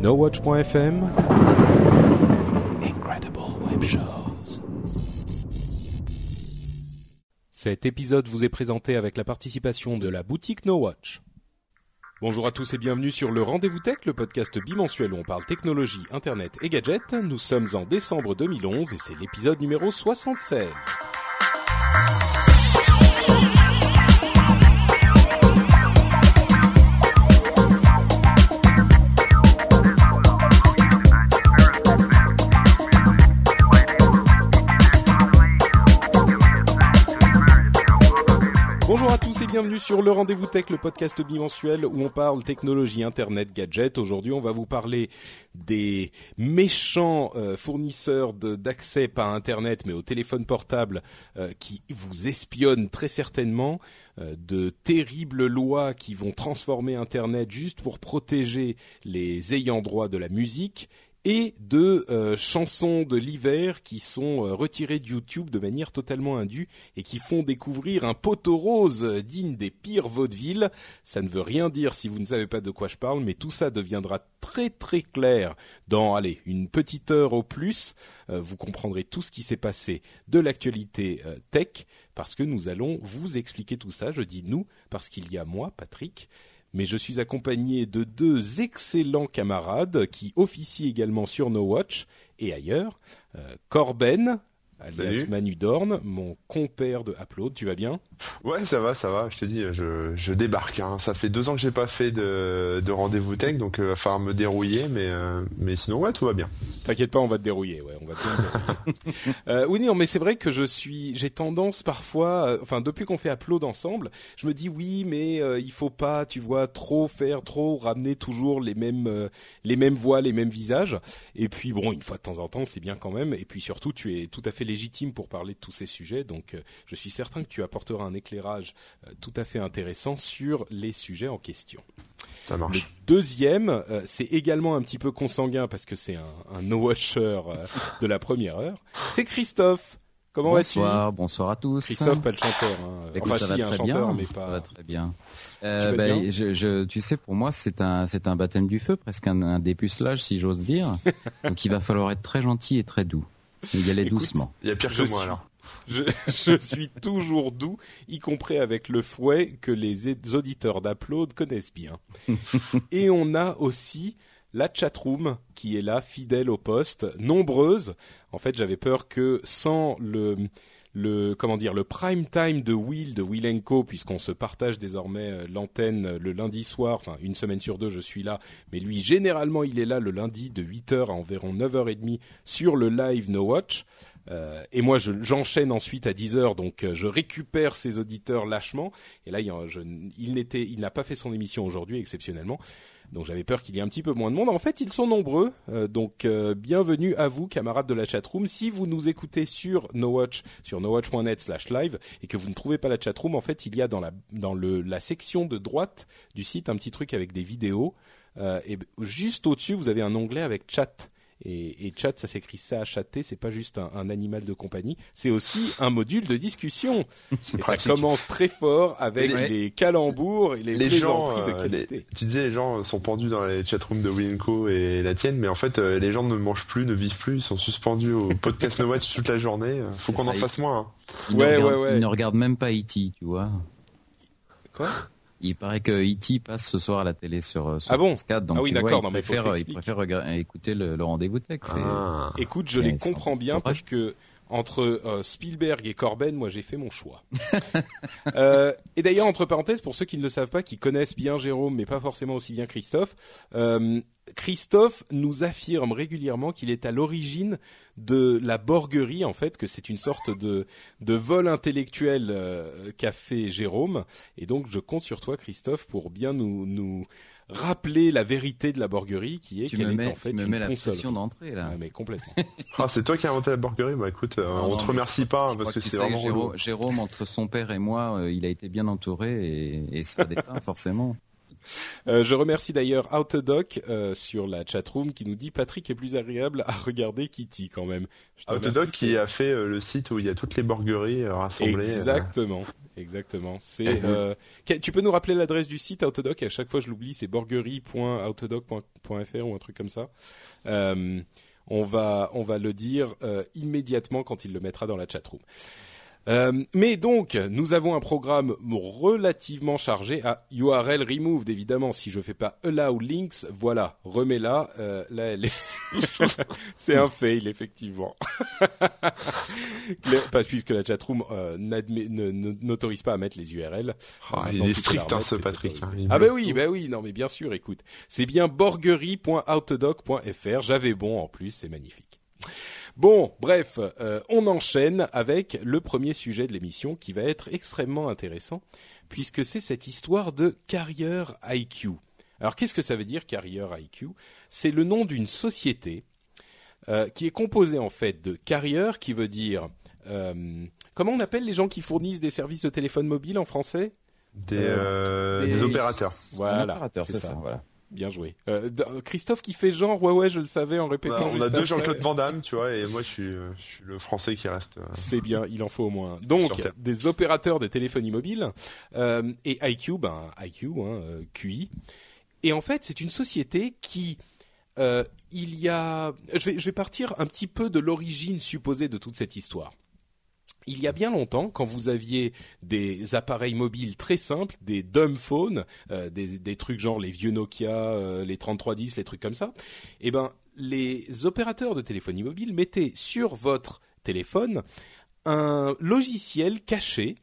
NoWatch.fm Incredible Web Shows. Cet épisode vous est présenté avec la participation de la boutique NoWatch. Bonjour à tous et bienvenue sur le Rendez-vous Tech, le podcast bimensuel où on parle technologie, internet et gadgets. Nous sommes en décembre 2011 et c'est l'épisode numéro 76. Bonjour à tous et bienvenue sur le Rendez-vous Tech, le podcast bimensuel où on parle technologie, internet, gadgets. Aujourd'hui, on va vous parler des méchants euh, fournisseurs d'accès, pas à internet, mais au téléphone portable euh, qui vous espionnent très certainement, euh, de terribles lois qui vont transformer internet juste pour protéger les ayants droit de la musique et de euh, chansons de l'hiver qui sont euh, retirées de YouTube de manière totalement indue et qui font découvrir un poteau rose digne des pires vaudevilles. Ça ne veut rien dire si vous ne savez pas de quoi je parle, mais tout ça deviendra très très clair dans, une petite heure au plus. Euh, vous comprendrez tout ce qui s'est passé de l'actualité tech parce que nous allons vous expliquer tout ça. Je dis nous parce qu'il y a moi, Patrick, mais je suis accompagné de deux excellents camarades qui officient également sur No Watch et ailleurs. Euh, Corben, alias Salut. Manu Dorn, mon compère de Upload, tu vas bien? Ouais, ça va, ça va. Je te dis, je, je débarque. Hein. Ça fait deux ans que j'ai pas fait de, de rendez-vous tech, donc il va falloir me dérouiller, mais euh, mais sinon ouais, tout va bien. T'inquiète pas, on va te dérouiller, ouais, on va te dérouiller. euh, oui, non, mais c'est vrai que je suis, j'ai tendance parfois, euh, enfin depuis qu'on fait Upload ensemble, je me dis oui, mais euh, il faut pas, tu vois, trop faire, trop ramener toujours les mêmes, euh, les mêmes voix, les mêmes visages. Et puis bon, une fois de temps en temps, c'est bien quand même. Et puis surtout, tu es tout à fait légitime pour parler de tous ces sujets, donc euh, je suis certain que tu apporteras un éclairage euh, tout à fait intéressant sur les sujets en question. Ça Le marche. deuxième, euh, c'est également un petit peu consanguin parce que c'est un, un no-watcher euh, de la première heure. C'est Christophe. Comment vas-tu? Bonsoir, bonsoir à tous. Christophe, pas le chanteur. Hein. Écoute, enfin, ça si, va un très chanteur, bien. mais Ça pas. va très bien. vas bah, bien? je, je, tu sais, pour moi, c'est un, c'est un baptême du feu, presque un, un dépucelage, si j'ose dire. Donc, il va falloir être très gentil et très doux. Et y aller Écoute, doucement. Il y a pire Je que moi suis- alors. Je, je suis toujours doux, y compris avec le fouet que les auditeurs d'Upload connaissent bien. Et on a aussi la chatroom qui est là, fidèle au poste, nombreuse. En fait, j'avais peur que sans le le comment dire le prime time de Will de Will Co puisqu'on se partage désormais euh, l'antenne euh, le lundi soir enfin une semaine sur deux je suis là mais lui généralement il est là le lundi de 8h à environ 9h30 sur le live No Watch euh, et moi, je- j'enchaîne ensuite à 10 heures, donc je récupère ses auditeurs lâchement. Et là, il n'était, il n'a pas fait son émission aujourd'hui exceptionnellement. Donc j'avais peur qu'il y ait un petit peu moins de monde. En fait, ils sont nombreux. Euh, donc euh, bienvenue à vous, camarades de la chatroom. Si vous nous écoutez sur NoWatch, sur nowatch.net/live, et que vous ne trouvez pas la chatroom, en fait, il y a dans la section de droite du site un petit truc avec des vidéos. Euh, et juste au-dessus, vous avez un onglet avec chat. Et, et chat, ça s'écrit ça, chatter, c'est pas juste un, un animal de compagnie, c'est aussi un module de discussion. Et ça commence très fort avec les- les calembours et les, Les gens, plaisanteries de euh, les- qualité. tu disais les gens sont pendus dans les chatrooms de Winco et la tienne, mais en fait euh, les gens ne mangent plus, ne vivent plus, ils sont suspendus au podcast No Watch toute la journée. Faut qu'on en fasse moins. hein. Il Ouais, ne regarde, ouais, ouais. il ne regarde même pas E.T., tu vois. Quoi? Il paraît que E.T. passe ce soir à la télé sur, euh, sur Ah bon France 4, donc Ah oui, d'accord, il préfère, que il préfère écouter le, le rendez-vous tech. Ah. Écoute, je les comprends bien parce que entre euh, Spielberg et Corben, moi j'ai fait mon choix. Euh, et d'ailleurs, entre parenthèses, pour ceux qui ne le savent pas, qui connaissent bien Jérôme, mais pas forcément aussi bien Christophe, euh, Christophe nous affirme régulièrement qu'il est à l'origine de la borguerie, en fait, que c'est une sorte de, de vol intellectuel euh, qu'a fait Jérôme. Et donc, je compte sur toi, Christophe, pour bien nous, nous rappeler la vérité de la borguerie, qui est qu'elle est en fait tu me une mets la console. pression d'entrée là. Ouais, mais complètement. Ah, c'est toi qui as inventé la burgerie Bah écoute, euh, Non, on non, te remercie pas hein, Je parce crois que c'est vraiment. Jérôme, Jérôme, entre son père et moi, euh, il a été bien entouré et, et ça dépeint forcément. Euh, je remercie d'ailleurs Autodoc euh, sur la chatroom qui nous dit Patrick est plus agréable à regarder Kitty quand même. Remercie, qui a fait euh, le site où il y a toutes les burgeries euh, rassemblées. Exactement, exactement. C'est. Tu peux nous rappeler l'adresse du site Autodoc? À chaque fois, je l'oublie. C'est borgerie.autodoc.fr ou un truc comme ça. On va, on va le dire immédiatement quand il le mettra dans la chatroom. Euh, mais donc, nous avons un programme relativement chargé à URL removed, évidemment. Si je fais pas allow links, voilà, remets-la. Euh, là, elle est... c'est un fail, effectivement. Parce puisque la chatroom euh, ne- ne- n'autorise pas à mettre les URL. Ah, il est strict hein, ce Patrick. hein, Ah ben oui, ben oui, non mais bien sûr, écoute, c'est bien borgerie.autodoc.fr. J'avais bon en plus, c'est magnifique. Bon, bref, euh, on enchaîne avec le premier sujet de l'émission qui va être extrêmement intéressant puisque c'est cette histoire de Carrier IQ. Alors qu'est-ce que ça veut dire Carrier IQ C'est le nom d'une société euh, qui est composée en fait de Carrier qui veut dire euh, comment on appelle les gens qui fournissent des services de téléphone mobile en français? Des, euh, des- des opérateurs. Voilà, opérateur, c'est ça. ça. Voilà. Bien joué. Euh, Christophe qui fait genre ouais ouais je le savais en répétant. on juste a deux. Jean-Claude Van Damme, tu vois, et moi je suis, euh, je suis le français qui reste. euh, C'est bien, il en faut au moins. Donc des opérateurs de téléphonie mobile euh, et IQ, ben IQ, hein, QI. Et en fait c'est une société qui il y a, je vais je vais partir un petit peu de l'origine supposée de toute cette histoire. Il y a bien longtemps, quand vous aviez des appareils mobiles très simples, des dumb phones, euh, des, trucs genre les vieux Nokia, euh, les 3310, les trucs comme ça, eh ben les opérateurs de téléphonie mobile mettaient sur votre téléphone un logiciel caché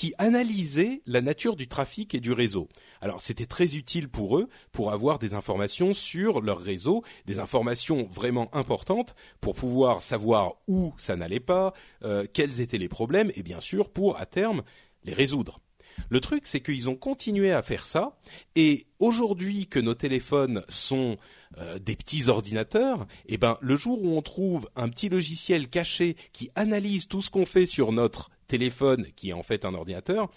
qui analysait la nature du trafic et du réseau. Alors c'était très utile pour eux pour avoir des informations sur leur réseau, des informations vraiment importantes pour pouvoir savoir où ça n'allait pas, euh, quels étaient les problèmes et bien sûr pour à terme les résoudre. Le truc, c'est qu'ils ont continué à faire ça, et aujourd'hui que nos téléphones sont euh, des petits ordinateurs, eh ben le jour où on trouve un petit logiciel caché qui analyse tout ce qu'on fait sur notre téléphone, qui est en fait un ordinateur,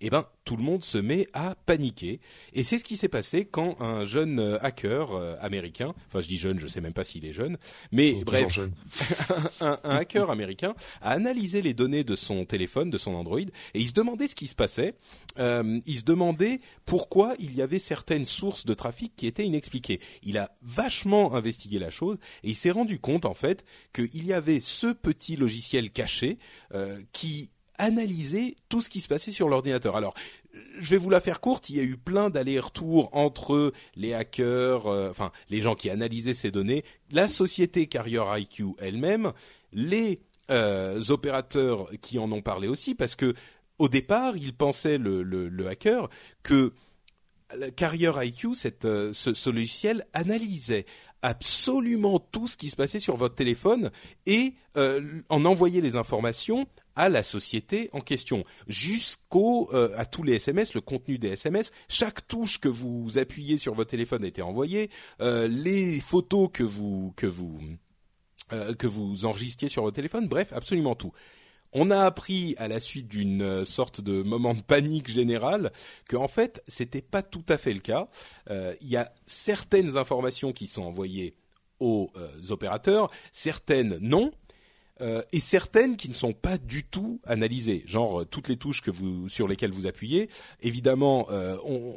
eh ben tout le monde se met à paniquer. Et c'est ce qui s'est passé quand un jeune euh, hacker euh, américain, enfin je dis jeune, je sais même pas s'il est jeune, mais bref, jeune. un, un hacker américain a analysé les données de son téléphone, de son Android, et il se demandait ce qui se passait. Euh, il se demandait pourquoi il y avait certaines sources de trafic qui étaient inexpliquées. Il a vachement investigué la chose et il s'est rendu compte en fait qu'il y avait ce petit logiciel caché euh, qui analysait tout ce qui se passait sur l'ordinateur. Alors, je vais vous la faire courte. Il y a eu plein d'allers-retours entre les hackers, euh, enfin les gens qui analysaient ces données, la société Carrier IQ elle-même, les euh, opérateurs qui en ont parlé aussi, parce que au départ, ils pensaient le, le, hacker que Carrier IQ, cette, euh, ce, logiciel analysait absolument tout ce qui se passait sur votre téléphone et en envoyait les informations à la société en question, jusqu'au euh, à tous les SMS, le contenu des SMS, chaque touche que vous appuyez sur votre téléphone a été envoyée, euh, les photos que vous que vous euh, que vous enregistriez sur votre téléphone, bref, absolument tout. On a appris à la suite d'une sorte de moment de panique générale que en fait c'était pas tout à fait le cas. Il y a certaines informations qui sont envoyées aux opérateurs, certaines non, euh, et certaines qui ne sont pas du tout analysées. Genre euh, toutes les touches que vous sur lesquelles vous appuyez, évidemment, euh,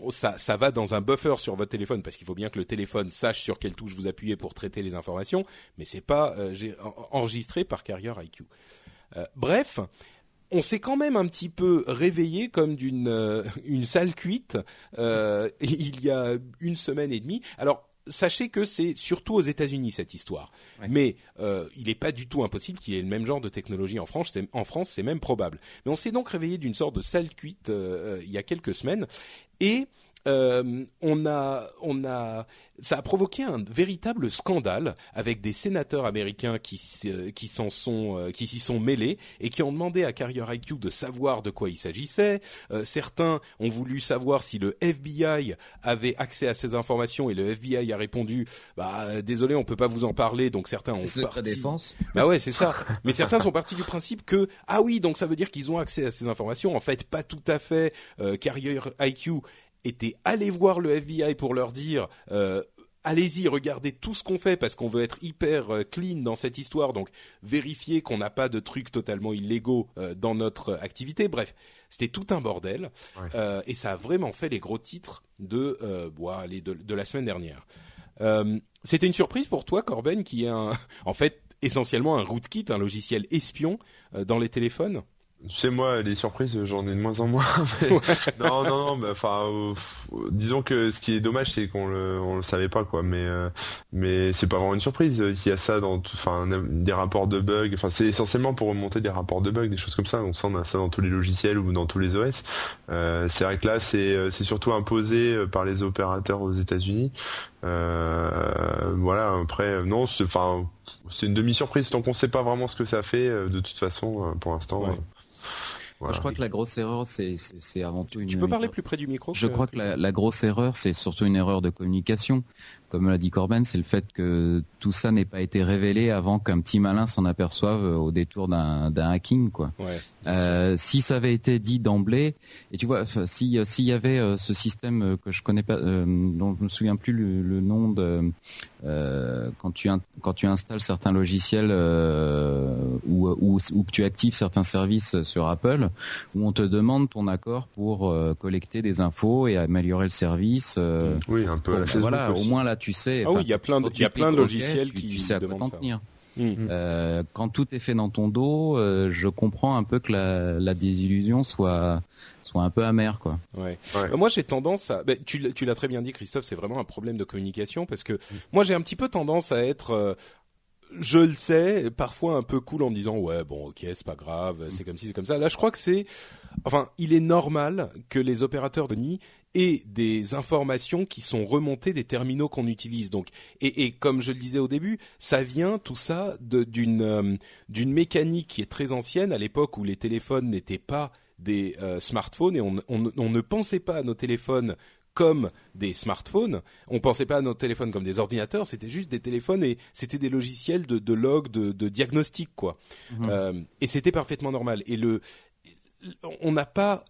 ça, ça va dans un buffer sur votre téléphone parce qu'il faut bien que le téléphone sache sur quelle touche vous appuyez pour traiter les informations, mais c'est pas enregistré par Carrier IQ. Bref, on s'est quand même un petit peu réveillé comme d'une une salle cuite il y a une semaine et demie. Alors sachez que c'est surtout aux États-Unis cette histoire, Ouais. mais euh, il n'est pas du tout impossible qu'il y ait le même genre de technologie en France. C'est, en France, c'est même probable. Mais on s'est donc réveillé d'une sorte de salle cuite euh, euh, il y a quelques semaines et euh, on a, on a, ça a provoqué un véritable scandale avec des sénateurs américains qui, qui s'en sont, euh, qui s'y sont mêlés et qui ont demandé à Carrier IQ de savoir de quoi il s'agissait. Euh, certains ont voulu savoir si le FBI avait accès à ces informations et le FBI a répondu, bah désolé, on peut pas vous en parler. Donc certains ont parti. défense. Bah ouais, c'est ça. Mais certains sont partis du principe que ah oui, donc ça veut dire qu'ils ont accès à ces informations. En fait, pas tout à fait. Carrier IQ était allé voir le FBI pour leur dire euh, allez-y, regardez tout ce qu'on fait parce qu'on veut être hyper euh, clean dans cette histoire, donc vérifier qu'on n'a pas de trucs totalement illégaux euh, dans notre activité. Bref, c'était tout un bordel et ça a vraiment fait les gros titres de, de, de, la semaine dernière. c'était une surprise pour toi, Corben, qui est un, en fait essentiellement un rootkit, un logiciel espion dans les téléphones? Tu sais moi les surprises j'en ai de moins en moins. non non non enfin euh, disons que ce qui est dommage c'est qu'on le on le savait pas quoi mais euh, mais c'est pas vraiment une surprise qu'il y a ça dans enfin des rapports de bugs enfin c'est essentiellement pour remonter des rapports de bugs des choses comme ça on sent ça dans tous les logiciels ou dans tous les OS. Euh, c'est vrai que là c'est c'est surtout imposé par les opérateurs aux États-Unis. voilà après non c'est enfin c'est une demi surprise tant qu'on sait pas vraiment ce que ça fait de toute façon pour l'instant. Je crois que la grosse erreur, c'est avant tout une. Tu peux parler plus près du micro. Je crois que la, la grosse erreur, c'est surtout une erreur de communication comme l'a dit Corben, c'est le fait que tout ça n'ait pas été révélé avant qu'un petit malin s'en aperçoive euh, au détour d'un hacking, quoi. Euh, si ça avait été dit d'emblée, et tu vois, si s'il y avait euh, ce système que je connais pas, dont je me souviens plus le, nom de, quand tu quand tu installes certains logiciels ou, ou, ou que tu actives certains services sur Apple, où on te demande ton accord pour collecter des infos et améliorer le service. oui, un peu. voilà, au moins là tu sais. Ah oui, il y a plein de, il y a plein de logiciels qui tu sais à quoi t'en tenir. Mm. Euh, quand tout est fait dans ton dos, euh, je comprends un peu que la, la désillusion soit soit un peu amère quoi. Ouais. ouais. Moi j'ai tendance à, ben, tu, tu l'as très bien dit Christophe, c'est vraiment un problème de communication parce que mm. moi j'ai un petit peu tendance à être euh, je le sais, parfois un peu cool en me disant ouais bon ok c'est pas grave, c'est comme si c'est comme ça. Là je crois que c'est, enfin il est normal que les opérateurs de nid aient des informations qui sont remontées des terminaux qu'on utilise. Donc et, et, comme je le disais au début, ça vient tout ça d'une euh, d'une mécanique qui est très ancienne à l'époque où les téléphones n'étaient pas des euh, smartphones et on, on, on, ne pensait pas à nos téléphones comme des smartphones. On pensait pas à nos téléphones comme des ordinateurs, c'était juste des téléphones et c'était des logiciels de, de log, de, de diagnostic quoi. Mhm. Euh, et c'était parfaitement normal. Et le, on n'a pas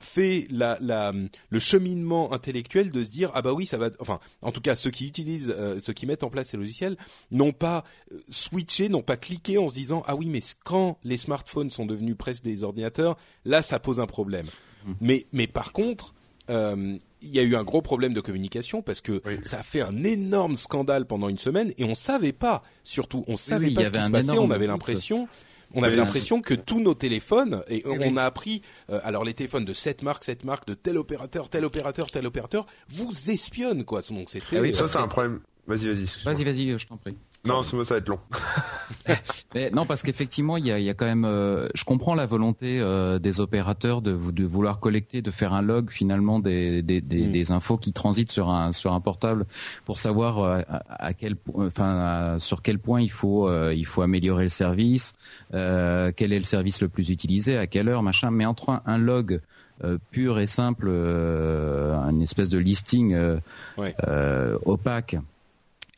fait la, la, le cheminement intellectuel de se dire ah bah oui ça va enfin en tout cas ceux qui utilisent euh, ceux qui mettent en place ces logiciels n'ont pas euh, switché n'ont pas cliqué en se disant ah oui mais quand les smartphones sont devenus presque des ordinateurs là ça pose un problème. Mhm. mais mais par contre euh, il y a eu un gros problème de communication parce que ça a fait un énorme scandale pendant une semaine et on savait pas, surtout on savait pas ce qui se passait, on avait l'impression on avait l'impression que tous nos téléphones et on a appris euh, alors les téléphones de cette marque cette marque de tel opérateur tel opérateur tel opérateur vous espionnent quoi. Donc c'était ah oui, ça c'est un problème. Vas-y vas-y vas-y vas-y je t'en prie non, ça va être long. Mais non, parce qu'effectivement, il y a, y a, quand même. Euh, je comprends la volonté euh, des opérateurs de, de vouloir collecter, de faire un log finalement des, des, des, mm. des infos qui transitent sur un sur un portable pour savoir euh, à, quel, enfin, sur quel point il faut il faut améliorer le service, quel est le service le plus utilisé, à quelle heure, machin. Mais entre un, un log pur et simple, une espèce de listing opaque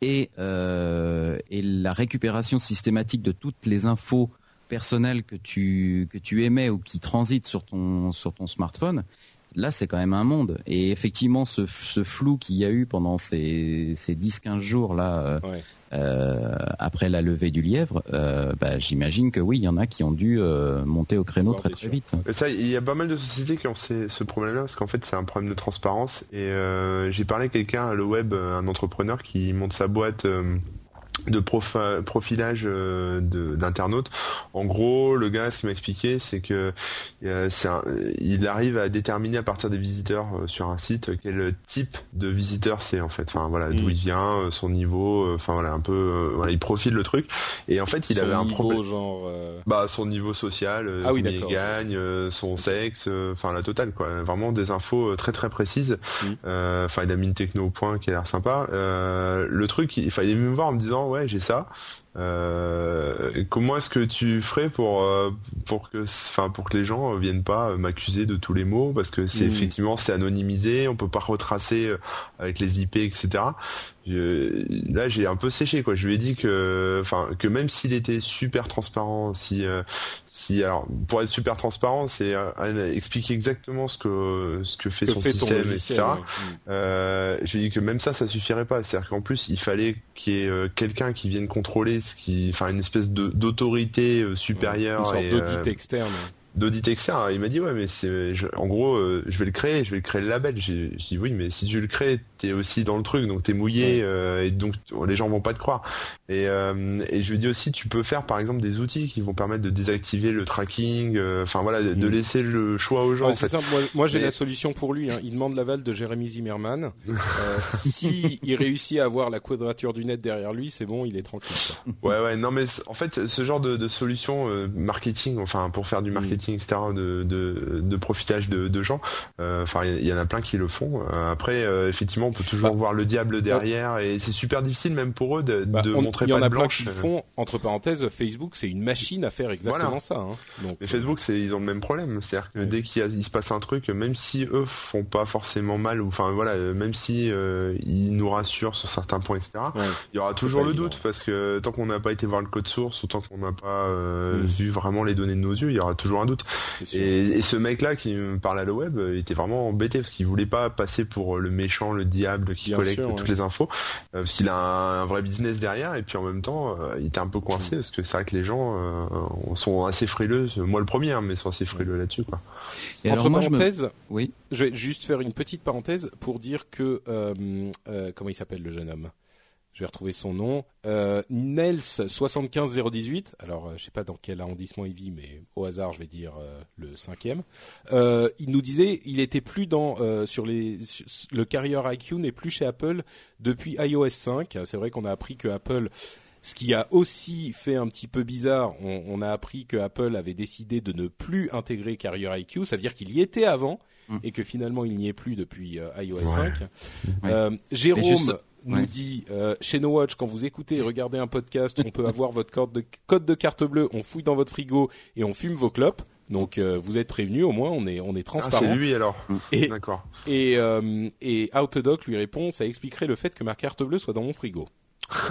et, euh, et la récupération systématique de toutes les infos personnelles que tu que tu émets ou qui transitent sur ton sur ton smartphone là c'est quand même un monde. Et effectivement ce, ce flou qu'il y a eu pendant ces ces 10 15 jours là après la levée du lièvre, euh, bah, j'imagine que oui, il y en a qui ont dû euh, monter au créneau très très vite. ça, il y a pas mal de sociétés qui ont ce problème-là, parce qu'en fait c'est un problème de transparence. Et j'ai parlé à quelqu'un à le web, un entrepreneur qui monte sa boîte de profilage euh, d'internautes. En gros, le gars, ce qu'il m'a expliqué, c'est que euh, il arrive à déterminer à partir des visiteurs euh, sur un site quel type de visiteur c'est en fait. Enfin voilà, d'où mm. il vient, son niveau, enfin voilà, un peu, voilà, il profile le truc. Et en fait, il avait un problème. genre. Bah son niveau social, ah, oui, il gagne, son sexe, enfin la totale quoi. Vraiment des infos très très précises. Mm. Enfin, il a mis une techno au point qui a l'air sympa. le truc, il, fallait me voir en me disant ouais j'ai ça. Euh, comment est-ce que tu ferais pour euh, pour que enfin pour que les gens viennent pas m'accuser de tous les mots? Parce que c'est hmm. effectivement c'est anonymisé, on peut pas retracer euh, avec les IP etc. là j'ai un peu séché quoi. Je lui ai dit que enfin que même s'il était super transparent, si si alors pour être super transparent, c'est euh, expliquer exactement ce que ce que fait son système, etc. Euh, je dis que même ça, ça suffirait pas. C'est-à-dire qu'en plus, il fallait qu'il y ait euh, quelqu'un qui vienne contrôler ce qui, enfin une espèce d'autorité supérieure, une sorte d'audit externe d'audit externe. Il m'a dit ouais mais c'est en gros je vais le créer, je vais le créer le label. J'ai dit oui mais si tu le crées, t'es aussi dans le truc donc t'es mouillé et donc les gens vont pas te croire. Et, euh, et je lui dis aussi, tu peux faire par exemple des outils qui vont permettre de désactiver le tracking, euh, enfin voilà, de, mm. laisser le choix aux gens. simple. Moi, j'ai la solution pour lui. Hein. Il demande l'aval de Jérémy Zimmerman. euh, si il réussit à avoir la quadrature du net derrière lui, c'est bon, il est tranquille. Ouais, ouais. Non, mais en fait, ce genre de, de solution euh, marketing, enfin pour faire du mm. marketing, etc., de, de, de profitage de, de gens, euh, enfin il y, en a plein qui le font. après, effectivement, peut toujours bah, voir le diable derrière, et c'est super difficile même pour eux de, bah, montrer il y en a plein qui font entre parenthèses Facebook c'est une machine à faire exactement ça hein. donc mais Facebook c'est ils ont le même problème. C'est-à-dire que dès qu'il se passe un truc même si eux font pas forcément mal ou enfin voilà même si euh, ils nous rassurent sur certains points etc il y aura toujours le doute parce que tant qu'on n'a pas été voir le code source ou tant qu'on n'a pas euh, mm. vu vraiment les données de nos yeux il y aura toujours un doute. Et, ce mec là qui me parle à le web il était vraiment embêté parce qu'il voulait pas passer pour le méchant le diable qui collecte toutes les infos euh, parce qu'il a un, vrai business derrière et puis en même temps, euh, il était un peu coincé parce que c'est vrai que les gens euh, sont assez frileux. Moi le premier, hein, mais sont assez frileux là-dessus, quoi. Et Entre parenthèses, je oui, je vais juste faire une petite parenthèse pour dire que euh, comment il s'appelle le jeune homme? Je vais retrouver son nom. Euh, Nels 75018. Alors, euh, je sais pas dans quel arrondissement il vit, mais au hasard, je vais dire euh, le cinquième. Euh, il nous disait, il était plus dans euh, sur les le Carrier IQ n'est plus chez Apple depuis iOS 5. C'est vrai qu'on a appris que Apple ce qui a aussi fait un petit peu bizarre, on, on, a appris que Apple avait décidé de ne plus intégrer Carrier IQ. Ça veut dire qu'il y était avant mm. et que finalement il n'y est plus depuis iOS 5. Jérôme nous dit euh, chez No Watch quand vous écoutez et regardez un podcast, on peut avoir votre code de, code de carte bleue, on fouille dans votre frigo et on fume vos clopes. Donc euh, vous êtes prévenus, au moins on est on est transparent. Ah, c'est lui alors. Et d'accord. Et euh, et Autodoc lui répond, ça expliquerait le fait que ma carte bleue soit dans mon frigo.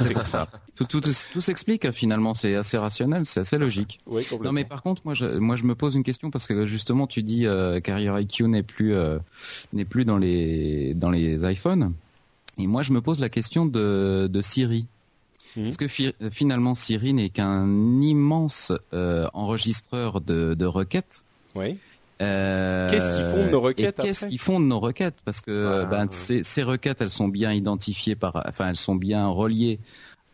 C'est comme ça. tout, tout, tout, s'explique finalement, c'est assez rationnel, c'est assez logique. Oui, non mais par contre, moi je, moi je me pose une question parce que justement tu dis euh, Carrier IQ n'est plus euh, n'est plus dans les dans les iPhones. Et moi, je me pose la question de, de Siri. Mmh. Parce que finalement, Siri n'est qu'un immense euh, enregistreur de, de requêtes. Oui. Euh, qu'est-ce qu'ils font de nos requêtes Qu'est-ce qu'ils font de nos requêtes? Parce que ben, ces, ces, requêtes, elles sont bien identifiées par, enfin, elles sont bien reliées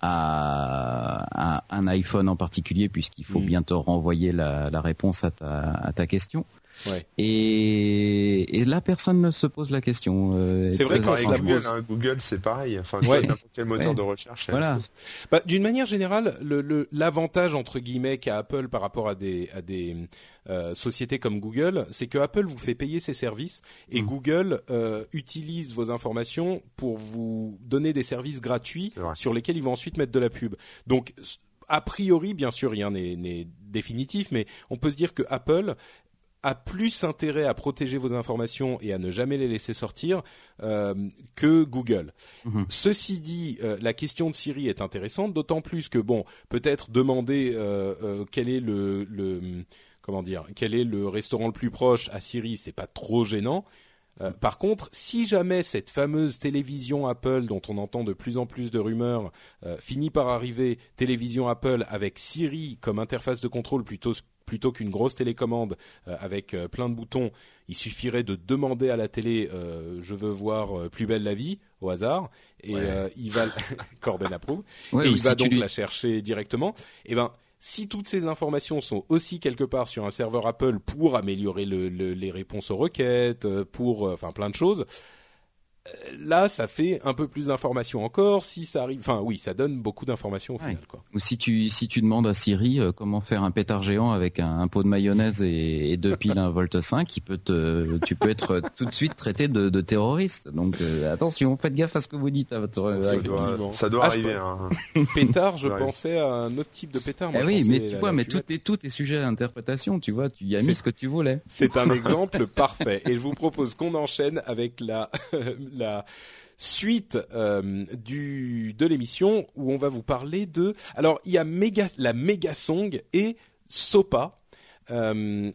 à, à un iPhone en particulier, puisqu'il faut mmh. bien te renvoyer la, la réponse à ta, à ta question. Et, et là, personne ne se pose la question. Euh, c'est vrai que Google, hein, Google c'est pareil. Enfin, n'importe quel moteur de recherche. Voilà. Bah, D'une manière générale, l'avantage le, entre guillemets qu'a Apple par rapport à des, à des euh, sociétés comme Google, c'est que Apple vous fait payer ses services et mm. Google euh, utilise vos informations pour vous donner des services gratuits sur lesquels ils vont ensuite mettre de la pub. Donc a priori, bien sûr, rien n'est définitif, mais on peut se dire que Apple a plus intérêt à protéger vos informations et à ne jamais les laisser sortir euh, que Google. Mhm. Ceci dit, euh, la question de Siri est intéressante, d'autant plus que bon, peut-être demander euh, quel est le, le, comment dire, quel est le restaurant le plus proche à Siri, c'est pas trop gênant. par contre, si jamais cette fameuse télévision Apple dont on entend de plus en plus de rumeurs finit par arriver, télévision Apple avec Siri comme interface de contrôle plutôt plutôt qu'une grosse télécommande avec plein de boutons, il suffirait de demander à la télé je veux voir plus belle la vie au hasard et il va Corben approuve et il va donc la chercher directement. Et eh ben si toutes ces informations sont aussi quelque part sur un serveur Apple pour améliorer les réponses aux requêtes, pour enfin plein de choses, là, ça fait un peu plus d'informations encore. Si ça arrive, enfin oui, ça donne beaucoup d'informations au final. Quoi. Ou si tu si tu demandes à Siri euh, comment faire un pétard géant avec un, pot de mayonnaise et, deux piles 1 volt 5, il peut te, tu peux être tout de suite traité de, de terroriste. Donc euh, attention, faites gaffe à ce que vous dites à votre. Ça doit, arriver. Hein. Pétard, je pensais à un autre type de pétard. eh oui, mais tu vois, mais tout est tout est sujet à interprétation. Tu vois, tu y as mis ce que tu voulais. C'est un exemple parfait. Et je vous propose qu'on enchaîne avec la la suite euh, du de l'émission où on va vous parler de alors il y a la Mega Song et Sopa. Euh,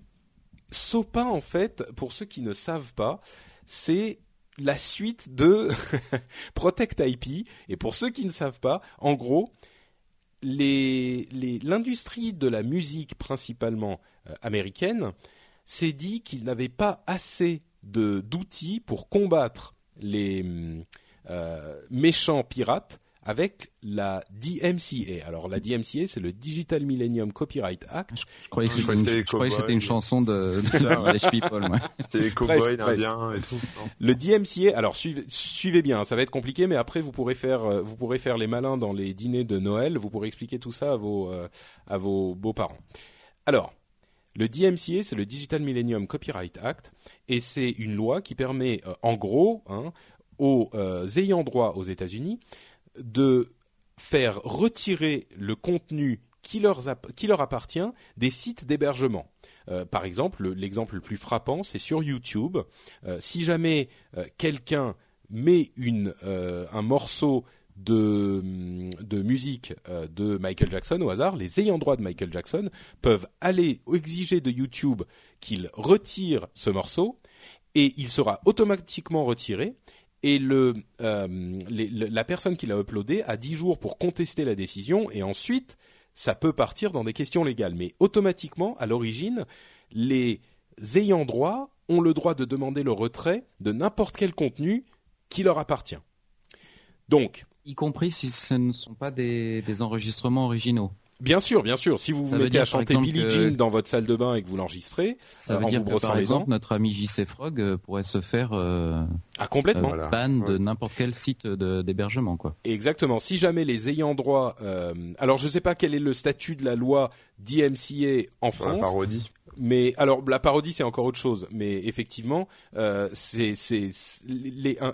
Sopa en fait, pour ceux qui ne savent pas, c'est la suite de Protect IP et pour ceux qui ne savent pas, en gros, l'industrie de la musique principalement euh, américaine s'est dit qu'il n'avait pas assez d'outils pour combattre les euh, méchants pirates avec la DMCA. Alors la DMCA, c'est le Digital Millennium Copyright Act. Je, croyais que c'était une, chanson de, de People. C'est les cowboys indiens et tout. Le DMCA, alors suivez, suivez, bien, ça va être compliqué, mais après vous pourrez faire, euh, vous pourrez faire les malins dans les dîners de Noël. Vous pourrez expliquer tout ça à vos, euh, à vos beaux-parents. Alors, le DMCA, c'est le Digital Millennium Copyright Act, et c'est une loi qui permet, euh, en gros, hein, aux euh, ayants droit aux États-Unis de faire retirer le contenu qui leur, appartient des sites d'hébergement. Euh, par exemple, l'exemple le plus frappant, c'est sur YouTube. si jamais quelqu'un met un morceau de, musique euh, de Michael Jackson au hasard, les ayants droit de Michael Jackson peuvent aller exiger de YouTube qu'il retire ce morceau et il sera automatiquement retiré et le, euh, la personne qui l'a uploadé a 10 jours pour contester la décision et ensuite ça peut partir dans des questions légales. Mais automatiquement, à l'origine, les ayants droit ont le droit de demander le retrait de n'importe quel contenu qui leur appartient. Donc, y compris si ce ne sont pas des, des enregistrements originaux. Bien sûr, bien sûr. Si vous vous mettez à chanter Billie Jean dans votre salle de bain et que vous l'enregistrez, ça veut dire que par exemple notre ami JC Frog euh, pourrait se faire euh, ah complètement euh, ban de n'importe quel site d'hébergement quoi. Exactement. Si jamais les ayants droit, euh, alors je ne sais pas quel est le statut de la loi DMCA en France. La parodie mais alors la parodie c'est encore autre chose. Mais effectivement, euh, c'est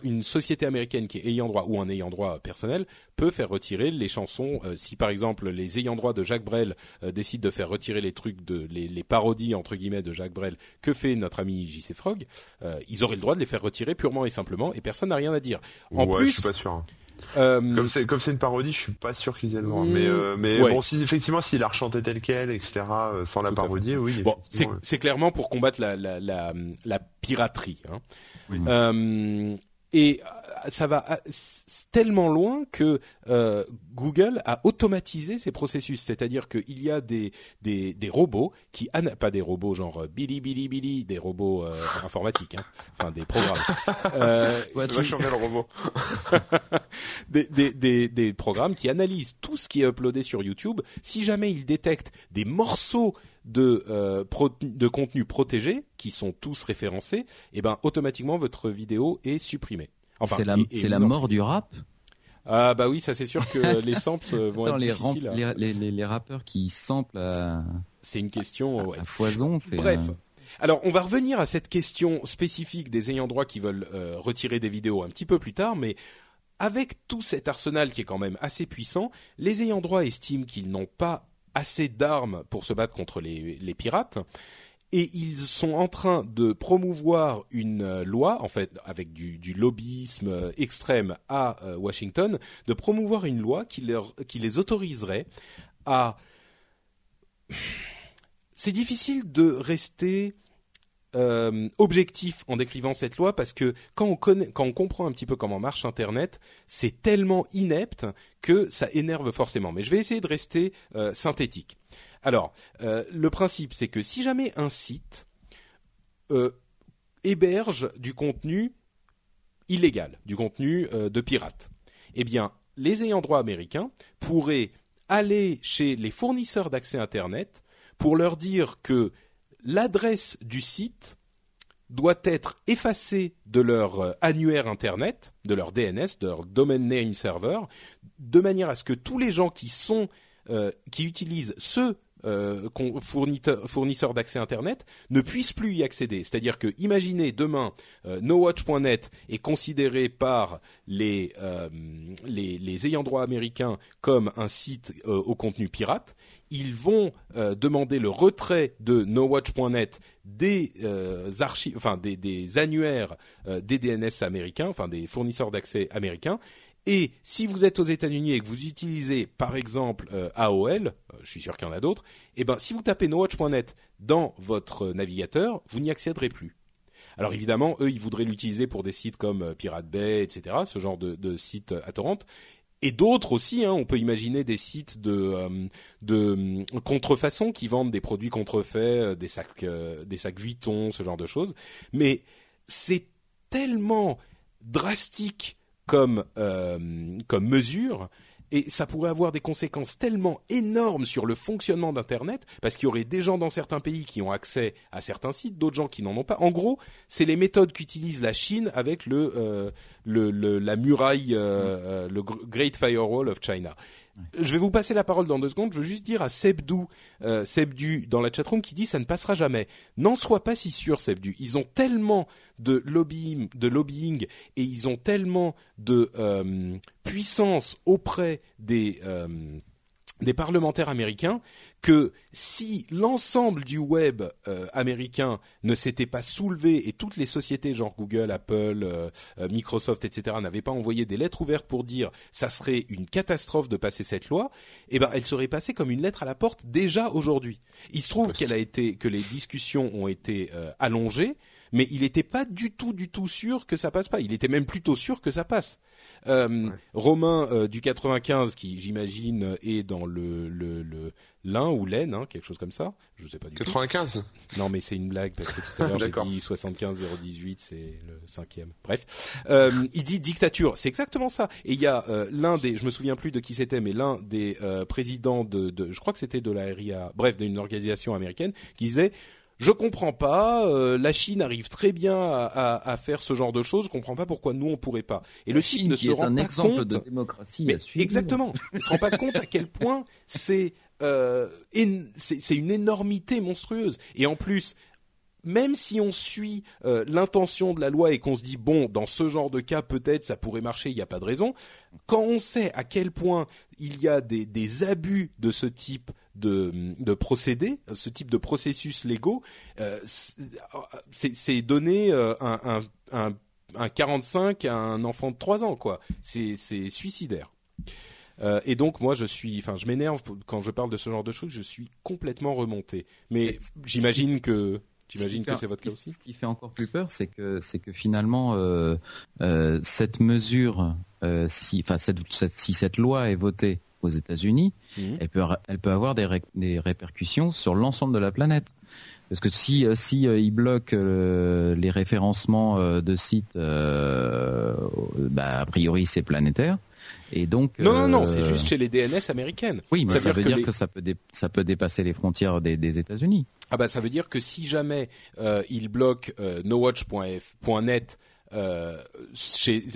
une société américaine qui est ayant droit ou un ayant droit personnel peut faire retirer les chansons. Euh, si par exemple les ayants droit de Jacques Brel euh, décident de faire retirer les trucs de les, les, parodies entre guillemets de Jacques Brel, que fait notre ami JC Frog euh, Ils auraient le droit de les faire retirer purement et simplement et personne n'a rien à dire. En plus, je suis pas sûr. Euh, comme c'est comme c'est une parodie, je suis pas sûr qu'ils aient le droit. Mais euh, mais bon, si effectivement s'il a rechanté tel quel, etc. Euh, sans la parodie, oui. Bon, c'est c'est clairement pour combattre la la la, la piraterie. Hein. Euh, et ça va tellement loin que euh, Google a automatisé ces processus, c'est-à-dire qu'il y a des, des, des robots qui pas des robots genre Billy Billy Billy, des robots euh, informatiques, hein, enfin des programmes. euh, qui... changer le robot. des, des, des, des programmes qui analysent tout ce qui est uploadé sur YouTube. Si jamais ils détectent des morceaux de, euh, de contenu protégé qui sont tous référencés, et eh ben automatiquement votre vidéo est supprimée. Enfin, c'est la, mort du rap? Ah bah oui, ça c'est sûr que les samples vont être les difficiles. Les, les, les, rappeurs qui samplent à... C'est une question ouais. à foison. C'est Bref. Alors, on va revenir à cette question spécifique des ayants droit qui veulent euh, retirer des vidéos un petit peu plus tard, mais avec tout cet arsenal qui est quand même assez puissant, les ayants droit estiment qu'ils n'ont pas assez d'armes pour se battre contre les, pirates. Et ils sont en train de promouvoir une euh, loi, en fait, avec du, lobbyisme extrême à euh, Washington, de promouvoir une loi qui, leur, qui les autoriserait à... C'est difficile de rester euh, objectif en décrivant cette loi parce que quand on comprend un petit peu comment marche Internet, c'est tellement inepte que ça énerve forcément. Mais je vais essayer de rester euh, synthétique. Alors, euh, le principe, c'est que si jamais un site héberge du contenu illégal, du contenu de pirate, eh bien, les ayants droit américains pourraient aller chez les fournisseurs d'accès Internet pour leur dire que l'adresse du site doit être effacée de leur euh, annuaire Internet, de leur DNS, de leur Domain Name Server, de manière à ce que tous les gens qui sont euh, qui utilisent ce euh, fournisseur, d'accès Internet ne puissent plus y accéder. C'est-à-dire que, imaginez demain, NoWatch.net est considéré par les, les, ayants droit américains comme un site au contenu pirate ils vont euh, demander le retrait de NoWatch.net des euh, archives, des, annuaires euh, des DNS américains, enfin des fournisseurs d'accès américains. Et si vous êtes aux États-Unis et que vous utilisez par exemple AOL, je suis sûr qu'il y en a d'autres, eh ben si vous tapez NoWatch.net dans votre navigateur, vous n'y accéderez plus. Alors évidemment, eux, ils voudraient l'utiliser pour des sites comme Pirate Bay, etc., ce genre de, de sites à torrent et d'autres aussi. Hein, on peut imaginer des sites de, euh, euh, contrefaçon qui vendent des produits contrefaits, euh, des sacs, des sacs Vuitton, ce genre de choses. Mais c'est tellement drastique comme comme mesure et ça pourrait avoir des conséquences tellement énormes sur le fonctionnement d'Internet, parce qu'il y aurait des gens dans certains pays qui ont accès à certains sites, d'autres gens qui n'en ont pas. En gros, c'est les méthodes qu'utilise la Chine avec le, euh, le, le, la muraille, euh, euh, le Great Firewall of China. Je vais vous passer la parole dans deux secondes. Je veux juste dire à Sebdou, euh, Sebdu dans la chatroom qui dit ça ne passera jamais. N'en sois pas si sûr, Sebdu. Ils ont tellement de lobbying, de lobbying et ils ont tellement de euh, puissance auprès des euh, des parlementaires américains que si l'ensemble du web euh, américain ne s'était pas soulevé et toutes les sociétés genre Google, Apple, euh, euh, Microsoft, etc. n'avaient pas envoyé des lettres ouvertes pour dire ça serait une catastrophe de passer cette loi, eh ben elle serait passée comme une lettre à la porte déjà aujourd'hui. Il se trouve qu'elle a été que les discussions ont été allongées mais il n'était pas du tout, du tout sûr que ça passe pas. Il était même plutôt sûr que ça passe. Euh, Romain euh, du 95, qui j'imagine est dans le le, le l'un ou l'aine, hein, quelque chose comme ça. Je sais pas du 95 Non, mais c'est une blague parce que tout à l'heure j'ai dit 75 018, c'est le cinquième. Bref, euh, il dit dictature, c'est exactement ça. Et il y a euh, l'un des, je me souviens plus de qui c'était, mais l'un des euh, présidents de, de, je crois que c'était de la RIA, bref, d'une organisation américaine, qui disait je comprends pas. Euh, la Chine arrive très bien à, à, faire ce genre de choses. Je comprends pas pourquoi nous on pourrait pas. Et le Chine ne se rend un pas exemple compte. De démocratie mais exactement. Il se rend pas compte à quel point c'est euh, c'est une énormité monstrueuse. Et en plus, même si on suit euh, l'intention de la loi et qu'on se dit bon dans ce genre de cas peut-être ça pourrait marcher il n'y a pas de raison quand on sait à quel point il y a des, des abus de ce type de, de procédés ce type de processus légaux euh, c'est donner euh, un, un, un, un 45 à un enfant de 3 ans quoi c'est suicidaire euh, et donc moi je suis, enfin je m'énerve quand je parle de ce genre de choses, je suis complètement remonté. Mais j'imagine que J'imagine que c'est votre cas aussi. Ce qui fait encore plus peur, c'est que c'est que finalement euh, euh, cette mesure, si, enfin cette, cette, si cette loi est votée aux États-Unis, mhm. elle peut elle peut avoir des, ré, des répercussions sur l'ensemble de la planète. Parce que si euh, si euh, ils bloquent euh, les référencements de sites, bah, a priori c'est planétaire. Et donc non non non, c'est juste chez les DNS américaines. Oui, mais ça, veut dire, que, ça peut ça peut dépasser les frontières des, des États-Unis. Ah bah ça veut dire que si jamais euh, ils bloquent euh, nowatch.net euh,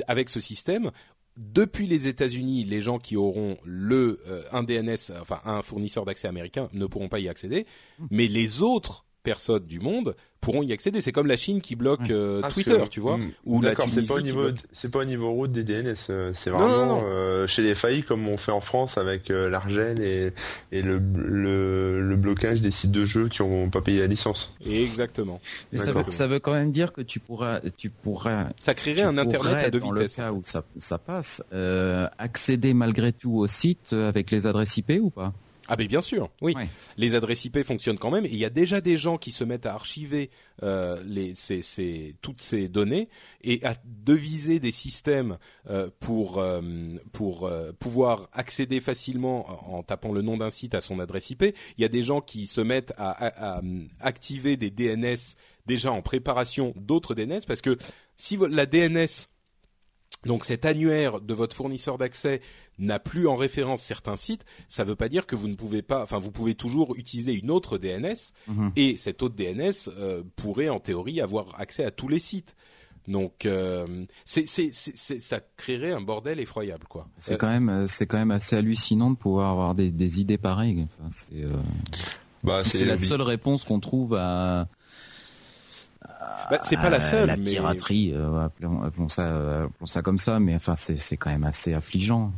avec ce système, depuis les États-Unis, les gens qui auront le un DNS, enfin un fournisseur d'accès américain, ne pourront pas y accéder, mmh. mais les autres personnes du monde pourront y accéder. C'est comme la Chine qui bloque euh, ah, Twitter, tu vois, hmm. ou la C'est pas au niveau, c'est pas au niveau route des DNS. Euh, c'est vraiment euh, chez les faillis comme on fait en France avec l'Argel et, et le, le, blocage des sites de jeux qui n'ont pas payé la licence. Exactement. Mais ça veut, ça veut quand même dire que tu pourras, tu pourras. Ça créerait un internet à deux dans vitesses. Le cas où ça, ça passe, accéder malgré tout au site avec les adresses IP ou pas? Ah ben bien sûr, oui. Les adresses IP fonctionnent quand même. Et il y a déjà des gens qui se mettent à archiver euh, les, ces, toutes ces données et à deviser des systèmes euh, pour euh, pour euh, pouvoir accéder facilement en tapant le nom d'un site à son adresse IP. Il y a des gens qui se mettent à, à, à activer des DNS déjà en préparation d'autres DNS parce que si la DNS donc cet annuaire de votre fournisseur d'accès n'a plus en référence certains sites, ça ne veut pas dire que vous ne pouvez pas, enfin vous pouvez toujours utiliser une autre DNS Mhm. et cette autre DNS euh, pourrait en théorie avoir accès à tous les sites. Donc euh, c'est, c'est, c'est, c'est- ça créerait un bordel effroyable quoi. C'est Euh, quand même, euh, c'est quand même assez hallucinant de pouvoir avoir des, des idées pareilles. Enfin, c'est, euh, Bah, c'est la seule réponse qu'on trouve à. Bah, c'est pas la seule, la mais piraterie, euh, appelons, appelons ça, euh, appelons ça comme ça, mais enfin, c'est, c'est quand même assez affligeant.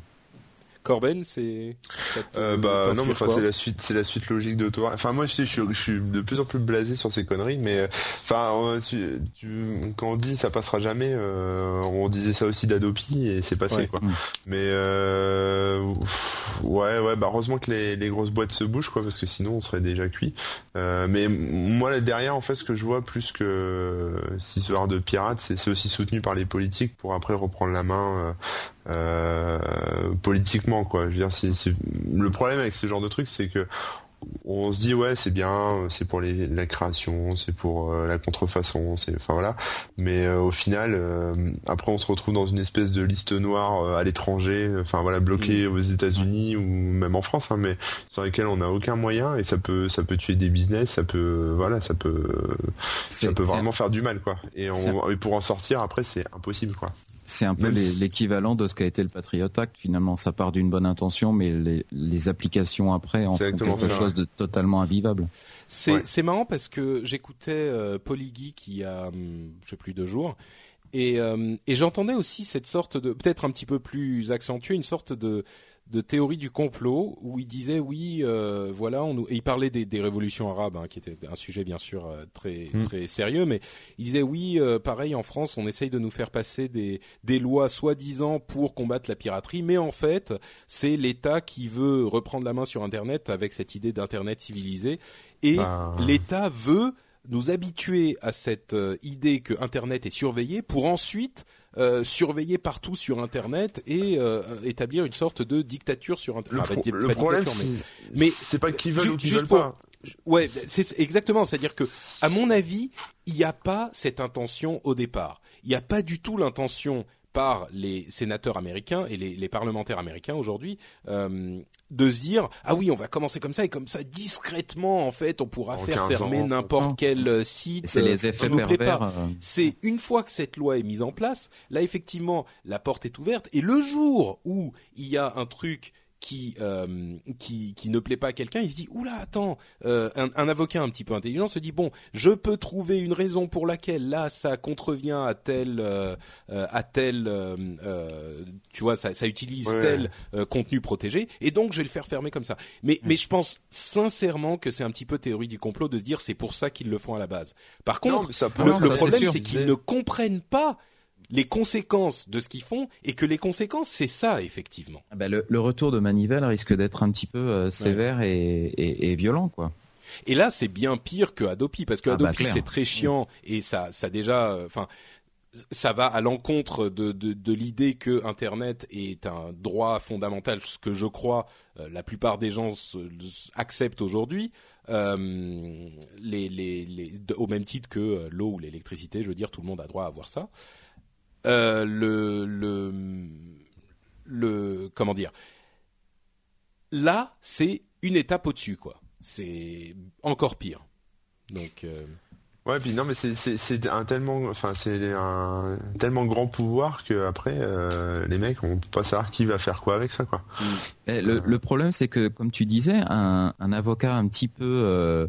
Corben, c'est. Euh, bah non mais enfin c'est la suite c'est la suite logique de toi enfin moi je sais je, suis- je suis de plus en plus blasé sur ces conneries mais euh, enfin euh, tu, tu- quand on dit ça passera jamais euh, on disait ça aussi d'Adopi et c'est passé Ouais. quoi Mm. mais euh, pff, ouais ouais bah heureusement que les, les grosses boîtes se bougent quoi parce que sinon on serait déjà cuit euh, mais moi là derrière en fait ce que je vois plus que cette histoire de pirates c'est c'est aussi soutenu par les politiques pour après reprendre la main politiquement quoi. Je veux dire, le problème avec ce genre de trucs, c'est que on se dit ouais c'est bien, c'est pour les, la création, c'est pour euh, la contrefaçon, c'est enfin voilà. Mais euh, au final, euh, après on se retrouve dans une espèce de liste noire euh, à l'étranger, enfin voilà bloqué aux États-Unis ou même en France, hein, mais sur lesquels on n'a aucun moyen et ça peut ça peut tuer des business, ça peut voilà ça peut ça peut vraiment faire du mal quoi. Et, on, et pour en sortir après c'est impossible quoi. C'est un peu l'équivalent de ce qu'a été le Patriot Act. Finalement, ça part d'une bonne intention, mais les, les applications après en font quelque ça, chose ouais. de totalement invivable. C'est Ouais. c'est marrant parce que j'écoutais euh, Polygeek il y a hum, je sais plus deux jours et euh, et j'entendais aussi cette sorte de peut-être un petit peu plus accentuée une sorte de de théorie du complot où il disait oui euh, voilà on nous et il parlait des, des révolutions arabes hein, qui était un sujet bien sûr euh, très Mm. très sérieux mais il disait oui euh, pareil en France on essaye de nous faire passer des des lois soi-disant pour combattre la piraterie mais en fait c'est l'État qui veut reprendre la main sur internet avec cette idée d'internet civilisé et Bah, l'État veut nous habituer à cette euh, idée que Internet est surveillé pour ensuite euh, surveiller partout sur Internet et euh, établir une sorte de dictature sur Le, Internet. pro- Enfin, le pas problème, mais- c'est mais- c'est pas qu'ils veulent ju- ou qu'ils veulent pour- pas. Ouais, c'est c'est exactement. C'est-à-dire que, à mon avis, il n'y a pas cette intention au départ. Il n'y a pas du tout l'intention par les sénateurs américains et les, les parlementaires américains aujourd'hui euh, de se dire ah oui on va commencer comme ça et comme ça discrètement en fait on pourra En faire 15 fermer n'importe quel euh, site c'est euh, les qui effets nous pervers. euh, C'est une fois que cette loi est mise en place, là effectivement la porte est ouverte et le jour où il y a un truc qui euh, qui qui ne plaît pas à quelqu'un, il se dit oula attends, euh, un, un avocat un petit peu intelligent se dit bon, je peux trouver une raison pour laquelle là ça contrevient à tel euh, euh, à tel euh, euh, tu vois ça ça utilise Ouais. tel euh, contenu protégé et donc je vais le faire fermer comme ça. Mais mais je pense sincèrement que c'est un petit peu théorie du complot de se dire c'est pour ça qu'ils le font à la base. Par contre, ça le, non, le ça, c'est problème, c'est qu'ils ne comprennent pas les conséquences de ce qu'ils font et que les conséquences, c'est ça, effectivement. ah bah, le, le retour de Manivelle risque d'être un petit peu euh, sévère et, et, et violent, quoi. Et là, c'est bien pire que Adopi, parce que Ah bah, Adopi, c'est très chiant et ça, ça déjà, euh, enfin, ça va à l'encontre de, de, de l'idée que Internet est un droit fondamental, ce que je crois euh, la plupart des gens se- acceptent aujourd'hui, euh, les, les, les, de- au même titre que l'eau ou l'électricité, je veux dire, tout le monde a droit à avoir ça. Euh, le, le, le, comment dire? Là, c'est une étape au-dessus, quoi. C'est encore pire. Donc, euh, Ouais, puis non, mais c'est c'est c'est un tellement, enfin c'est un tellement grand pouvoir que après euh, les mecs, on peut pas savoir qui va faire quoi avec ça, quoi. Eh, Le, le problème, c'est que, comme tu disais, un, un avocat un petit peu, euh,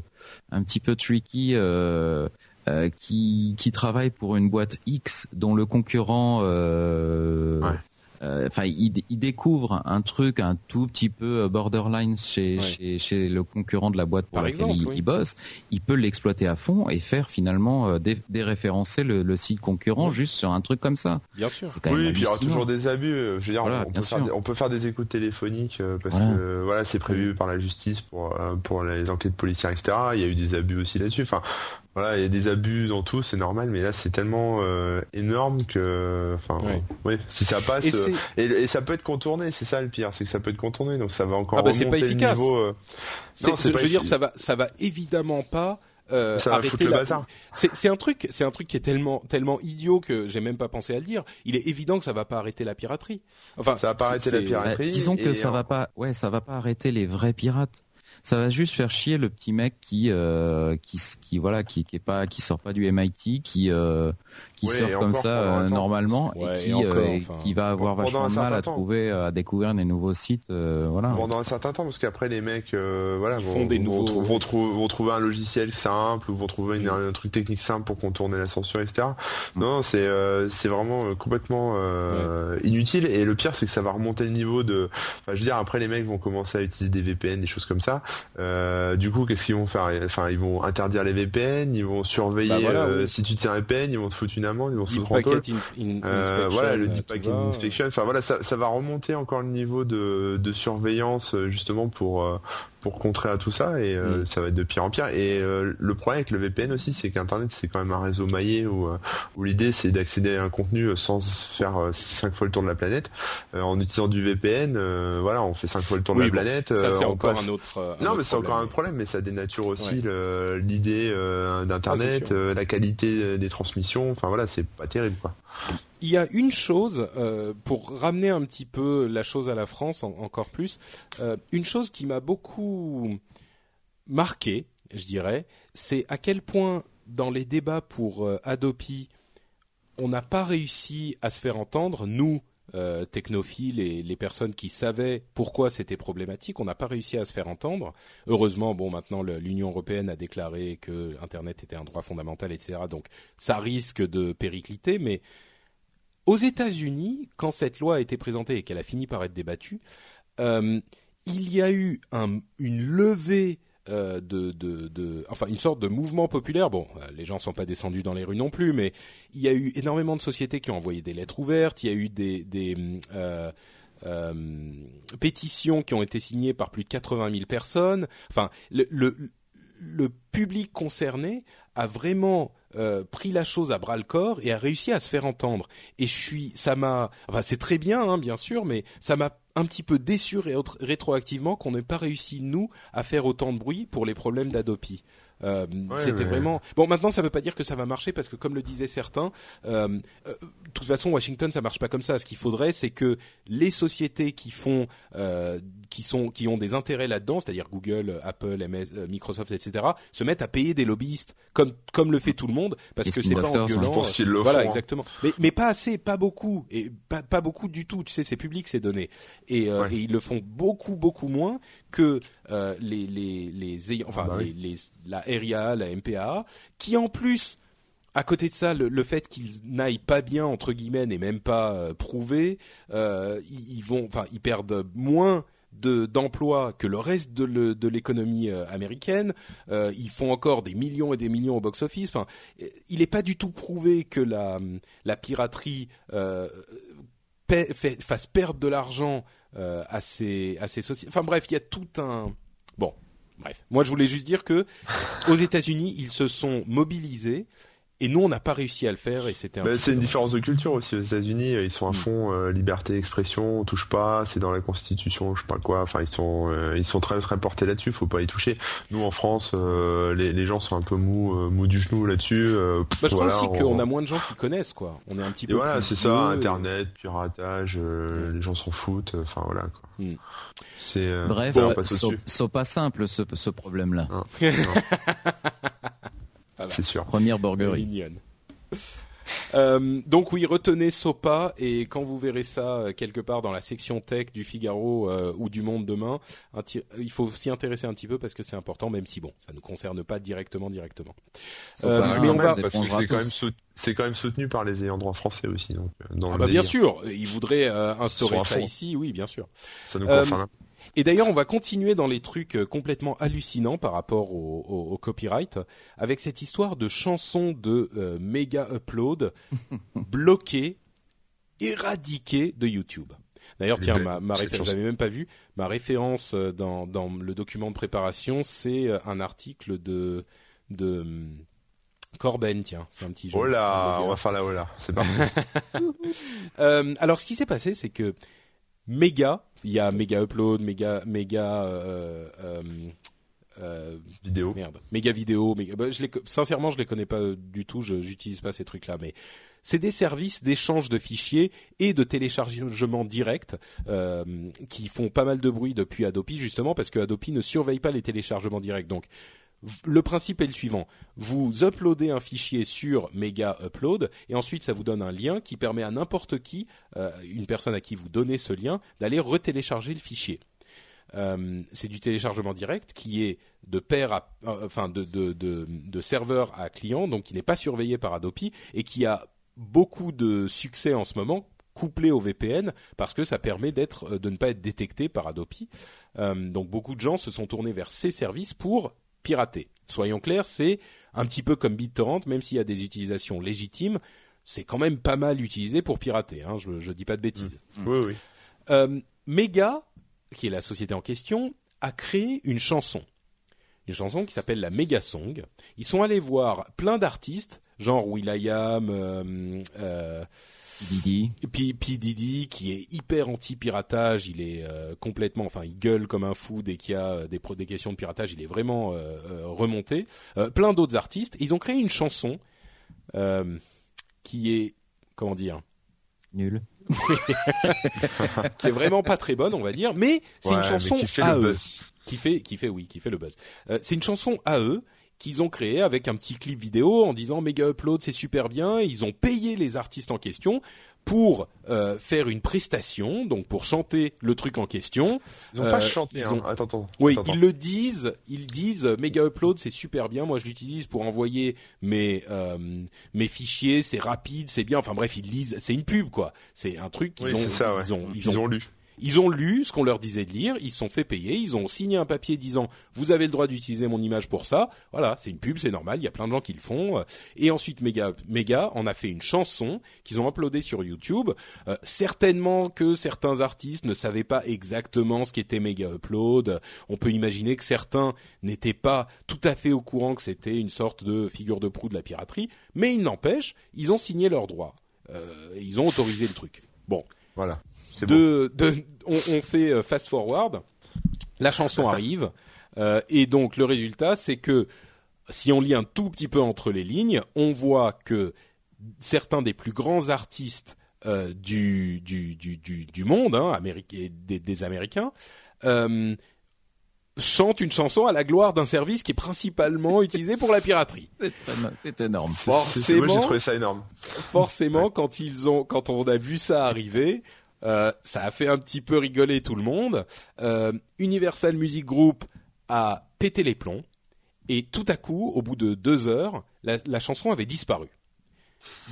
un petit peu tricky, euh, qui, qui travaille pour une boîte X dont le concurrent euh, Euh, enfin, il, il, découvre un truc un tout petit peu euh, borderline chez, chez, chez, le concurrent de la boîte pour laquelle il, bosse, il peut l'exploiter à fond et faire finalement euh, déréférencer le, le, site concurrent juste sur un truc comme ça. Bien sûr. oui, et puis il y aura toujours des abus. Je veux dire, on, peut faire des, on, peut faire des, écoutes téléphoniques parce que voilà, c'est prévu par la justice pour pour les enquêtes policières, etc. Il y a eu des abus aussi là-dessus. Enfin, voilà, il y a des abus dans tout, c'est normal, mais là c'est tellement euh, énorme que, enfin, oui, si ça passe, et, ça peut être contourné, c'est ça le pire, c'est que ça peut être contourné, donc ça va encore ah bah remonter pas efficace. le niveau. Euh... je veux dire, ça va, ça va évidemment pas. Euh, ça va arrêter le bazar. C'est un truc, c'est un truc qui est tellement tellement idiot que j'ai même pas pensé à le dire. Il est évident que ça va pas arrêter la piraterie. Enfin, ça va pas arrêter la piraterie. Bah, disons que ça va pas, ouais, ça va pas arrêter les vrais pirates ça va juste faire chier le petit mec qui euh, qui qui voilà qui qui est pas qui sort pas du MIT qui euh, qui sort comme ça euh, normalement et qui euh, qui va avoir vachement de mal à trouver à découvrir des nouveaux sites voilà. Pendant un certain temps parce qu'après les mecs voilà vont, des nouveaux... vont, vont, trouver un logiciel simple ou vont trouver une, un truc technique simple pour contourner la censure etc mm. non c'est c'est vraiment complètement inutile. Et le pire c'est que ça va remonter le niveau de enfin je veux dire après les mecs vont commencer à utiliser des VPN des choses comme ça. Euh, du coup, qu'est-ce qu'ils vont faire? Enfin, ils vont interdire les VPN, ils vont surveiller bah euh, si tu tiens un VPN, ils vont te foutre une amende, ils vont se euh, Voilà, le deep packet inspection. Enfin voilà, ça, ça va remonter encore le niveau de, de surveillance justement pour pour contrer à tout ça et euh, mm. ça va être de pire en pire. Et euh, le problème avec le VPN aussi, c'est qu'Internet c'est quand même un réseau maillé où, euh, où l'idée c'est d'accéder à un contenu sans faire cinq fois le tour de la planète. en utilisant du VPN, voilà, on fait cinq fois le tour de la planète. Ça c'est encore un autre. non, mais c'est encore un problème, mais ça dénature aussi l'idée d'Internet, ah, la qualité des transmissions. Enfin voilà, c'est pas terrible quoi. Il y a une chose euh, pour ramener un petit peu la chose à la France encore plus, euh, une chose qui m'a beaucoup marqué, je dirais, c'est à quel point dans les débats pour euh, Adopi, on n'a pas réussi à se faire entendre, nous, technophiles et les personnes qui savaient pourquoi c'était problématique, on n'a pas réussi à se faire entendre. Heureusement, bon, maintenant l'Union européenne a déclaré que Internet était un droit fondamental, etc. Donc ça risque de péricliter, mais aux États-Unis, quand cette loi a été présentée et qu'elle a fini par être débattue, euh, il y a eu une levée euh, de, enfin une sorte de mouvement populaire. Bon, euh, les gens ne sont pas descendus dans les rues non plus, mais il y a eu énormément de sociétés qui ont envoyé des lettres ouvertes. Il y a eu des, pétitions qui ont été signées par plus de 80 000 personnes. Enfin, le public concerné a vraiment euh, pris la chose à bras le corps et a réussi à se faire entendre. Et je suis, ça m'a, enfin c'est très bien, hein, bien sûr, mais ça m'a un petit peu déçu rétroactivement qu'on n'ait pas réussi nous à faire autant de bruit pour les problèmes d'Adopi. Euh, c'était vraiment bon. Maintenant, ça ne veut pas dire que ça va marcher parce que, comme le disaient certains, euh, euh, de toute façon, Washington, ça marche pas comme ça. Ce qu'il faudrait, c'est que les sociétés qui font, qui sont, qui ont des intérêts là-dedans, c'est-à-dire Google, Apple, MS, Microsoft, etc., se mettent à payer des lobbyistes comme comme le fait tout le monde, parce que c'est pas en Je pense qu'ils le voilà, font, hein. exactement. Mais mais pas assez, pas beaucoup, et pas pas beaucoup du tout. Tu sais, c'est public ces données, et, et ils le font beaucoup beaucoup moins que euh, les les les enfin ah bah les, la RIA, la MPA, qui en plus à côté de ça, le, fait qu'ils n'aillent pas bien entre guillemets n'est même pas euh, prouvé. Euh, ils, vont, enfin, ils perdent moins de d'emplois que le reste de l'économie américaine. ils font encore des millions et des millions au box-office. Enfin, il n'est pas du tout prouvé que la piraterie fasse perdre de l'argent euh, à ces à ces sociétés. Enfin bref, il y a tout un bon. Bref, moi je voulais juste dire que aux États-Unis, ils se sont mobilisés et nous, on n'a pas réussi à le faire et c'était. c'est une différence de culture aussi aux États-Unis. Ils sont à mm. fond euh, liberté d'expression, on touche pas. C'est dans la Constitution, je sais pas quoi. Enfin, ils sont euh, ils sont très très portés là-dessus. Faut pas y toucher. Nous, en France, euh, les, les gens sont un peu mous mous du genou là-dessus. Bah, je crois aussi qu'on a moins de gens qui connaissent quoi. On est un petit peu. voilà, c'est ça. Internet, piratage, les gens s'en foutent. Enfin voilà. Quoi. Mm. C'est bref, c'est pas simple ce, ce problème-là. C'est sûr. Première burgerie. Mignonne. Euh, donc oui, retenez SOPA et quand vous verrez ça euh, quelque part dans la section tech du Figaro euh, ou du Monde demain, il faut s'y intéresser un petit peu parce que c'est important, même si bon, ça ne concerne pas directement directement. mais on va parce que c'est quand même c'est quand même soutenu par les ayants droit français aussi. Donc, dans ah bah bien sûr, ils voudraient instaurer ça ici, oui, bien sûr. Ça nous concerne. Et d'ailleurs, on va continuer dans les trucs euh, complètement hallucinants par rapport au, copyright avec cette histoire de chansons de euh, méga upload bloquées, éradiquées de YouTube. D'ailleurs, tiens, ma, ma référence, j'avais même pas vu. Ma référence euh, dans, dans le document de préparation, c'est un article de de hum, Corben, tiens, c'est un petit jeu. Oh là, on va faire la là, c'est parti. euh, alors, ce qui s'est passé, c'est que méga. Il y a méga upload, méga méga euh, euh, euh, vidéo. Merde, méga vidéo. Bah, je les, sincèrement, je les connais pas du tout. Je j'utilise pas ces trucs-là, mais c'est des services d'échange de fichiers et de téléchargement direct euh, qui font pas mal de bruit depuis Adopi justement parce que Adopi ne surveille pas les téléchargements directs. Donc le principe est le suivant. Vous uploadez un fichier sur Mega Upload et ensuite ça vous donne un lien qui permet à n'importe qui, euh, une personne à qui vous donnez ce lien, d'aller retélécharger le fichier. Euh, c'est du téléchargement direct qui est de pair à, euh, enfin de, de, de, serveur à client, donc qui n'est pas surveillé par Adopi et qui a beaucoup de succès en ce moment couplé au VPN parce que ça permet d'être de ne pas être détecté par Adopi. donc beaucoup de gens se sont tournés vers ces services pour pirater. Soyons clairs, c'est un petit peu comme BitTorrent, même s'il y a des utilisations légitimes, c'est quand même pas mal utilisé pour pirater. Hein, je, je dis pas de bêtises. Mmh. Oui, oui. Euh, Mega, qui est la société en question, a créé une chanson. Une chanson qui s'appelle la Mega Song. Ils sont allés voir plein d'artistes, genre Will.i.am, euh, euh, Didi. Puis, puis Didi qui est hyper anti-piratage, il est euh, complètement, enfin il gueule comme un fou dès qu'il y a euh, des, des questions de piratage, il est vraiment euh, remonté. plein d'autres artistes, ils ont créé une chanson qui est, comment dire, nul, qui est vraiment pas très bonne, on va dire, mais c'est une chanson qui fait à eux, qui fait, qui fait, oui, qui fait le buzz. c'est une chanson à eux qu'ils ont créé avec un petit clip vidéo en disant Mega Upload c'est super bien. Ils ont payé les artistes en question pour euh, faire une prestation, donc pour chanter le truc en question. Ils ont pas euh, chanté. Ils hein. Attends, attends. Oui, ils le disent. Ils disent Mega Upload c'est super bien. Moi je l'utilise pour envoyer mes euh, mes fichiers. C'est rapide, c'est bien. Enfin bref, ils lisent. C'est une pub quoi. C'est un truc qu'ils ont, ça, ils, ont, ils, ont, lu. Ils ont lu ce qu'on leur disait de lire, ils se sont fait payer, ils ont signé un papier disant vous avez le droit d'utiliser mon image pour ça. Voilà, c'est une pub, c'est normal, il y a plein de gens qui le font. Et ensuite Mega Mega en a fait une chanson qu'ils ont uploadée sur YouTube. Euh, certainement que certains artistes ne savaient pas exactement ce qu'était Mega Upload. On peut imaginer que certains n'étaient pas tout à fait au courant que c'était une sorte de figure de proue de la piraterie, mais il n'empêche, ils ont signé leurs droits. Euh, ils ont autorisé le truc. Bon. Voilà de, on, fait euh, fast forward, la chanson arrive, euh, et donc le résultat, c'est que si on lit un tout petit peu entre les lignes, on voit que certains des plus grands artistes euh, du, du, du, du, monde, hein, des, des, Américains, chantent une chanson à la gloire d'un service qui est principalement utilisé pour la piraterie. C'est énorme. Forcément, j'ai trouvé ça énorme. Forcément, quand ils ont, quand on a vu ça arriver, euh, ça a fait un petit peu rigoler tout le monde. Euh, Universal Music Group a pété les plombs et tout à coup, au bout de deux heures, la, chanson avait disparu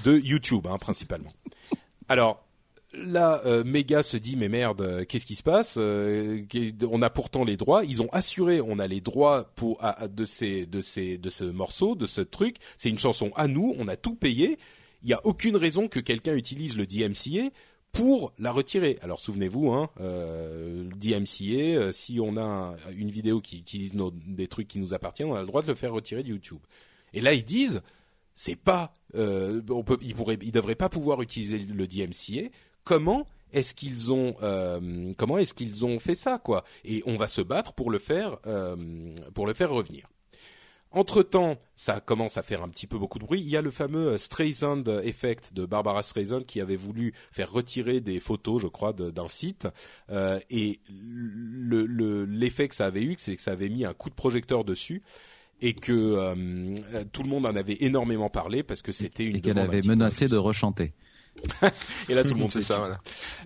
de YouTube hein, principalement. Alors là, euh, Mega se dit mais merde, qu'est-ce qui se passe On a pourtant les droits. Ils ont assuré, on a les droits pour de ces de ces de ce morceau, de ce truc. C'est une chanson à nous, on a tout payé. Il n'y a aucune raison que quelqu'un utilise le DMCA pour la retirer. Alors souvenez-vous, hein, euh, DMCA, euh, si on a une vidéo qui utilise des trucs qui nous appartiennent, on a le droit de le faire retirer de YouTube. Et là, ils disent, c'est pas, euh, ils pourraient, ils devraient pas pouvoir utiliser le DMCA. Comment est-ce qu'ils ont, euh, comment est-ce qu'ils ont fait ça, quoi? Et on va se battre pour le faire, euh, pour le faire revenir. Entre-temps, ça commence à faire un petit peu beaucoup de bruit. Il y a le fameux euh, Streisand Effect de Barbara Streisand qui avait voulu faire retirer des photos, je crois, d'un site. Euh, et l'effet que ça avait eu, c'est que ça avait mis un coup de projecteur dessus. et que euh, tout le monde en avait énormément parlé parce que c'était une et qu'elle avait menacé de rechanter. et là, tout le monde sait ça. Voilà.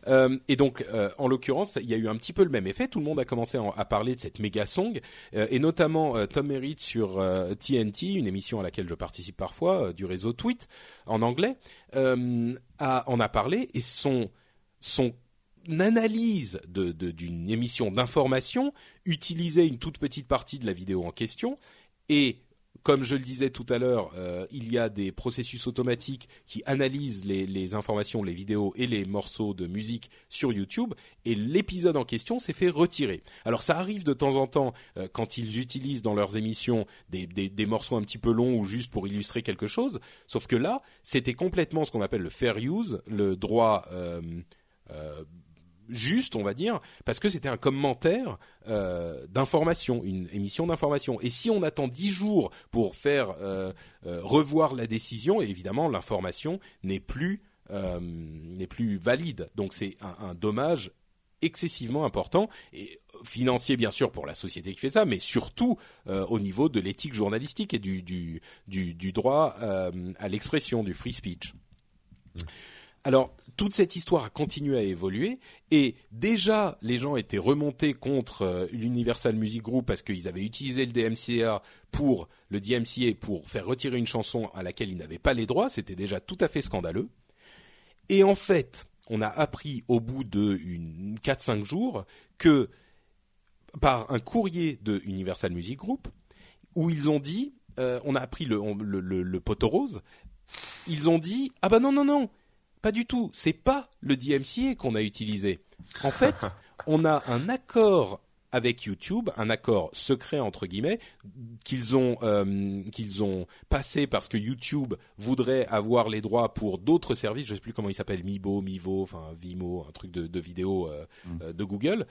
Euh, et donc, euh, en l'occurrence, il y a eu un petit peu le même effet. Tout le monde a commencé à, parler de cette méga song, euh, et notamment Tom Merritt sur TNT, une émission à laquelle je participe parfois du réseau Tweet en anglais, a, en a parlé et son son analyse d'une de, d'une émission d'information utilisait une toute petite partie de la vidéo en question et comme je le disais tout à l'heure, euh, il y a des processus automatiques qui analysent les, informations, les vidéos et les morceaux de musique sur YouTube, et l'épisode en question s'est fait retirer. Alors ça arrive de temps en temps euh, quand ils utilisent dans leurs émissions des, morceaux un petit peu longs ou juste pour illustrer quelque chose, sauf que là, c'était complètement ce qu'on appelle le fair use, le droit euh, juste, on va dire, parce que c'était un commentaire euh, d'information, une émission d'information. Et si on attend dix jours pour faire euh, euh, revoir la décision, évidemment, l'information n'est plus n'est plus valide. Donc c'est un, dommage excessivement important et financier bien sûr pour la société qui fait ça, mais surtout au niveau de l'éthique journalistique et du du du, du droit à l'expression, du free speech. Mmh. Alors, toute cette histoire a continué à évoluer et déjà les gens étaient remontés contre euh, l'Universal Music Group parce qu'ils avaient utilisé le DMCA pour le DMCA pour faire retirer une chanson à laquelle ils n'avaient pas les droits, c'était déjà tout à fait scandaleux. Et en fait, on a appris au bout de 4-5 jours que par un courrier de Universal Music Group où ils ont dit, euh, on a appris le, le, le, le poteau rose, ils ont dit ah bah non non non pas du tout. C'est pas le DMCA qu'on a utilisé. En fait, on a un accord avec YouTube, un accord secret entre guillemets qu'ils ont euh, qu'ils ont passé parce que YouTube voudrait avoir les droits pour d'autres services. Je sais plus comment il s'appelle, Mibo, Mivo, enfin Vimo, un truc de, de vidéo euh, mm. euh, de Google.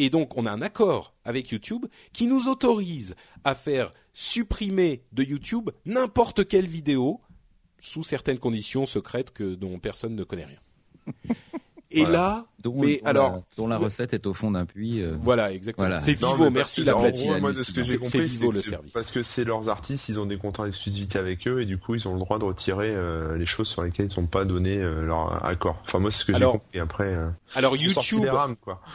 et donc, on a un accord avec YouTube qui nous autorise à faire supprimer de YouTube n'importe quelle vidéo sous certaines conditions secrètes que dont personne ne connaît rien. Et là, dont, mais alors, la, dont la recette est au fond d'un puits. Euh, voilà, exactement. C'est Vivo, merci la platine. moi, de ce que j'ai compris, Vivo le service. Parce que c'est leurs artistes, ils ont des contrats d'exclusivité avec eux et du coup, ils ont le droit de retirer euh, les choses sur lesquelles ils sont pas donné euh, leur accord. Enfin, moi, c'est ce que j'ai compris. Après, alors YouTube,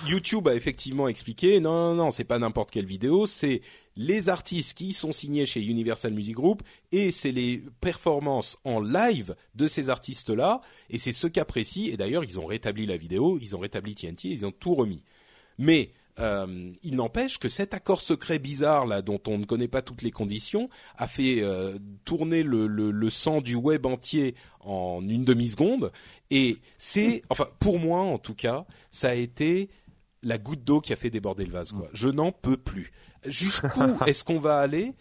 YouTube a effectivement expliqué, non, non, non, c'est pas n'importe quelle vidéo, c'est les artistes qui sont signés chez Universal Music Group et c'est les performances en live de ces artistes-là et c'est ce qu'apprécient et d'ailleurs ils ont rétabli la vidéo, ils ont rétabli TNT, ils ont tout remis. Mais euh, il n'empêche que cet accord secret bizarre là, dont on ne connaît pas toutes les conditions, a fait euh, tourner le, le, le, sang du web entier en une demi seconde. Et c'est, enfin, pour moi en tout cas, ça a été la goutte d'eau qui a fait déborder le vase. Quoi. Je n'en peux plus jusqu'où est-ce qu'on va aller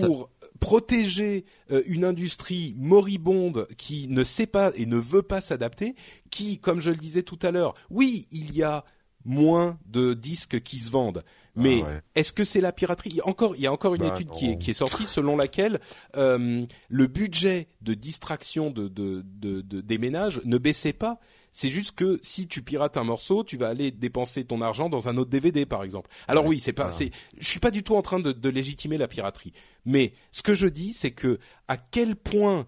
pour protéger euh, une industrie moribonde qui ne sait pas et ne veut pas s'adapter, qui, comme je le disais tout à l'heure, oui, il y a moins de disques qui se vendent. Mais ah est-ce que c'est la piraterie? Encore, il y a encore une bah, étude qui est, qui est, sortie selon laquelle euh, le budget de distraction de, de, de, des ménages ne baissait pas. C'est juste que si tu pirates un morceau, tu vas aller dépenser ton argent dans un autre DVD, par exemple. Alors oui, c'est pas, c'est, je suis pas du tout en train de, de légitimer la piraterie. Mais ce que je dis, c'est que à quel point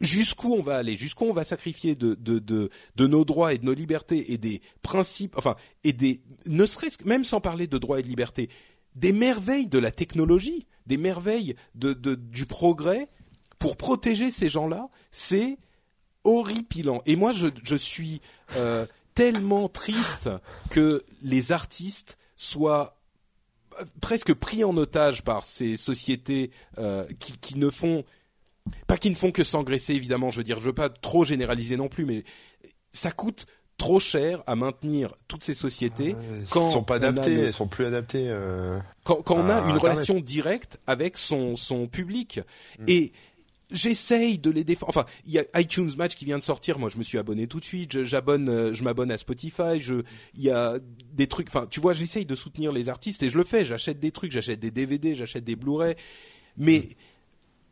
jusqu'où on va aller, jusqu'où on va sacrifier de, de, de, de, nos droits et de nos libertés et des principes, enfin, et des, ne serait-ce même sans parler de droits et de libertés, des merveilles de la technologie, des merveilles de, de du progrès pour protéger ces gens-là, c'est horripilant. Et moi, je, je suis euh, tellement triste que les artistes soient euh, presque pris en otage par ces sociétés euh, qui, qui ne font pas qui ne font que s'engraisser évidemment je veux dire je veux pas trop généraliser non plus mais ça coûte trop cher à maintenir toutes ces sociétés ah, quand sont pas adaptées, elles sont plus adaptées. Euh, quand, quand on a une relation directe avec son son public mm. et j'essaye de les défendre. Enfin, il y a iTunes Match qui vient de sortir. Moi, je me suis abonné tout de suite. J'abonne, euh, je m'abonne à Spotify. Je, il y a des trucs. Enfin, tu vois, j'essaye de soutenir les artistes et je le fais. J'achète des trucs, j'achète des DVD, j'achète des Blu-ray. Mais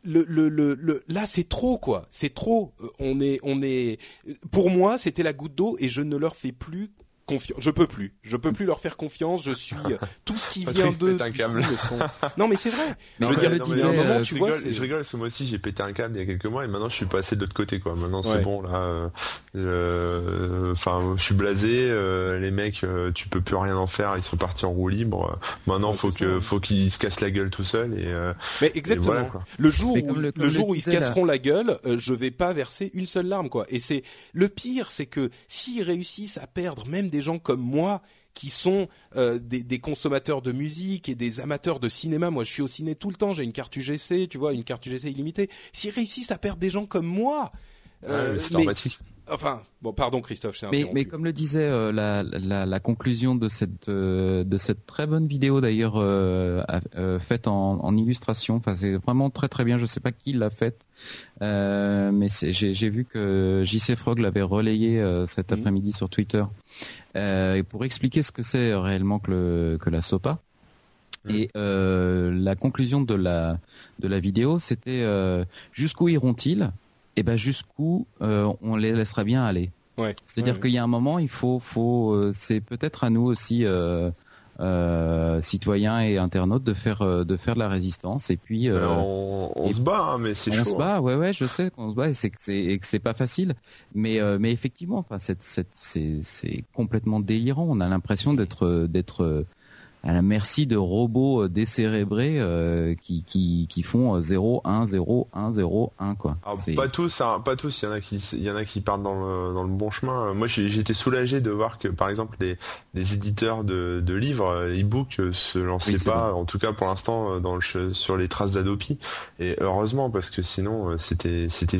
le, le, le, là, c'est trop quoi. C'est trop. Euh, on est, on est. Pour moi, c'était la goutte d'eau et je ne leur fais plus confiance. Je peux plus. Je peux plus leur faire confiance. Je suis tout ce qui vient de. un câble. Non, mais c'est vrai. Mais je veux dire, le il y a disait, un moment, euh, tu je vois, rigole, c'est- je rigole parce que moi aussi j'ai pété un câble il y a quelques mois et maintenant je suis passé de l'autre côté quoi. Maintenant c'est Ouais. bon là. euh, euh, Enfin je suis blasé. euh, les mecs euh, tu peux plus rien en faire. Ils sont partis en roue libre. Maintenant Ouais, faut que ça. faut qu'ils se cassent la gueule tout seuls et euh, Mais exactement. voilà, quoi. le jour où, le- jour où ils se là. casseront la gueule, euh, je vais pas verser une seule larme, quoi. Et c'est le pire, c'est que s'ils réussissent à perdre même des gens comme moi qui sont euh, des, des consommateurs de musique et des amateurs de cinéma. Moi, je suis au ciné tout le temps. J'ai une carte UGC, tu vois, une carte UGC illimitée. S'ils réussissent à perdre des gens comme moi, euh, ouais, mais-. Enfin, bon, pardon, Christophe, c'est Mais, mais comme le disait euh, la, la, la conclusion de cette euh, de cette très bonne vidéo d'ailleurs euh, faite en, en illustration, enfin c'est vraiment très très bien. Je sais pas qui l'a faite, mais j'ai vu que JC Frog l'avait relayé cet Mhm. après-midi sur Twitter pour expliquer ce que c'est réellement que le que la SOPA. Mhm. Et euh, la conclusion de la de la vidéo, c'était euh, jusqu'où iront-ils? Et ben jusqu'où euh, on les laissera bien aller. Ouais. C'est-à-dire Ouais, qu'il y a un moment, il faut, faut, euh, c'est peut-être à nous aussi, euh, euh, citoyens et internautes, de faire, euh, de faire de la résistance. Et puis, euh, on on et- se bat hein, mais c'est on chaud. se bat, ouais, ouais, je sais qu'on se bat et c'est que c'est et que c'est pas facile. Mais, euh, mais effectivement, enfin, c'est, c'est, complètement délirant. On a l'impression d'être, d'être euh, à la merci de robots euh, décérébrés euh, qui, qui, qui font euh, 0, 1, 0, 1, 0, 1, quoi. Alors, C'est- pas tous, hein, pas tous. Il y en a qui, il y en a qui partent dans le, dans le bon chemin. Moi, j'ai- j'étais soulagé de voir que, par exemple, les, les éditeurs de, de livres, euh, e-book, euh, se lançaient Oui, pas, en tout cas pour l'instant, euh, dans le sur les traces d'Adopi. Et heureusement, parce que sinon, euh, c'était, c'était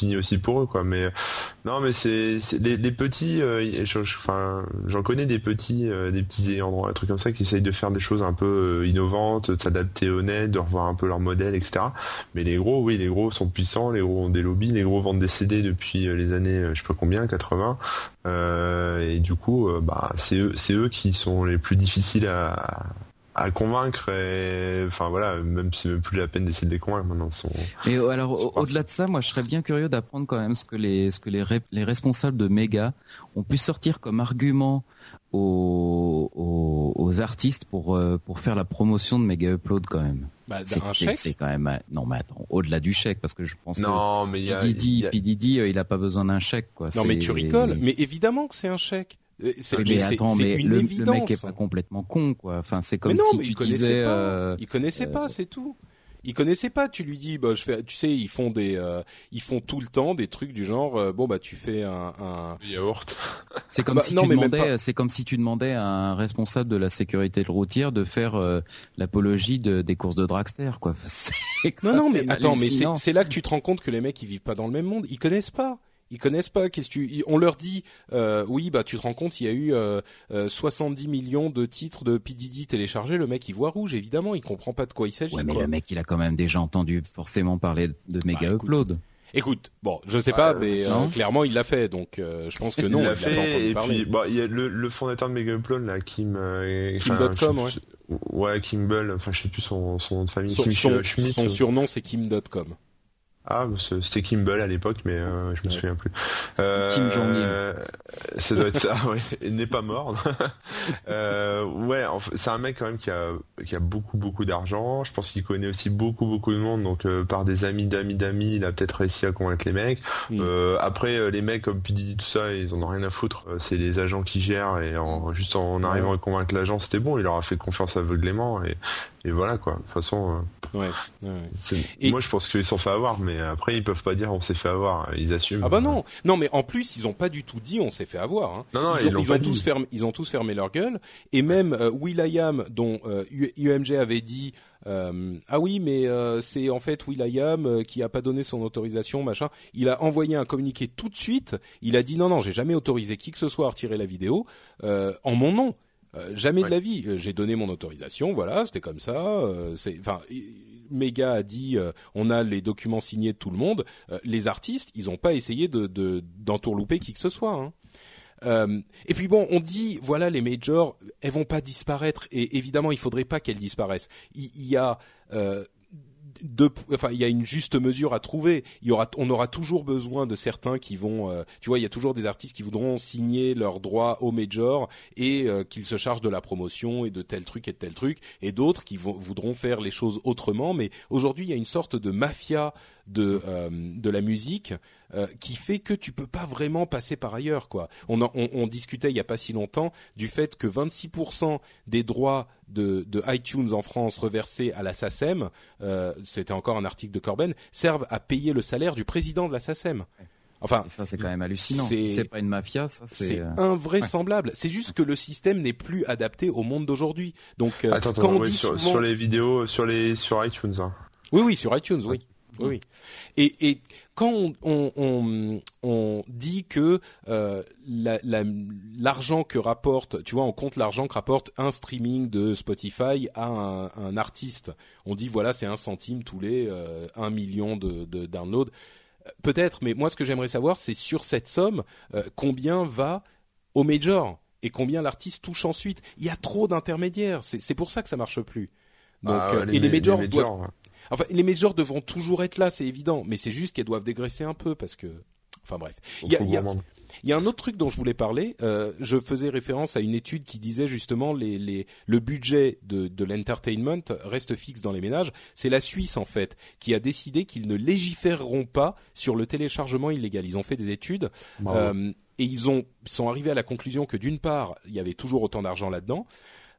Fini aussi pour eux quoi. Mais non mais c'est les, les petits euh, j'en connais des petits euh, des petits un truc comme ça qui essayent de faire des choses un peu euh, innovantes de s'adapter au net de revoir un peu leur modèle etc mais les gros oui les gros sont puissants les gros ont des lobbies les gros vendent des CD depuis euh, les années je sais pas combien 80 euh, et du coup bah c'est eux c'est eux qui sont les plus difficiles à convaincre et enfin voilà même si c'est même plus la peine d'essayer de les convaincre maintenant sont Et euh, alors, au-delà de ça, moi, je serais bien curieux d'apprendre quand même ce que les ce que les, les responsables de Mega ont pu sortir comme argument aux, aux, aux artistes pour euh, pour faire la promotion de Mega Upload quand même. Bah, C'est un c'est- chèque. c'est quand même euh, non mais attends, au-delà du chèque parce que je pense non mais il y que a, P. y a- P. Il a pas besoin d'un chèque quoi. Non, mais tu rigoles. Mais évidemment que c'est un chèque. Euh, C'est Oui, mais attends, mais une le, mec est pas complètement con quoi. Enfin, c'est comme mais non, si mais tu il connaissait disais. pas. euh, il connaissait euh, pas, c'est tout. Il connaissait pas. Tu lui dis, bah, je fais. Tu sais, ils font des, euh, ils font tout le temps des trucs du genre, euh, bon bah, tu fais un, un... yaourt C'est comme bah, si non, tu demandais, c'est comme si tu demandais à un responsable de la sécurité routière de faire euh, l'apologie de, des courses de dragster, quoi. Non, non, mais attends, mais c'est là que tu te rends compte que les mecs ils vivent pas dans le même monde. Ils connaissent pas. Ils connaissent pas. Qu'est-ce que tu On leur dit, euh, oui, bah tu te rends compte, il y a eu euh, euh, 70 millions de titres de P Diddy téléchargés. Le mec il voit rouge, évidemment, il comprend pas de quoi il s'agit. Ouais, mais quoi. le mec, il a quand même déjà entendu forcément parler de méga Bah, écoute, upload. Écoute, bon, je sais pas, Ouais, mais euh, clairement il l'a fait, donc euh, je pense que non, il l'a pas fait entendu et parler. puis bah il y a le, le fondateur de Mega Upload là Kim euh, Kim.com, enfin, je sais plus- ouais Kimball enfin je sais plus son, son nom de famille son, Kim son- son surnom c'est Kim.com. Ah, c'était Kimball à l'époque, mais euh, je me souviens plus. Euh, Kim Jong-il. ça doit être ça, oui. Il n'est pas mort. euh, ouais, c'est un mec quand même qui a, qui a beaucoup, beaucoup d'argent. Je pense qu'il connaît aussi beaucoup, beaucoup de monde. Donc, euh, par des amis, d'amis, d'amis, il a peut-être réussi à convaincre les mecs. Euh, après, les mecs comme Pidi, tout ça, ils en ont rien à foutre. C'est les agents qui gèrent et en, juste en arrivant à convaincre l'agent, c'était bon. Il leur a fait confiance aveuglément et, et voilà quoi. De toute façon. Ouais. Moi, je pense qu'ils sont fait avoir, mais après, ils peuvent pas dire on s'est fait avoir. Ils assument. Ah bah non, non, mais en plus, ils ont pas du tout dit on s'est fait avoir. Hein. Non, non, ils, ont, tous fermé, ils ont tous fermé leur gueule. Et même euh, Will.i.am, dont euh, UMG avait dit. Euh, ah oui, mais euh, c'est en fait Will.i.am euh, qui a pas donné son autorisation, machin. Il a envoyé un communiqué tout de suite. Il a dit non, non, j'ai jamais autorisé qui que ce soit à retirer la vidéo en mon nom. Euh, jamais de la vie. Euh, j'ai donné mon autorisation, voilà, c'était comme ça. Euh, c'est, enfin, Mega a dit, on a les documents signés de tout le monde. les artistes, ils n'ont pas essayé de, d'entourlouper qui que ce soit. Hein. et puis bon, on dit voilà les majors, elles vont pas disparaître et évidemment il faudrait pas qu'elles disparaissent. Il, il y a enfin, il y a une juste mesure à trouver. Il y aura, on aura toujours besoin de certains qui vont, euh, tu vois, il y a toujours des artistes qui voudront signer leurs droits au major et euh, qu'ils se chargent de la promotion et de tel truc et de tel truc, et d'autres qui voudront faire les choses autrement. Mais aujourd'hui, il y a une sorte de mafia de euh, de la musique euh, qui fait que tu peux pas vraiment passer par ailleurs quoi. On, on, on, discutait il y a pas si longtemps du fait que 26% des droits de, de, iTunes en France reversés à la SACEM, euh, c'était encore un article de Corben, servent à payer le salaire du président de la SACEM. Enfin, ça c'est quand même hallucinant. C'est pas une mafia, ça c'est. invraisemblable. C'est juste que le système n'est plus adapté au monde d'aujourd'hui. Donc, attends, quand on dit sur, sur, les vidéos, sur les sur iTunes. Hein. Oui, oui, sur iTunes, oui. Oui, Et, et quand on, on, on, dit que euh, l'argent la, que rapporte, tu vois, on compte l'argent que rapporte un streaming de Spotify à un, un artiste, on dit voilà c'est un centime tous les euh, un million de, de downloads. Peut-être, mais moi ce que j'aimerais savoir, c'est sur cette somme euh, combien va au major et combien l'artiste touche ensuite. Il y a trop d'intermédiaires, c'est pour ça que ça marche plus. Donc, ah euh, et les majors, doivent, Enfin, les majors devront toujours être là, c'est évident, mais c'est juste qu'elles doivent dégraisser un peu parce que, enfin bref. Il y a, y, a, un autre truc dont je voulais parler. Euh, je faisais référence à une étude qui disait justement les, les le budget de, de l'entertainment reste fixe dans les ménages. C'est la Suisse en fait qui a décidé qu'ils ne légiféreront pas sur le téléchargement illégal. Ils ont fait des études. Euh, et ils ont sont arrivés à la conclusion que d'une part, il y avait toujours autant d'argent là-dedans,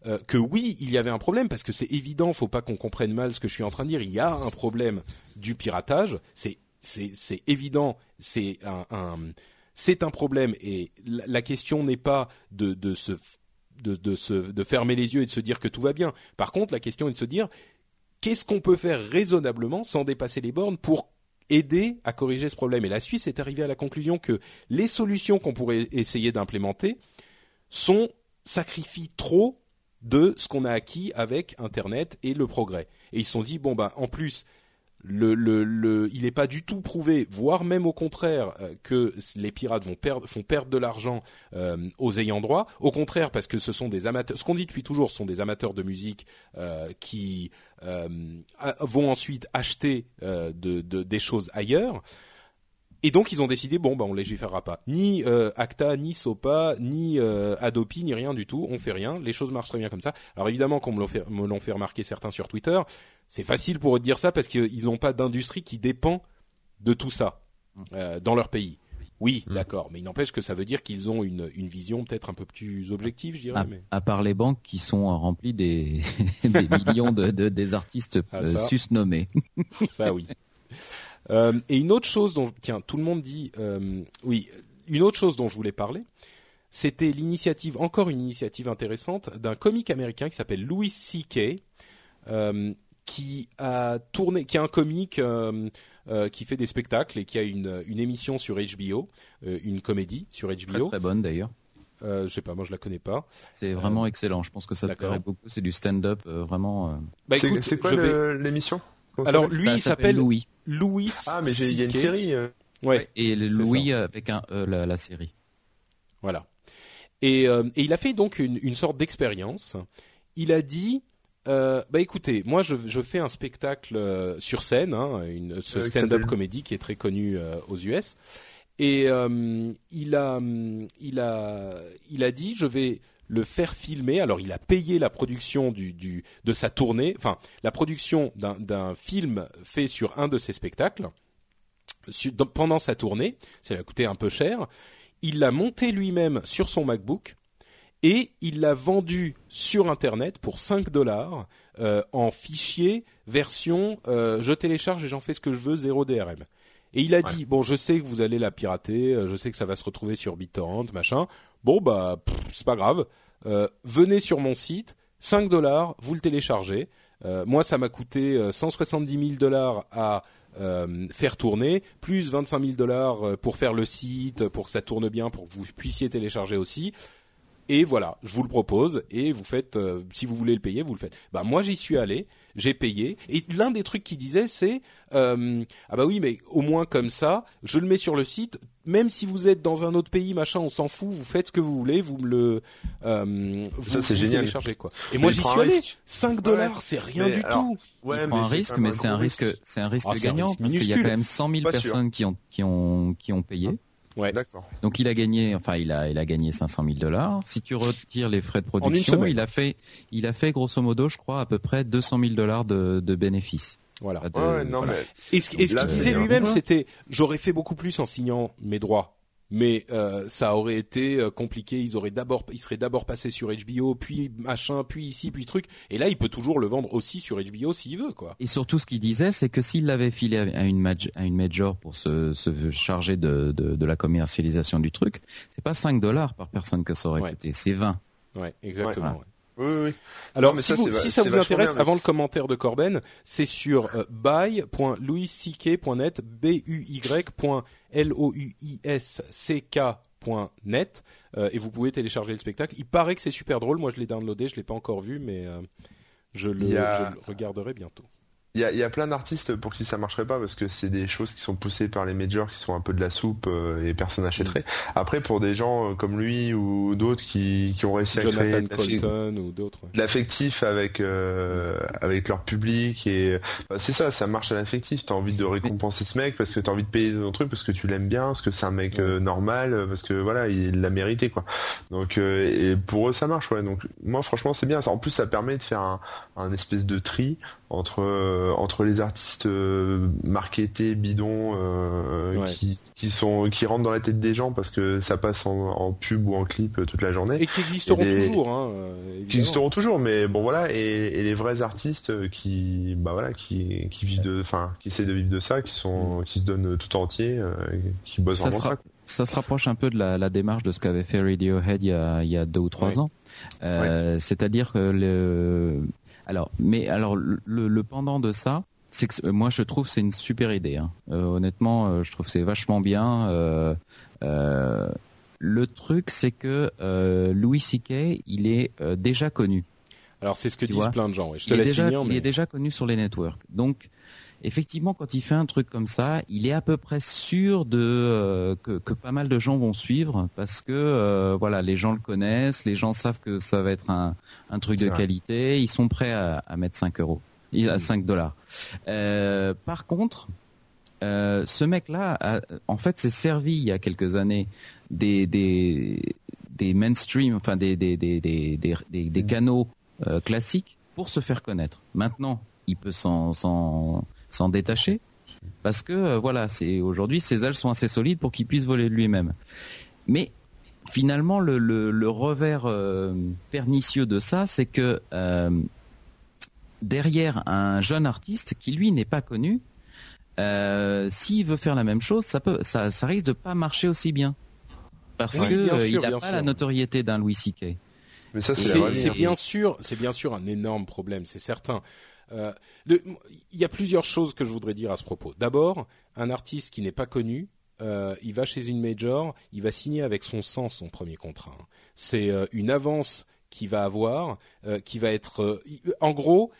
euh, que oui, il y avait un problème parce que c'est évident, faut pas qu'on comprenne mal ce que je suis en train de dire. Il y a un problème du piratage, c'est c'est évident, c'est un, c'est un problème et la, question n'est pas de de se de, de, se, de fermer les yeux et de se dire que tout va bien. Par contre, la question est de se dire qu'est-ce qu'on peut faire raisonnablement sans dépasser les bornes pour aider à corriger ce problème? Et la Suisse est arrivée à la conclusion que les solutions qu'on pourrait essayer d'implémenter sont sacrifient trop de ce qu'on a acquis avec Internet et le progrès. Et ils se sont dit bon ben en plus le, le, il n'est pas du tout prouvé, voire même au contraire, euh, que les pirates vont perdre, font perdre de l'argent euh, aux ayants droit. Au contraire, parce que ce sont des amateurs. Ce qu'on dit depuis toujours, ce sont des amateurs de musique euh, qui vont ensuite acheter de, de, des choses ailleurs. Et donc ils ont décidé bon bah on légiférera pas. Ni euh, Acta, ni Sopa, ni euh, Adopi, ni rien du tout. On fait rien. Les choses marchent très bien comme ça. Alors évidemment, comme me l'ont fait, remarquer certains sur Twitter, c'est facile pour eux de dire ça parce qu'ils n'ont pas d'industrie qui dépend de tout ça euh, dans leur pays. Oui, mmh. d'accord, mais il n'empêche que ça veut dire qu'ils ont une, une vision peut-être un peu plus objective, je dirais. À, mais... à part les banques qui sont remplies des, des millions de, de, des artistes ah, susnommés. ça oui. Euh, et une autre chose dont tiens, tout le monde dit euh, oui, une autre chose dont je voulais parler, c'était l'initiative, encore une initiative intéressante d'un comique américain qui s'appelle Louis C.K. Euh, qui a tourné, qui est un comique euh, euh, qui fait des spectacles et qui a une, une émission sur HBO, euh, une comédie sur HBO. Très, très bonne d'ailleurs. Euh, je sais pas, moi je la connais pas. C'est vraiment excellent. Je pense que ça te plairait beaucoup. C'est du stand-up, vraiment. Bah, c'est quoi l'émission? Alors lui, il s'appelle Louis. Louis. Ah, mais il y a une série. Euh. Ouais. Et Louis avec un e, la, série. Voilà. Et, euh, et, il a fait donc une, une sorte d'expérience. Il a dit euh, bah écoutez, moi je, je fais un spectacle euh, sur scène, hein, une, ce Euh, stand-up comédie qui est très connu euh, aux US, et euh, il a, il a, il a dit je vais le faire filmer. Alors il a payé la production du, du de sa tournée, enfin la production d'un film fait sur un de ses spectacles pendant sa tournée. Ça lui a coûté un peu cher. Il l'a monté lui-même sur son MacBook et il l'a vendu sur Internet pour 5 dollars euh, en fichier version euh, je télécharge et j'en fais ce que je veux, zéro DRM. Et il a dit bon, je sais que vous allez la pirater, euh, je sais que ça va se retrouver sur BitTorrent, machin. Bon bah c'est pas grave. Euh, venez sur mon site, 5 dollars, vous le téléchargez. Euh, moi, ça m'a coûté euh, 170 000 dollars à euh, faire tourner, plus 25 000 dollars euh, pour faire le site, pour que ça tourne bien, pour que vous puissiez télécharger aussi. Et voilà, je vous le propose et vous faites, euh, si vous voulez le payer, vous le faites. Bah moi j'y suis allé, j'ai payé. Et l'un des trucs qu'il disait c'est euh, ah bah oui mais au moins comme ça, je le mets sur le site. Même si vous êtes dans un autre pays, machin, on s'en fout. Vous faites ce que vous voulez, vous me le, euh, vous, Ça, c'est vous génial. téléchargez quoi. Et Mais moi j'y suis un allé. risque. 5 dollars, Ouais. c'est rien Mais du alors, tout. Ouais, il prend un c'est risque, mais un c'est un risque, c'est un risque Ah, c'est un gagnant risque parce qu'il y a quand même 100 000 Pas sûr. personnes qui ont qui ont qui ont payé. Ouais. D'accord. Donc il a gagné, enfin il a il a gagné 500 000 dollars. Si tu retires les frais de une production, semaine. il a fait il a fait grosso modo, je crois, à peu près 200 000 dollars de, de bénéfices. Voilà. De- Ouais, ouais, non, voilà. mais Et ce, qu'il disait lui-même, c'était j'aurais fait beaucoup plus en signant mes droits. Mais euh, ça aurait été euh, compliqué. Ils auraient d'abord, ils seraient d'abord passés sur HBO, puis machin, puis ici, puis truc. Et là, il peut toujours le vendre aussi sur HBO s'il veut, quoi. Et surtout, ce qu'il disait, c'est que s'il l'avait filé à une, maj- à une major pour se, se charger de, de, de la commercialisation du truc, c'est pas 5 dollars par personne que ça aurait Ouais. coûté, c'est 20. Ouais, exactement. Ouais. ouais. Oui, oui, oui. Alors, Non, si, ça, vous- si ça intéresse, bien, avant le commentaire de Corben, c'est sur euh, buy.louisck.net, b-u-y.l-o-u-i-s-c-k.net, euh, et vous pouvez télécharger le spectacle. Il paraît que c'est super drôle. Moi, je l'ai downloadé, je l'ai pas encore vu, mais euh, je, le, Il y a- je le regarderai bientôt. Il y a, y a plein d'artistes pour qui ça marcherait pas parce que c'est des choses qui sont poussées par les majors qui sont un peu de la soupe euh, et personne n'achèterait. Après, pour des gens euh, comme lui ou d'autres qui, qui ont réussi à créer Jonathan Colton ou d'autres. ouais. l'affectif avec euh, avec leur public et bah, c'est ça, ça marche à l'affectif. T'as envie de récompenser ce mec parce que t'as envie de payer ton truc parce que tu l'aimes bien, parce que c'est un mec euh, normal, euh, parce que voilà, il l'a mérité quoi. Donc euh, et pour eux ça marche ouais. Donc moi franchement c'est bien. En plus ça permet de faire un, un espèce de tri entre euh, entre les artistes euh, marketés bidons euh, Ouais. qui qui sont qui rentrent dans la tête des gens parce que ça passe en, en pub ou en clip euh, toute la journée Et qui existeront Et les- toujours, hein, euh, qui existeront toujours mais bon voilà et, et les vrais artistes euh, qui bah voilà qui qui vivent de enfin qui essaient de vivre de ça qui sont qui se donnent tout entier euh, qui bossent Ça vraiment sera- ça quoi. Ça se rapproche un peu de la, la démarche de ce qu'avait fait Radiohead il y a, il y a deux ou trois Ouais. ans. Euh, C'est-à-dire que le, alors, mais alors le, le pendant de ça, c'est que euh, moi je trouve c'est une super idée. hein. Euh, honnêtement, euh, je trouve c'est vachement bien. Euh, euh, le truc, c'est que euh, Louis C.K. il est euh, déjà connu. Alors c'est ce que Tu disent vois. plein de gens. ouais. Je te il, laisse déjà, finir. il est déjà connu sur les networks. Donc, effectivement, quand il fait un truc comme ça, il est à peu près sûr de euh, que, que pas mal de gens vont suivre parce que euh, voilà, les gens le connaissent, les gens savent que ça va être un, un truc de vrai. qualité, ils sont prêts à, à mettre 5 euros, à 5 dollars. Euh, par contre, euh, ce mec-là, a- en fait, s'est servi il y a quelques années des des des mainstream, enfin des des des des des, des- des canaux euh, classiques pour se faire connaître. Maintenant, il peut s'en s'en détacher parce que euh, voilà, c'est aujourd'hui ses ailes sont assez solides pour qu'il puisse voler de lui-même. Mais finalement, le le, le revers euh, pernicieux de ça, c'est que euh, derrière un jeune artiste qui lui n'est pas connu, euh, s'il veut faire la même chose, ça peut, ça, ça risque de pas marcher aussi bien parce Oui, que bien euh, sûr, il n'a bien pas sûr. la notoriété d'un Louis C.K. mais ça c'est bien sûr, c'est bien sûr un énorme problème, c'est certain. Euh, il y a plusieurs choses que je voudrais dire à ce propos. D'abord, un artiste qui n'est pas connu, euh, il va chez une major, il va signer avec son sang son premier contrat. hein. C'est euh, une avance qu'il va avoir, qui va être, en gros,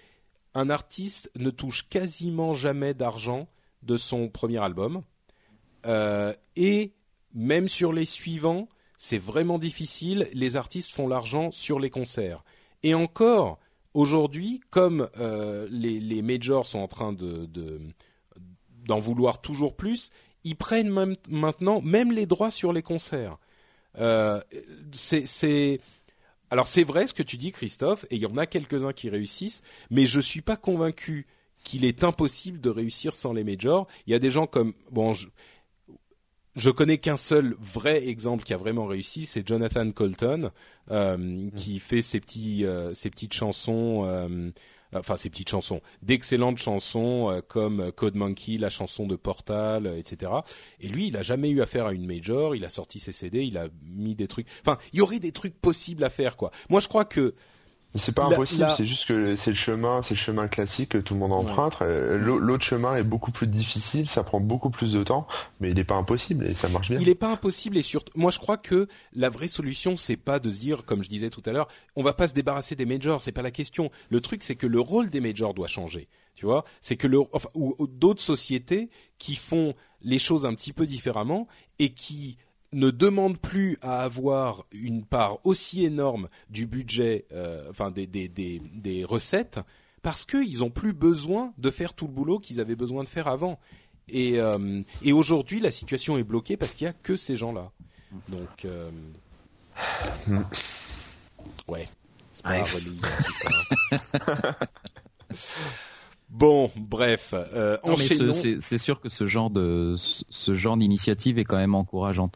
un artiste ne touche quasiment jamais d'argent de son premier album. Et même sur les suivants, c'est vraiment difficile. Les artistes font l'argent sur les concerts. Et encore, aujourd'hui, comme euh, les, majors sont en train de d'en vouloir toujours plus, ils prennent même, maintenant même les droits sur les concerts. Euh, c'est alors c'est vrai ce que tu dis, Christophe, et il y en a quelques-uns qui réussissent, mais je suis pas convaincu qu'il est impossible de réussir sans les majors. Il y a des gens comme bon, je connais qu'un seul vrai exemple qui a vraiment réussi, c'est Jonathan Colton, euh, mmh. qui fait ses petits, euh, ses petites chansons, euh, enfin ses petites chansons, d'excellentes chansons euh, comme Code Monkey, la chanson de Portal, etc. Et lui, il a jamais eu affaire à une major. Il a sorti ses CD, il a mis des trucs. Enfin, il y aurait des trucs possibles à faire, quoi. Moi, je crois que c'est pas impossible, c'est juste que c'est le chemin, c'est le chemin classique que tout le monde emprunte. Euh, l'autre chemin est beaucoup plus difficile, ça prend beaucoup plus de temps, mais il n'est pas impossible et ça marche bien. Il n'est pas impossible et surtout, moi je crois que la vraie solution c'est pas de se dire, comme je disais tout à l'heure, on va pas se débarrasser des majors, c'est pas la question. Le truc c'est que le rôle des majors doit changer. Tu vois, c'est que le, enfin, ou d'autres sociétés qui font les choses un petit peu différemment et qui ne demande plus à avoir une part aussi énorme du budget, euh, enfin des, des, des, des, recettes, parce qu'ils ont plus besoin de faire tout le boulot qu'ils avaient besoin de faire avant. Et, euh, et aujourd'hui, la situation est bloquée parce qu'il y a que ces gens-là. Donc, euh... ouais, c'est pas hein. Bon, bref, euh, C'est sûr que ce genre de ce genre d'initiative est quand même encourageante.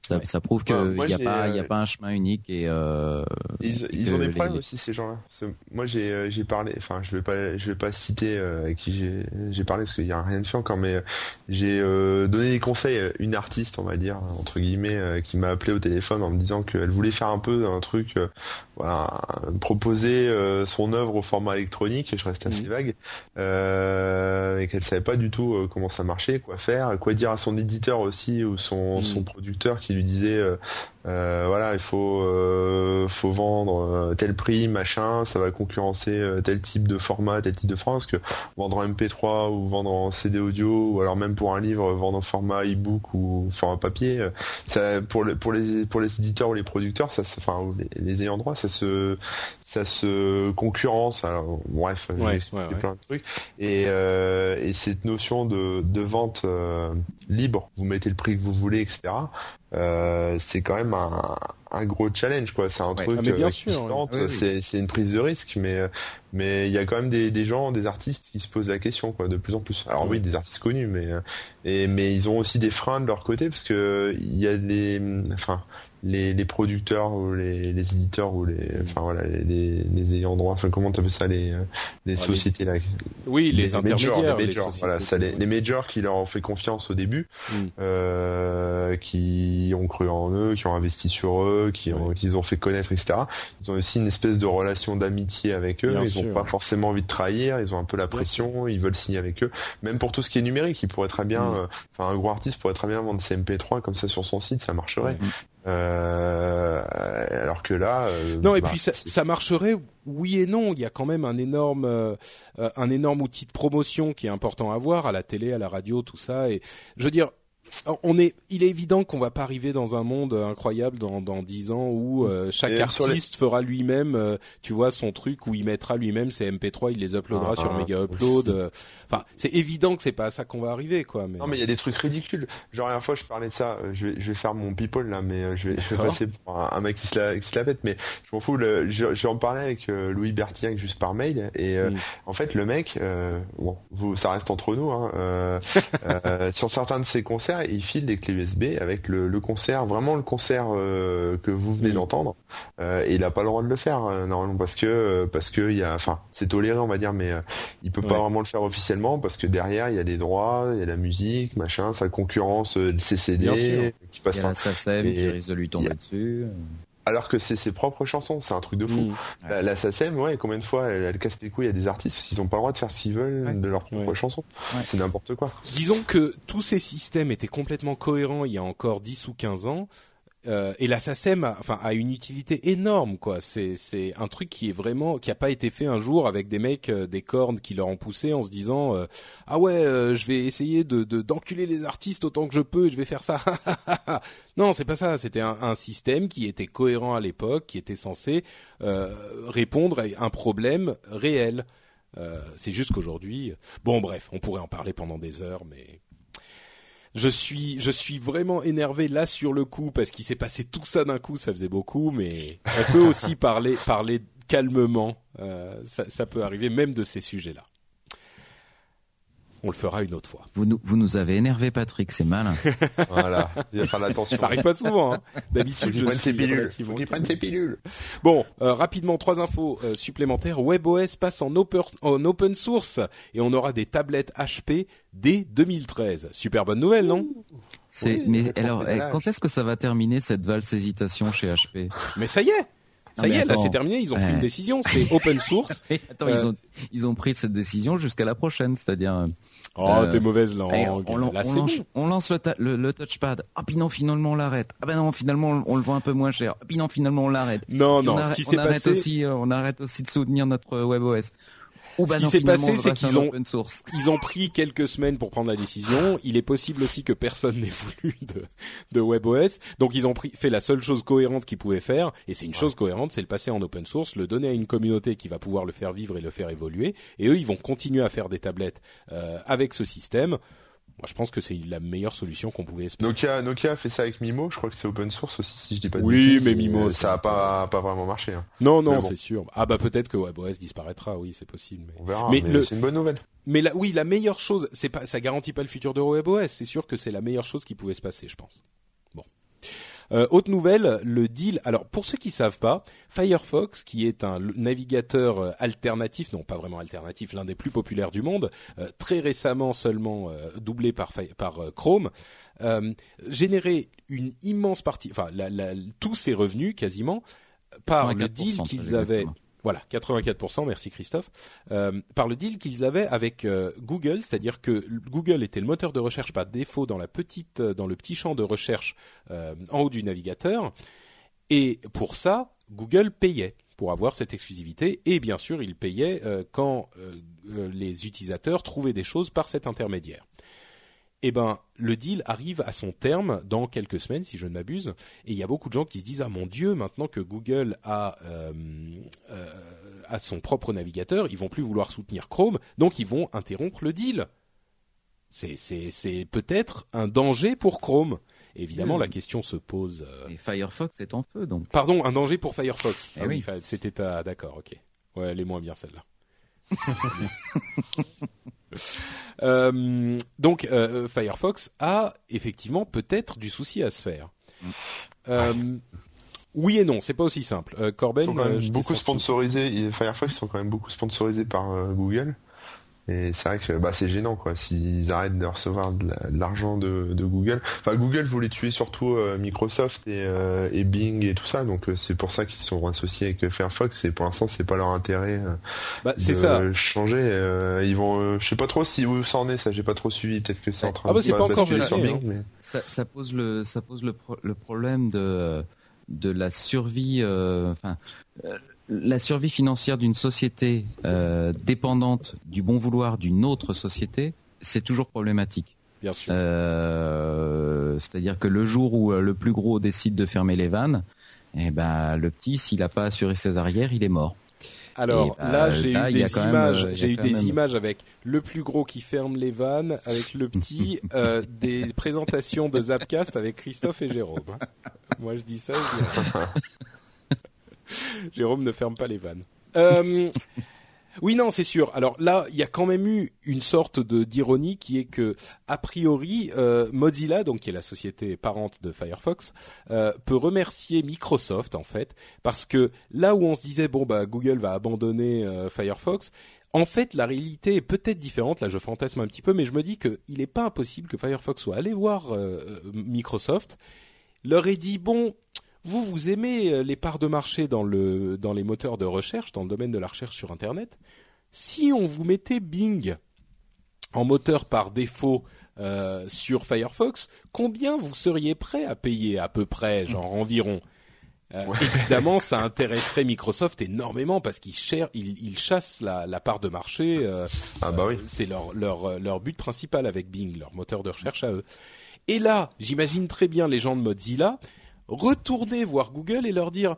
Ça, ça prouve qu'il n'y a pas, y a euh, pas un chemin unique et euh, ils, ils ont des problèmes aussi ces gens-là. Moi j'ai euh, j'ai parlé, enfin je vais pas je vais pas citer euh, avec qui j'ai parlé parce qu'il y a rien de fait encore, mais j'ai donné des conseils à une artiste on va dire entre guillemets qui m'a appelé au téléphone en me disant qu'elle voulait faire un peu un truc, voilà, proposer son œuvre au format électronique. Et je reste assez mmh. vague et qu'elle savait pas du tout comment ça marchait, quoi faire, quoi dire à son éditeur aussi ou son mmh. son producteur qui lui disait euh, euh, voilà il faut euh, faut vendre tel prix machin ça va concurrencer tel type de format tel type de France que vendre en MP3 ou vendre en CD audio ou alors même pour un livre vendre en format e-book ou format papier ça pour les pour les pour les éditeurs ou les producteurs ça enfin les, ayants droit ça se ça se concurrence. Alors bref ouais, plein de trucs. Et, et cette notion de, de vente libre vous mettez le prix que vous voulez etc euh, c'est quand même un, un, gros challenge quoi. C'est un truc ah, euh, c'est une prise de risque mais euh, mais il y a quand même des, des, gens des artistes qui se posent la question quoi de plus en plus. Alors oui des artistes connus mais et mais ils ont aussi des freins de leur côté parce que il y a des enfin les, les producteurs ou les, les éditeurs ou les mm. enfin voilà les, les ayants droit. Enfin comment t'appelles ça les euh, les ah, sociétés là? Oui les, intermédiaires les majors, voilà ça les, les majors qui leur ont fait confiance au début mm. euh, qui ont cru en eux qui ont investi sur eux qui ont qu'ils ont fait connaître etc ils ont aussi une espèce de relation d'amitié avec eux. Ils ont pas forcément envie de trahir. Ils ont un peu la pression. ils veulent signer avec eux. Même pour tout ce qui est numérique ils pourraient très bien mm. euh, enfin un gros artiste pourrait très bien vendre ses MP3 comme ça sur son site. Ça marcherait euh, alors que là, euh, non et bah, puis ça, ça, marcherait oui et non. Il y a quand même un énorme euh, un énorme outil de promotion qui est important à voir à la télé, à la radio, tout ça. Et je veux dire, on est, il est évident qu'on va pas arriver dans un monde incroyable dans dans dix ans où euh, chaque artiste fera lui-même, euh, tu vois, son truc où il mettra lui-même ses MP3, il les uploadera ah, sur ah, Mega Upload. Euh. Enfin, c'est évident que c'est pas à ça qu'on va arriver, quoi. Mais... Non, mais il y a des trucs ridicules. Genre la dernière fois, je parlais de ça. Je vais, je vais faire mon people là, mais je vais, je vais passer pour un, mec qui se la, qui se la pète. Mais je m'en fous. Le, je, en parlais avec Louis Bertiac juste par mail et mm. en fait, le mec, bon, vous, ça reste entre nous. Hein, sur certains de ses concerts il file des clés USB avec le, concert, vraiment le concert euh, que vous venez mm. d'entendre. Euh, et il a pas le droit de le faire euh, normalement parce que parce que il y a, enfin, c'est toléré on va dire, mais il peut pas vraiment le faire officiellement parce que derrière il y a des droits, il y a la musique, machin, sa concurrence, le CCD qui passe il y a par. qui risque de lui tomber dessus alors que c'est ses propres chansons, c'est un truc de fou. Mmh. La, la SACEM, ouais, combien de fois elle, casse les couilles à des artistes parce qu'ils ont pas le droit de faire ce qu'ils veulent de leurs propres chansons. C'est n'importe quoi. Disons que tous ces systèmes étaient complètement cohérents il y a encore 10 ou 15 ans. Euh, et la SACEM a, enfin, une utilité énorme, quoi. C'est, c'est un truc qui est vraiment, qui a pas été fait un jour avec des mecs, euh, des cornes qui leur ont poussé en se disant, euh, ah ouais, je vais essayer de, de, d'enculer les artistes autant que je peux, et je vais faire ça. non, c'est pas ça. C'était un, un, système qui était cohérent à l'époque, qui était censé répondre à un problème réel. c'est juste qu'aujourd'hui, bon, bref, on pourrait en parler pendant des heures, mais je suis, je suis vraiment énervé là sur le coup parce qu'il s'est passé tout ça d'un coup, ça faisait beaucoup, mais on peut aussi parler, parler calmement. Euh, ça, ça peut arriver même de ces sujets-là. On le fera une autre fois. Vous nous, vous nous avez énervé, Patrick, c'est malin. voilà, il va faire attention. Ça arrive pas souvent. Hein. D'habitude, je suis prenne ses pilules. Bon, euh, rapidement, trois infos euh, supplémentaires. WebOS passe en open, en open source et on aura des tablettes HP dès 2013. Super bonne nouvelle, non? C'est. mais alors, eh, quand est-ce que ça va terminer cette valse hésitation chez HP Mais ça y est. Ça y est, là c'est terminé, ils ont pris une décision, c'est open source. attends, ils, ont, ils ont pris cette décision jusqu'à la prochaine, c'est-à-dire... Euh, oh, euh, t'es mauvaise langue. on, lance, on, lance, le, le, touchpad. Ah puis non, finalement on l'arrête. Ah ben non, finalement on, le voit un peu moins cher. Ah puis non, finalement on l'arrête. Non, non, ce qui s'est passé... Aussi, euh, on arrête aussi de soutenir notre WebOS. Ce bah qui s'est passé, c'est qu'ils ont ils ont pris quelques semaines pour prendre la décision. Il est possible aussi que personne n'ait voulu de, de WebOS, donc ils ont pris, fait la seule chose cohérente qu'ils pouvaient faire, et c'est une chose cohérente, c'est le passer en open source, le donner à une communauté qui va pouvoir le faire vivre et le faire évoluer. Et eux, ils vont continuer à faire des tablettes euh, avec ce système. Moi, je pense que c'est la meilleure solution qu'on pouvait espérer. Nokia, Nokia a fait ça avec Mimo. Je crois que c'est open source aussi, si je dis pas de Oui, mais Mimo, ça a pas, pas vraiment marché. Hein. Non, non, c'est sûr. Ah bah peut-être que WebOS disparaîtra. Oui, c'est possible. Mais... On verra. Mais, c'est une bonne nouvelle. Mais la, oui, la meilleure chose, c'est pas, ça garantit pas le futur de WebOS. C'est sûr que c'est la meilleure chose qui pouvait se passer, je pense. Bon. Euh, autre nouvelle, le deal. Alors pour ceux qui savent pas, Firefox, qui est un navigateur euh, alternatif, non pas vraiment alternatif, l'un des plus populaires du monde, euh, très récemment seulement euh, doublé par, par Chrome, générait une immense partie, enfin tous ses revenus quasiment par le deal qu'ils avaient. Voilà, 84%, merci Christophe, euh, par le deal qu'ils avaient avec euh, Google, c'est-à-dire que Google était le moteur de recherche par défaut dans la petite, euh, dans le petit champ de recherche en haut du navigateur, et pour ça, Google payait pour avoir cette exclusivité, et bien sûr, il payait quand les utilisateurs trouvaient des choses par cet intermédiaire eh ben le deal arrive à son terme dans quelques semaines, si je ne m'abuse, et il y a beaucoup de gens qui se disent ah mon Dieu, maintenant que Google a euh, euh, a son propre navigateur, ils vont plus vouloir soutenir Chrome, donc ils vont interrompre le deal. C'est peut-être un danger pour Chrome. évidemment, la question se pose. Euh, et Firefox est en feu, donc. Pardon, un danger pour Firefox. Eh ah oui, c'était d'accord, ok. Ouais, elle est moins bien celle-là. Euh, donc euh, Firefox a effectivement peut-être du souci à se faire. Euh, oui et non, c'est pas aussi simple. Corben, ils sont quand même beaucoup sponsorisés. Firefox sont quand même beaucoup sponsorisés par Google. Et c'est vrai que bah, c'est gênant quoi s'ils arrêtent de recevoir de l'argent de, Google. Enfin Google voulait tuer surtout euh, Microsoft euh, et, Bing et tout ça, donc euh, c'est pour ça qu'ils sont associés avec Firefox. Et pour l'instant c'est pas leur intérêt bah, de ça. changer. ils vont, je sais pas trop si où ça en est, ça j'ai pas trop suivi. Peut-être que c'est en train ah bah, de pas encore sur Bing. Mais... Ça, ça, pose le ça pose le, le problème de de la survie. Enfin la survie financière d'une société euh, dépendante du bon vouloir d'une autre société, c'est toujours problématique. Bien sûr. Euh, c'est-à-dire que le jour où euh, le plus gros décide de fermer les vannes, eh ben le petit, s'il n'a pas assuré ses arrières, il est mort. Alors bah, là, j'ai eu des images. J'ai eu des images avec le plus gros qui ferme les vannes, avec le petit, des présentations de Zapcast avec Christophe et Jérôme. Moi, je dis ça. Jérôme ne ferme pas les vannes. Euh, oui, non, c'est sûr. Alors là, il y a quand même eu une sorte de d'ironie qui est que, a priori, euh, Mozilla, donc qui est la société parente de Firefox, euh, peut remercier Microsoft en fait, parce que là où on se disait bon bah Google va abandonner Firefox, en fait, la réalité est peut-être différente. Là, je fantasme un petit peu, mais je me dis qu'il n'est pas impossible que Firefox soit allé voir Microsoft, leur ait dit bon, vous, vous aimez euh, les parts de marché dans, le, dans les moteurs de recherche, dans le domaine de la recherche sur Internet. Si on vous mettait Bing en moteur par défaut euh, sur Firefox, combien vous seriez prêt à payer à peu près, genre environ? Euh, Évidemment, ça intéresserait Microsoft énormément parce qu'ils ils, ils chassent la, la, part de marché. Euh, ah bah oui. c'est leur leur leur but principal avec Bing, leur moteur de recherche à eux. Et là, j'imagine très bien les gens de Mozilla retourner voir Google et leur dire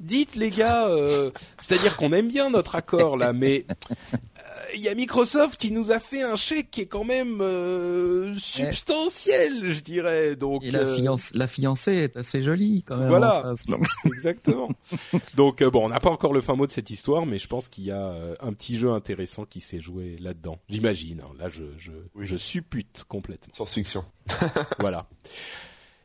dites les gars, euh, c'est-à-dire qu'on aime bien notre accord là, mais il y a Microsoft qui nous a fait un chèque qui est quand même euh, substantiel, je dirais. Donc et la, euh, la fiancée est assez jolie quand même. Voilà, exactement. donc euh, bon, on n'a pas encore le fin mot de cette histoire, mais je pense qu'il y a un petit jeu intéressant qui s'est joué là-dedans. J'imagine. Hein. Là, je je, je suppute complètement. Science-fiction. voilà.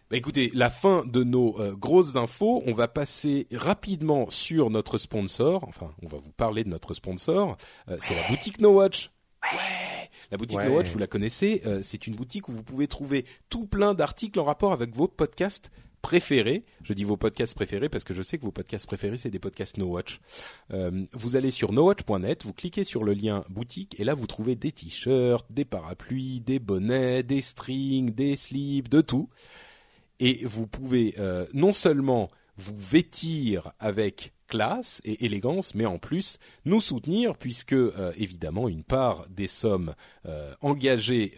Bah écoutez, la fin de nos euh, grosses infos. On va passer rapidement sur notre sponsor. Enfin, on va vous parler de notre sponsor. Euh, c'est la boutique No Watch. Ouais. La boutique No Watch, vous la connaissez. Euh, c'est une boutique où vous pouvez trouver tout plein d'articles en rapport avec vos podcasts préférés. Je dis vos podcasts préférés parce que je sais que vos podcasts préférés c'est des podcasts No Watch. vous allez sur nowatch.net, vous cliquez sur le lien boutique et là vous trouvez des t-shirts, des parapluies, des bonnets, des strings, des slips, de tout et vous pouvez euh, non seulement vous vêtir avec classe et élégance, mais en plus nous soutenir puisque euh, évidemment une part des sommes euh, engagées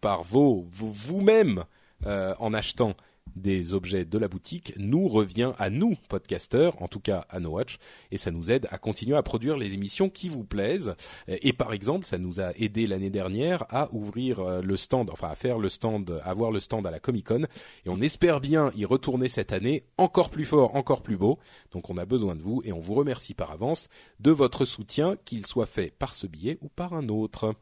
par vos vous-même en achetant des objets de la boutique nous revient à nous podcasteurs, en tout cas à No Watch, et ça nous aide à continuer à produire les émissions qui vous plaisent. Et par exemple, ça nous a aidé l'année dernière à ouvrir euh, le stand, enfin à faire le stand, à avoir le stand à la Comic Con, et on espère bien y retourner cette année encore plus fort, encore plus beau. Donc on a besoin de vous et on vous remercie par avance de votre soutien, qu'il soit fait par ce billet ou par un autre.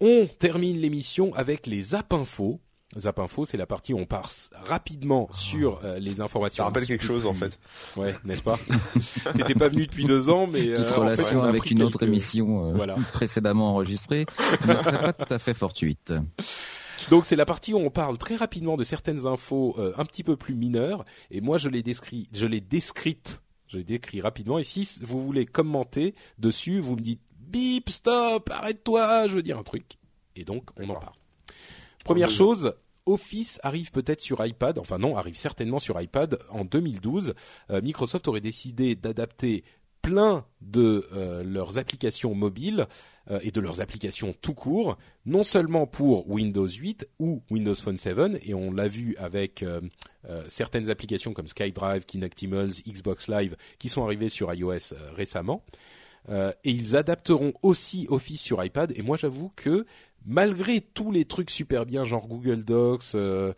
On termine l'émission avec les app infos. Zap Info, c'est la partie où on passe rapidement sur euh, les informations. Ça rappelle quelque chose en fait. Ouais, n'est-ce pas T'étais pas venu depuis deux ans, mais toute euh, relation avec une autre émission euh, précédemment enregistrée ne serait pas tout à fait fortuite. Donc c'est la partie où on parle très rapidement de certaines infos un petit peu plus mineures, et moi je l'ai décrit, je l'ai décrite, je l'ai décrit rapidement. Et si vous voulez commenter dessus, vous me dites bip, stop, arrête-toi, je veux dire un truc, et donc on en parle. Première chose, Office arrive peut-être sur iPad, enfin non, arrive certainement sur iPad en 2012. Euh, Microsoft aurait décidé d'adapter plein de euh, leurs applications mobiles euh, et de leurs applications tout court, non seulement pour Windows 8 ou Windows Phone 7, et on l'a vu avec certaines applications comme SkyDrive, Kinectimals, Xbox Live, qui sont arrivées sur iOS récemment. et ils adapteront aussi Office sur iPad. Et moi, j'avoue que malgré tous les trucs super bien, genre Google Docs, euh,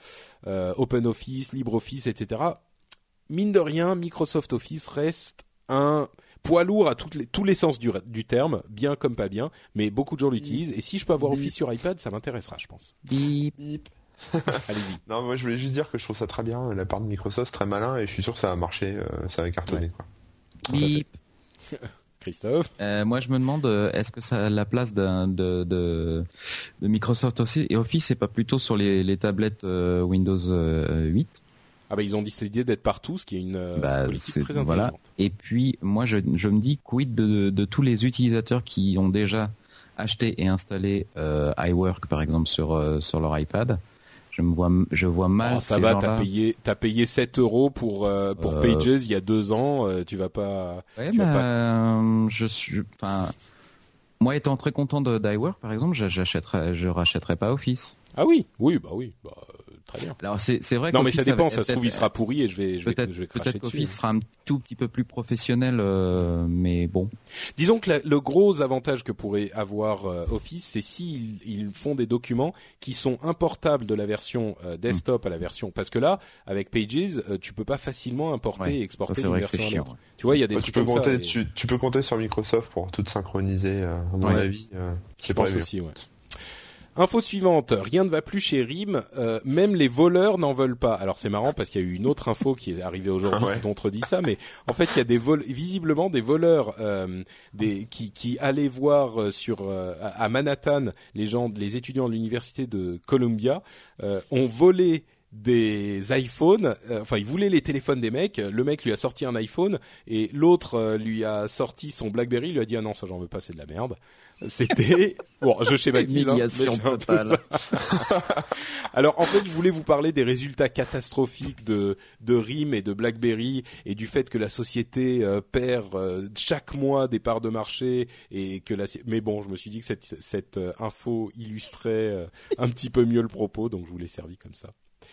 euh, OpenOffice, LibreOffice, etc., mine de rien, Microsoft Office reste un poids lourd à les, tous les sens du, terme, bien comme pas bien, mais beaucoup de gens l'utilisent. Et si je peux avoir Office sur iPad, ça m'intéressera, je pense. Bip. Bip. Allez-y. Non, moi je voulais juste dire que je trouve ça très bien, la part de Microsoft, très malin, et je suis sûr que ça va marcher, euh, ça va cartonner. Quoi. Bip. Christophe euh, Moi, je me demande, euh, est-ce que ça la place de, de, de, Microsoft aussi et Office, c'est pas plutôt sur les, les tablettes euh, Windows 8 ah bah ils ont décidé d'être partout, ce qui est une bah, politique très intelligente. Voilà. Et puis moi je, je me dis quid de, de tous les utilisateurs qui ont déjà acheté et installé iWork par exemple sur sur leur iPad? Je me vois, je vois mal. Oh, ça va, t'as payé, t'as payé 7 euros pour euh, pour euh, Pages il y a deux ans. Euh, tu vas pas. Ouais, tu vas pas... je suis. Enfin, moi étant très content de d'iWork par exemple, j'achèterais, je rachèterais pas Office. Ah oui, oui, bah oui. Bah, très bien. Alors c'est c'est vrai. Non mais ça dépend. Ça se trouve il sera pourri et je vais je vais, je vais cracher dessus. Peut-être sera un tout petit peu plus professionnel, euh, mais bon. Disons que le gros avantage que pourrait avoir euh, Office, c'est s'ils ils font des documents qui sont importables de la version euh, desktop à la version. Parce que là, avec Pages, tu peux pas facilement importer et exporter une version à l'autre. Tu vois, il y a des trucs tu peux comme compter, ça. Tu, tu, peux compter sur Microsoft pour tout synchroniser. à mon avis, je pense aussi. Ouais. Info suivante, rien ne va plus chez RIM, euh, même les voleurs n'en veulent pas. Alors c'est marrant parce qu'il y a eu une autre info qui est arrivée aujourd'hui qui contredit ça, mais en fait il y a des vol visiblement des voleurs euh, des, qui, qui allaient voir euh, sur à Manhattan les gens, les étudiants de l'université de Columbia ont volé des iPhones. euh, enfin, il voulait les téléphones des mecs. Le mec lui a sorti un iPhone et l'autre euh, lui a sorti son BlackBerry. Il lui a dit ah non ça j'en veux pas, c'est de la merde. C'était bon, je schématise. hein, totale. Alors en fait, je voulais vous parler des résultats catastrophiques de de RIM et de BlackBerry et du fait que la société euh, perd euh, chaque mois des parts de marché et que la mais bon, je me suis dit que cette cette euh, info illustrait euh, un petit peu mieux le propos, donc je vous l'ai servi comme ça.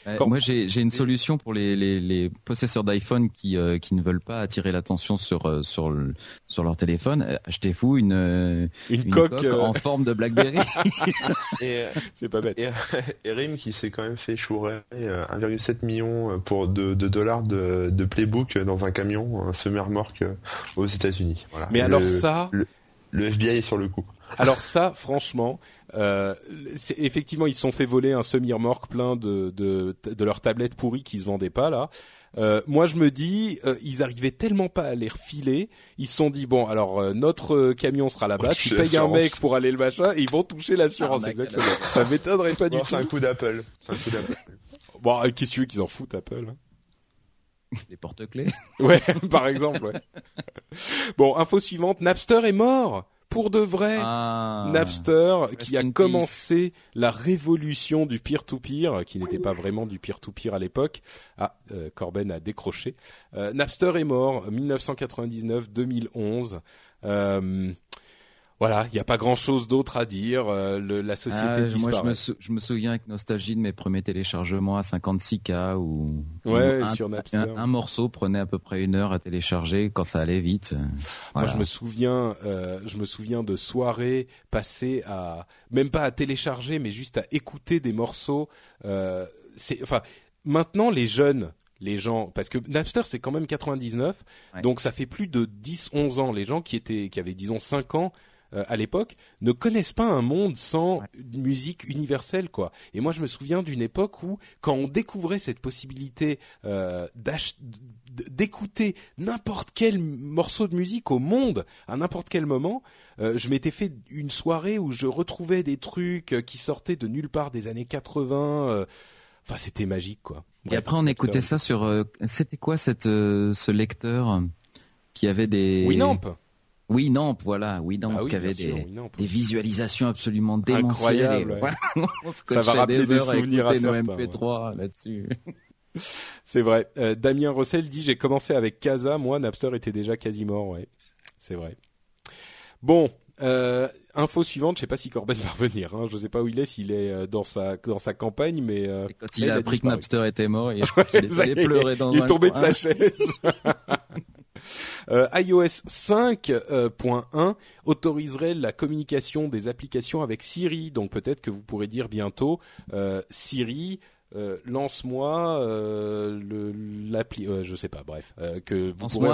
Euh, Quand- Moi, j'ai une solution pour les, les, les possesseurs d'iPhone qui, euh, qui ne veulent pas attirer l'attention sur, euh, sur, le, sur leur téléphone. Euh, Achetez-vous une, euh, Une, une coque, coque euh, en forme de BlackBerry. Et, c'est pas bête. et, et Rim qui s'est quand même fait chourer euh, 1,7 million pour de, de dollars de, de playbook dans un camion, un semi-remorque aux États-Unis. Voilà. Mais alors Le- ça, le FBI est sur le coup. Alors ça, franchement, euh, c'est- effectivement, ils se sont fait voler un semi-remorque plein de, de, de leurs tablettes pourries qui se vendaient pas là. Euh, moi, je me dis, euh, ils arrivaient tellement pas à les refiler, ils se sont dit bon, alors euh, notre euh, camion sera là-bas, tu payes un mec pour aller le machin, et ils vont toucher l'assurance la exactement. Ça m'étonnerait pas du tout. c'est un coup d'Apple. C'est un coup d'Apple. Bon, euh, qu'est-ce que tu veux qu'ils en foutent Apple hein? Les porte-clés. Ouais, par exemple. Ouais. bon, info suivante, Napster est mort pour de vrai. Ah. Napster qui a peace. commencé la révolution du peer-to-peer, qui n'était pas vraiment du peer-to-peer à l'époque. Ah, euh, Corben a décroché. Euh, Napster est mort 1999-2011. Euh, voilà, il n'y a pas grand-chose d'autre à dire. Euh, le- la société Ah, moi, disparaît. je me, sou- je me souviens avec nostalgie de mes premiers téléchargements à 56K où Ouais, un, sur Napster. un, un morceau prenait à peu près une heure à télécharger quand ça allait vite. Moi, Voilà. je me souviens, euh, je me souviens de soirées passées à, même pas à télécharger, mais juste à écouter des morceaux. Euh, c'est, enfin, maintenant les jeunes, les gens, parce que Napster c'est quand même 99, Ouais. donc ça fait plus de 10, 11 ans. Les gens qui étaient, qui avaient disons 5 ans euh, à l'époque, ne connaissent pas un monde sans Ouais. musique universelle, quoi. Et moi, je me souviens d'une époque où, quand on découvrait cette possibilité euh, d'écouter n'importe quel morceau de musique au monde à n'importe quel moment, euh, je m'étais fait une soirée où je retrouvais des trucs euh, qui sortaient de nulle part des années 80. euh, Enfin, c'était magique, quoi. Et après, on écoutait ça sur. euh, C'était quoi cette, euh, ce lecteur qui avait des. Winamp. Winamp, voilà, Winamp, Ah oui, qui avait sûr, des, des visualisations absolument démentielles. Ouais. on se Ça va rappeler des à souvenirs à certains, MP3 là-dessus. C'est vrai. Euh, Damien Rossel dit j'ai commencé avec Casa, moi Napster était déjà quasi mort, ouais. C'est vrai. Bon, euh, info suivante, je sais pas si Corben va revenir. Hein. Je sais pas où il est, s'il est euh, dans sa dans sa campagne, mais euh, quand il a appris que. Napster était mort, et je crois qu'il est est, pleurer dans il est tombé de sa chaise. Euh, iOS 5.1 autoriserait la communication des applications avec Siri, donc peut-être que vous pourrez dire bientôt euh, Siri. euh, lance-moi euh, l'appli euh, je sais pas bref euh, que vous pourrez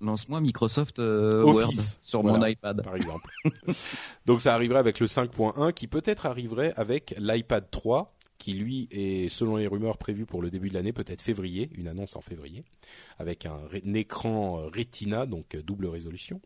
Lance-moi, euh, Microsoft euh, Office. Word sur Voilà. mon iPad. par exemple. Donc ça arriverait avec le 5.1 qui peut-être arriverait avec l'iPad 3 qui lui est selon les rumeurs prévu pour le début de l'année, peut-être février, une annonce en février, avec un, écran euh, Retina, donc euh, double résolution.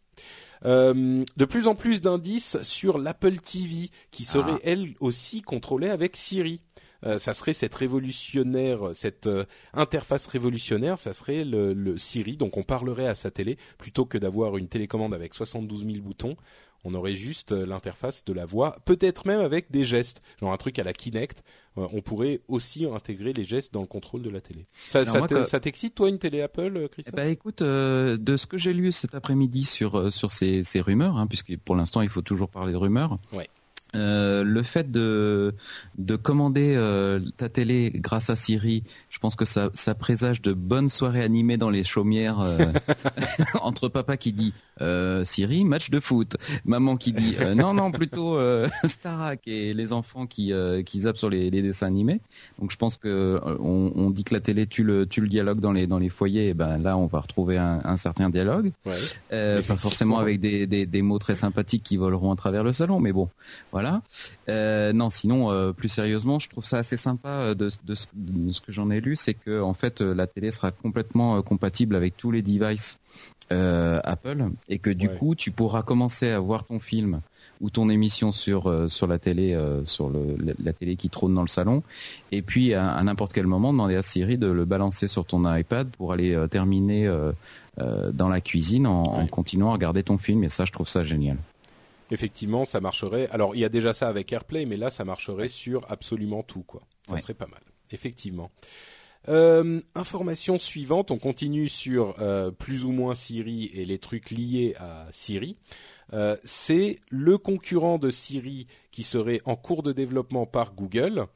Euh, de plus en plus d'indices sur l'Apple TV qui serait Ah. elle aussi contrôlée avec Siri. Euh, ça serait cette révolutionnaire, cette euh, interface révolutionnaire, ça serait le, le Siri. Donc on parlerait à sa télé plutôt que d'avoir une télécommande avec 72 000 boutons. On aurait juste euh, l'interface de la voix, peut-être même avec des gestes, genre un truc à la Kinect. Euh, on pourrait aussi intégrer les gestes dans le contrôle de la télé. Ça, t'excite toi une télé Apple, euh, Eh Christophe ben, écoute, euh, de ce que j'ai lu cet après-midi sur sur ces, ces rumeurs, hein, puisque pour l'instant il faut toujours parler de rumeurs. Ouais. Euh, le fait de de commander euh, ta télé grâce à Siri, je pense que ça ça présage de bonnes soirées animées dans les chaumières euh, entre papa qui dit euh, Siri match de foot, maman qui dit euh, non non plutôt euh, Starac et les enfants qui euh, qui zappent sur les, les dessins animés. Donc je pense que on, on dit que la télé tue le tue le dialogue dans les dans les foyers. Et ben là on va retrouver un, un certain dialogue, Ouais. Euh, pas forcément avec des, des des mots très sympathiques qui voleront à travers le salon, mais bon voilà. Voilà. Euh, non, sinon, euh, plus sérieusement, je trouve ça assez sympa euh, de, de, ce, de ce que j'en ai lu, c'est que en fait, la télé sera complètement compatible avec tous les devices Apple et que du Ouais. coup, tu pourras commencer à voir ton film ou ton émission sur sur la télé, sur le, la, la télé qui trône dans le salon, et puis à, à n'importe quel moment demander à Siri de le balancer sur ton iPad pour aller terminer dans la cuisine en, continuant à regarder ton film. Et ça, je trouve ça génial. Effectivement, ça marcherait. Alors, il y a déjà ça avec AirPlay, mais là, ça marcherait sur absolument tout, quoi. Ça Ouais. serait pas mal. Effectivement. Euh, information suivante, on continue sur euh, plus ou moins Siri et les trucs liés à Siri. Euh, c'est le concurrent de Siri qui serait en cours de développement par Google,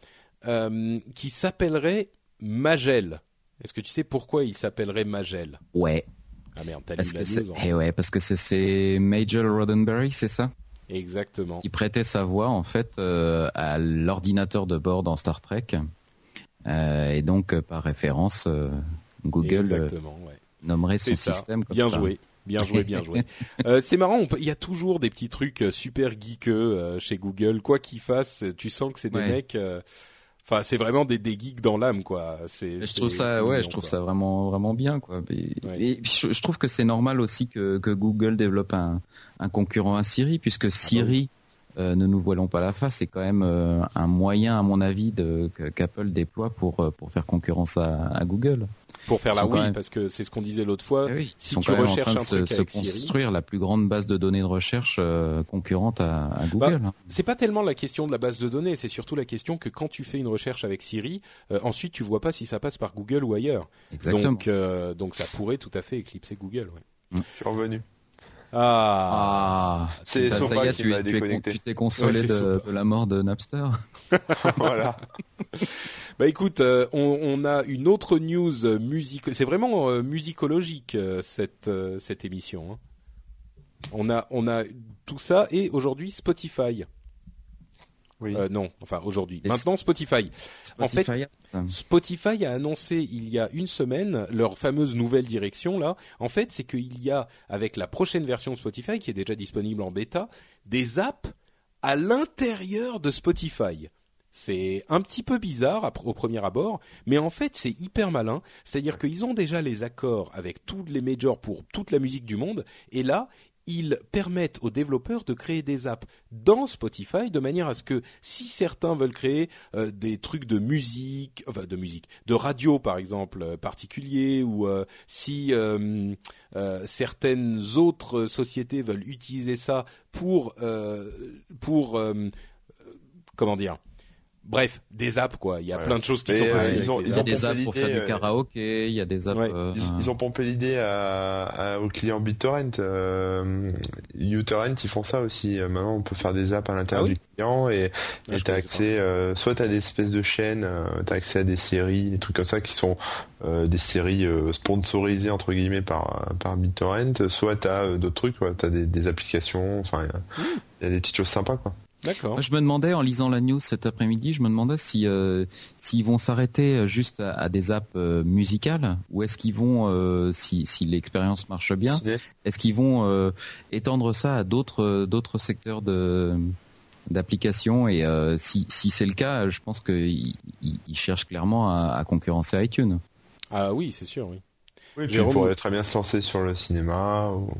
qui s'appellerait Magel. Est-ce que tu sais pourquoi il s'appellerait Magel? Ouais. Ah merde, t'as lu la news, hein. eh ouais, parce que c'est Major Roddenberry, c'est ça? Exactement. Qui prêtait sa voix en fait euh, à l'ordinateur de bord dans Star Trek. Euh, et donc euh, par référence, euh, Google ouais. nommerait son ça. système comme bien ça. joué. Bien joué, bien joué. Euh, c'est marrant, il y a toujours des petits trucs super geekeux euh, chez Google. Quoi qu'ils fassent, tu sens que c'est des Ouais. mecs. euh, Enfin, c'est vraiment des, des geeks dans l'âme, quoi. C'est. Je trouve ça, ouais, mignon, je trouve quoi. ça vraiment, vraiment bien, quoi. Et, Ouais. et je, je trouve que c'est normal aussi que, que Google développe un, un concurrent à Siri, Ah puisque bah Siri, euh, ne nous voilons pas la face, c'est quand même euh, un moyen, à mon avis, qu'Apple déploie pour euh, pour faire concurrence à, à Google. Pour faire la oui, même- parce que c'est ce qu'on disait l'autre fois. Eh oui, si ils sont tu quand même en recherches train de un se, truc se avec Siri- construire la plus grande base de données de recherche euh, concurrente à, à Google. hein. C'est pas tellement la question de la base de données, c'est surtout la question que quand tu fais une recherche avec Siri, euh, ensuite tu vois pas si ça passe par Google ou ailleurs. Exactement. Donc, euh, donc ça pourrait tout à fait éclipser Google. Ouais. Je suis revenu. Ah, Ah, C'est ça, ça y est, tu, tu, t'es consolé Ouais, de, la mort de Napster. voilà. Bah écoute, euh, on, on a une autre news musique. C'est vraiment euh, musicologique euh, cette cette émission. hein. On a on a tout ça et aujourd'hui Spotify. Oui. Euh, non, enfin aujourd'hui. Maintenant Spotify. En fait, Spotify, ça. Spotify a annoncé il y a une semaine leur fameuse nouvelle direction là. En fait, c'est qu'il y a avec la prochaine version de Spotify qui est déjà disponible en bêta, des apps à l'intérieur de Spotify. C'est un petit peu bizarre au premier abord, mais en fait c'est hyper malin. C'est-à-dire qu'ils ont déjà les accords avec tous les majors pour toute la musique du monde, et là ils permettent aux développeurs de créer des apps dans Spotify de manière à ce que si certains veulent créer euh, des trucs de musique, enfin de musique, de radio par exemple euh, particulier, ou euh, si certaines autres sociétés veulent utiliser ça pour pour comment dire Bref, des apps quoi. Il y a Ouais. plein de choses qui sont euh, possibles. ils ont- avec Il y a des apps pour faire du euh, karaoké, il y a des apps. Ouais. euh, Ils, ils ont pompé l'idée à, à- aux clients BitTorrent. Euh, uTorrent, ils font ça aussi. Maintenant, on peut faire des apps à l'intérieur Ah oui du client et Ah, t'as accès, euh, soit t'as des espèces de chaînes, euh, t'as accès à des séries, des trucs comme ça qui sont euh, des séries euh, sponsorisées entre guillemets par par BitTorrent, soit t'as euh, d'autres trucs, quoi. t'as des, des applications, enfin il y a- il y, a des petites choses sympas quoi. D'accord. Je me demandais, en lisant la news cet après-midi, je me demandais si euh, s'ils vont s'arrêter euh, juste à, à des apps euh, musicales ou est-ce qu'ils vont, euh, si, si l'expérience marche bien, est-ce qu'ils vont euh, étendre ça à d'autres d'autres secteurs de d'applications et euh, si, si c'est le cas, je pense qu'ils ils- ils cherchent clairement à, à concurrencer iTunes. Ah oui, c'est sûr. Oui. Oui, puis Jérôme- ils pourraient très bien se lancer sur le cinéma. Ou...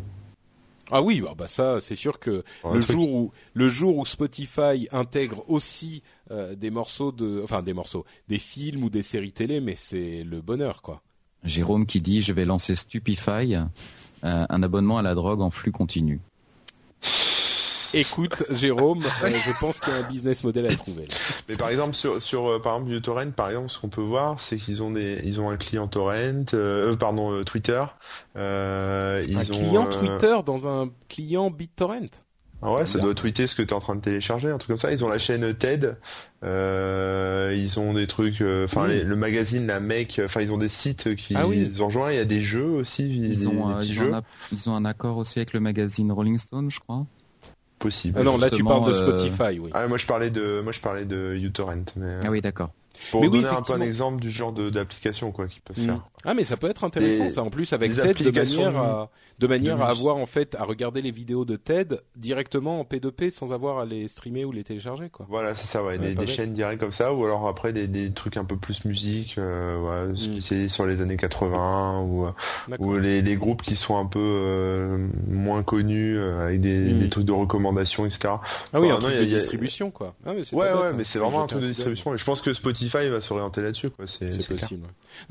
Ah oui, bah, bah ça, c'est sûr que Un le truc. jour où le jour où Spotify intègre aussi euh, des morceaux de, enfin des morceaux, des films ou des séries télé, mais c'est le bonheur quoi. Jérôme qui dit, je vais lancer Stupify, euh, un abonnement à la drogue en flux continu. Écoute, Jérôme, euh, je pense qu'il y a un business model à trouver. Là. Mais par exemple sur sur euh, par exemple uTorrent par exemple ce qu'on peut voir c'est qu'ils ont des ils ont un client torrent euh, euh, pardon euh, Twitter euh, ils un ont client euh, Twitter dans un client BitTorrent. ah ouais ça Bien. doit tweeter ce que tu es en train de télécharger un truc comme ça ils ont la chaîne TED euh, ils ont des trucs enfin le magazine la Mec enfin ils ont des sites qui Ah oui. les rejoignent il y a des jeux aussi des, Ils ont, des euh, un, ils ont un accord aussi avec le magazine Rolling Stone, je crois. Ah non, là tu parles de euh, Spotify, oui. Ah, moi je parlais de moi je parlais de uTorrent mais Ah oui, d'accord. Pour Mais oui, donner un peu un exemple du genre de- d'application quoi qu'ils peuvent Mm. faire. Ah mais ça peut être intéressant Des- ça en plus avec TED de manière à de manière de à avoir en fait à regarder les vidéos de TED directement en P2P sans avoir à les streamer ou les télécharger quoi. Voilà, c'est ça, ouais, Ouais, des, des chaînes directes comme ça, ou alors après des, des trucs un peu plus musique, euh, ouais, Mm. spécialisés sur les années 80, ou, euh, ou les, les groupes qui sont un peu euh, moins connus, euh, avec des, Mm. des trucs de recommandation, etc. Ah oui, un non, truc y a- de il y a- distribution quoi. Ah, mais c'est Ouais, bête, ouais, hein. mais c'est vraiment un truc de distribution, et je pense que Spotify va s'orienter là-dessus, quoi, c'est C'est c'est clair.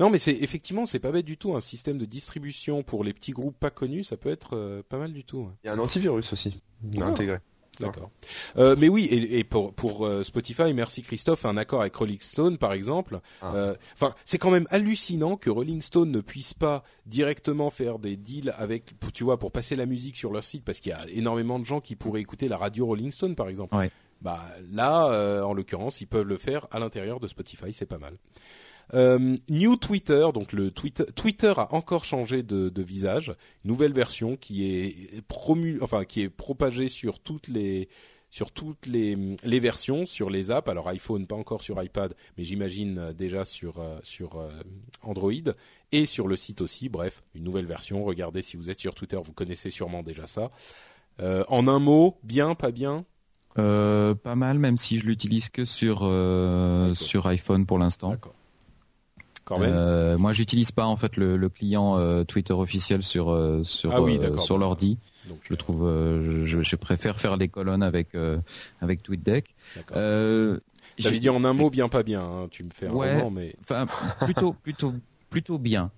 Non, mais c'est effectivement, c'est pas bête du tout. Un système de distribution pour les petits groupes pas connus, ça peut être euh, pas mal du tout. Il y a un antivirus aussi, Ah. intégré. D'accord. Euh, mais oui, et, et pour, pour euh, Spotify, merci Christophe, un accord avec Rolling Stone, par exemple. Ah. Euh, Enfin, c'est quand même hallucinant que Rolling Stone ne puisse pas directement faire des deals avec, pour- tu vois, pour passer la musique sur leur site, parce qu'il y a énormément de gens qui pourraient écouter la radio Rolling Stone, par exemple. Ouais. Bah là, euh, en l'occurrence, ils peuvent le faire à l'intérieur de Spotify, c'est pas mal. Euh, New Twitter, donc le Twitter, Twitter a encore changé de, de visage, nouvelle version qui est promu, enfin qui est propagée sur toutes les sur toutes les, les versions, sur les apps. Alors iPhone, pas encore sur iPad, mais j'imagine euh, déjà sur euh, sur Android et sur le site aussi. Bref, une nouvelle version. Regardez si vous êtes sur Twitter, vous connaissez sûrement déjà ça. Euh, en un mot, bien, pas bien? Euh, pas mal, même si je l'utilise que sur euh, iPhone. sur iPhone pour l'instant. D'accord. Euh, moi, j'utilise pas en fait le, le client euh, Twitter officiel sur euh, sur Ah oui, sur l'ordi. Donc, Je trouve, je, je préfère faire les colonnes avec avec TweetDeck. J'avais j'ai- dit en un mot, bien, pas bien. hein. Tu me fais un Ouais. roman, mais Enfin, plutôt, plutôt, plutôt bien.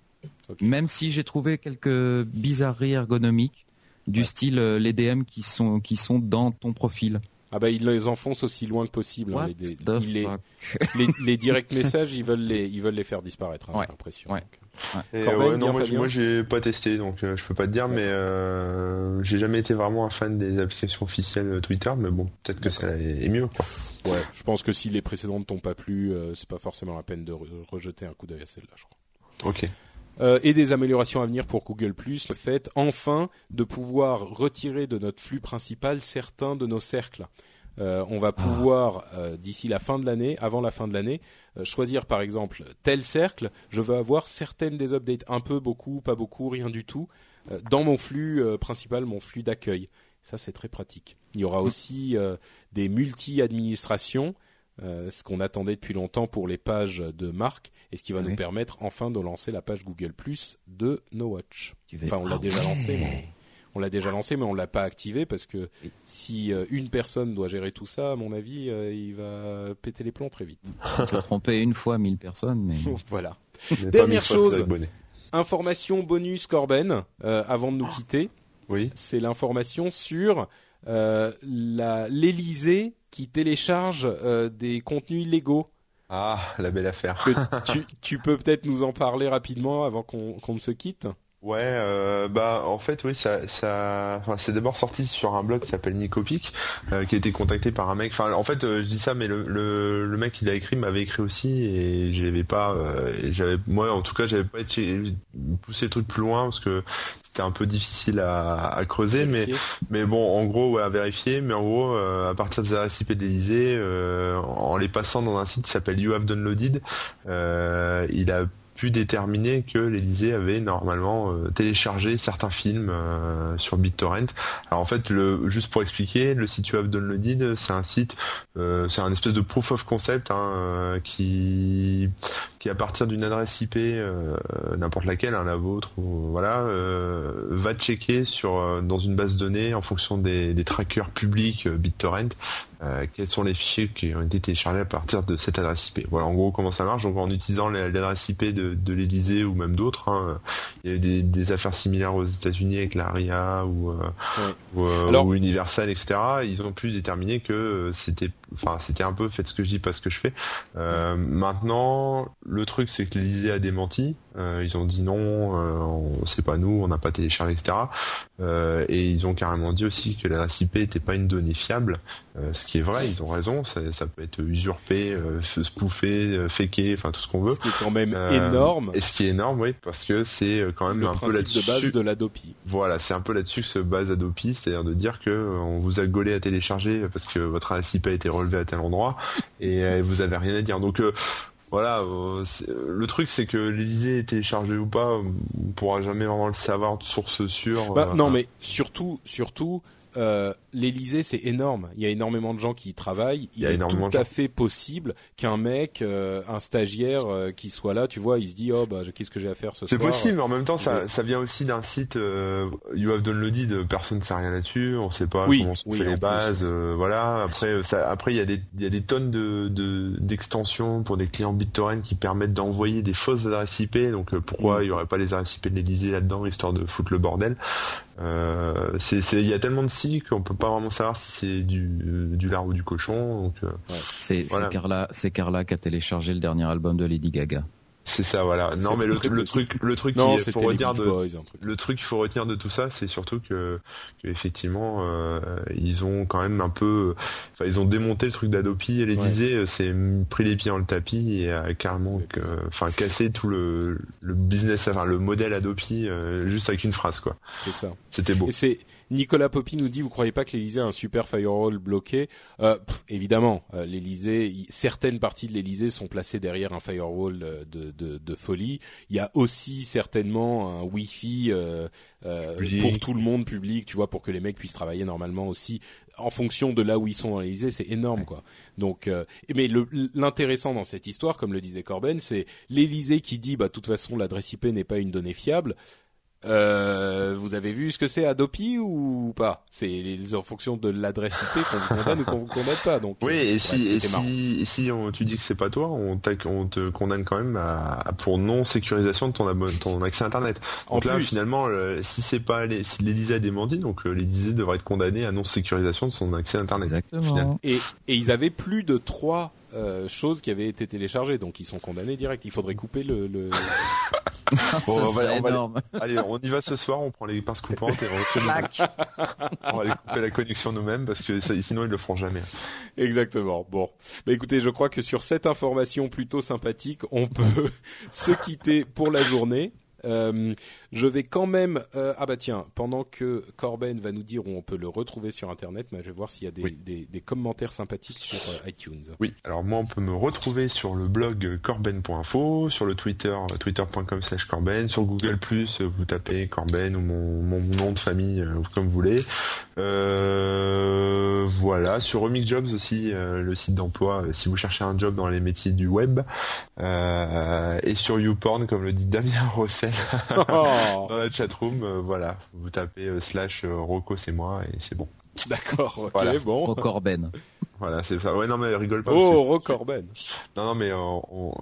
Même si j'ai trouvé quelques bizarreries ergonomiques du Ouais. style les DM qui sont qui sont dans ton profil. Ah bah ils les enfoncent aussi loin que possible. hein, les, les- direct messages, ils veulent les, ils veulent les faire disparaître. Hein, Ouais. J'ai l'impression. Ouais. Corben, ouais, bien, non, moi, j'ai- bien moi j'ai pas testé, donc euh, je peux pas te dire, mais euh, j'ai jamais été vraiment un fan des applications officielles euh, Twitter, mais bon, peut-être que ça est, est mieux. Quoi. Ouais, je pense que si les précédentes t'ont pas plu, euh, c'est pas forcément la peine de re- rejeter un coup d'œil à celle-là, je crois. Ok. Euh, et des améliorations à venir pour Google+. Le fait, enfin, de pouvoir retirer de notre flux principal certains de nos cercles. Euh, on va pouvoir, euh, d'ici la fin de l'année, avant la fin de l'année, euh, choisir par exemple tel cercle. Je veux avoir certaines des updates, un peu, beaucoup, pas beaucoup, rien du tout, dans mon flux principal, mon flux d'accueil. Ça, c'est très pratique. Il y aura aussi euh, des multi-administrations, euh, ce qu'on attendait depuis longtemps pour les pages de marque, et ce qui va nous permettre enfin de lancer la page Google Plus de No Watch. Enfin, on l'a Ah déjà lancé, mais on l'a déjà lancé, mais on l'a pas activé parce que si euh, une personne doit gérer tout ça, à mon avis, euh, il va péter les plombs très vite. On peut tromper une fois 1000 personnes, mais voilà. Dernière chose. Information bonus Corben, euh, avant de nous quitter, Oui. c'est l'information sur euh, la l'Élysée qui télécharge euh, des contenus illégaux. Ah, la belle affaire. Tu, tu peux peut-être nous en parler rapidement avant qu'on qu'on ne se quitte. Ouais, euh, bah en fait oui, ça, ça, enfin, c'est d'abord sorti sur un blog qui s'appelle Nicopic, euh, qui a été contacté par un mec. Enfin, en fait, euh, je dis ça, mais le, le, le mec qui l'a écrit m'avait écrit aussi et je l'avais pas. euh, j'avais, moi, en tout cas, j'avais pas été poussé le truc plus loin parce que c'était un peu difficile à, à creuser, mais mais bon, en gros, ouais, à vérifier. Mais en gros, euh, à partir des adresses IP de l'Elysée, euh, en les passant dans un site qui s'appelle You Have Downloaded, euh, il a pu déterminer que l'Elysée avait normalement euh, téléchargé certains films euh, sur BitTorrent. Alors en fait, le, juste pour expliquer, le site You Have Downloaded, c'est un site, euh, c'est un espèce de proof of concept hein, qui qui à partir d'une adresse IP, euh, n'importe laquelle, hein, la vôtre, ou, voilà, euh, va checker sur euh, dans une base de données en fonction des, des trackers publics euh, BitTorrent euh, quels sont les fichiers qui ont été téléchargés à partir de cette adresse IP. Voilà en gros comment ça marche. Donc en utilisant la- l'adresse IP de, de l'Elysée ou même d'autres, hein, il y a eu des, des affaires similaires aux États-Unis avec la RIA ou, euh, Ouais. ou, euh, Alors- ou Universal, etc. Ils ont pu déterminer que c'était, enfin c'était un peu faites ce que je dis, pas ce que je fais. Euh, maintenant, le truc c'est que l'Elysée a démenti. Euh, ils ont dit non, euh, on- c'est pas nous, on n'a pas téléchargé, etc. Euh, et ils ont carrément dit aussi que l'adresse IP n'était pas une donnée fiable. Euh, ce qui est vrai, ils ont raison, ça, ça peut être usurpé, euh, spoofé, euh, faké, enfin tout ce qu'on veut. Ce qui est quand même énorme. Et ce qui est énorme, oui, parce que c'est quand même Le un peu là-dessus. de base de l'Adopi. Voilà, c'est un peu là-dessus que se base Adopi, c'est-à-dire de dire que on vous a gaulé à télécharger parce que votre adresse IP a été relevée à tel endroit et euh, vous avez rien à dire. Donc euh, voilà, euh, le truc c'est que l'Elysée est téléchargé ou pas, on pourra jamais vraiment le savoir de source sûre. Bah, non, mais surtout, surtout, euh, l'Elysée, c'est énorme. Il y a énormément de gens qui y travaillent. Il, est tout à fait possible qu'un mec, euh, un stagiaire euh, qui soit là, tu vois, il se dit oh bah qu'est-ce que j'ai à faire ce soir. C'est possible, mais en même temps, ça, ça vient aussi d'un site. you have done le personne ne sait rien là-dessus. On sait pas comment on fait les bases. voilà. Après, ça, après il y a des il y a des tonnes de d'extensions pour des clients BitTorrent qui permettent d'envoyer des fausses adresses IP. Donc pourquoi mm. il y aurait pas les adresses IP de l'Elysée là-dedans histoire de foutre le bordel? Euh, c'est, il y a tellement de sites qu'on peut pas vraiment savoir si c'est du, du lard ou du cochon. Donc, euh, c'est, Carla, c'est Carla qui a téléchargé le dernier album de Lady Gaga. C'est ça, voilà. Non, mais le, le, truc, le truc qu'il faut retenir de, le truc qu'il faut retenir de tout ça, c'est surtout que, que effectivement, euh, ils ont quand même un peu, enfin, ils ont démonté le truc d'Adopi et les disait, euh, c'est pris les pieds dans le tapis et a carrément, enfin, cassé tout le, le business, enfin, le modèle Adopi euh, juste avec une phrase, quoi. C'est ça. C'était beau. Et Nicolas Poppy nous dit vous croyez pas que l'Elysée a un super firewall bloqué euh, Évidemment, euh, l'Elysée, certaines parties de l'Elysée sont placées derrière un firewall euh, de, de, de, folie. Il y a aussi certainement un Wi-Fi euh, pour tout le monde public, tu vois, pour que les mecs puissent travailler normalement aussi en fonction de là où ils sont dans l'Elysée, c'est énorme quoi. Donc, mais l'intéressant dans cette histoire, comme le disait Corben, c'est l'Elysée qui dit bah de toute façon l'adresse IP n'est pas une donnée fiable. Euh, vous avez vu ce que c'est Adopi ou pas? C'est en fonction de l'adresse IP qu'on vous condamne ou qu'on vous condamne pas. Donc oui, et si, si, on, tu dis que c'est pas toi, on, on, te condamne quand même à, pour non sécurisation de ton, ton accès internet. Donc là, finalement, si c'est pas les, si l'Élysée a démenti, donc euh, l'Élysée devrait être condamné à non sécurisation de son accès internet. Exactement. Et, et ils avaient plus de trois euh, choses qui avaient été téléchargées, donc ils sont condamnés direct. Il faudrait couper le. le... bon, on va, énorme. allez, on y va ce soir, on prend les pinces coupantes et on, on va aller couper la connexion nous-mêmes parce que sinon ils le feront jamais. Exactement. Bon, bah écoutez, je crois que sur cette information plutôt sympathique, on peut se quitter pour la journée. Euh, je vais quand même euh, ah bah tiens pendant que Corben va nous dire où on peut le retrouver sur internet, mais je vais voir s'il y a des, des, des, commentaires sympathiques sur euh, iTunes. Oui, alors moi on peut me retrouver sur le blog corben.info, sur le Twitter twitter.com/corben, sur Google vous tapez Corben ou mon, mon nom de famille comme vous voulez. Voilà, sur Remix Jobs aussi le site d'emploi si vous cherchez un job dans les métiers du web et sur YouPorn comme le dit Damien Rossel dans la chatroom, euh, voilà, vous tapez euh, slash euh, Rocco c'est moi et c'est bon. D'accord, ok, bon. Rocorben. Voilà, c'est ça. Ouais, non, mais rigole pas. Oh, Rocorben. Non, non, mais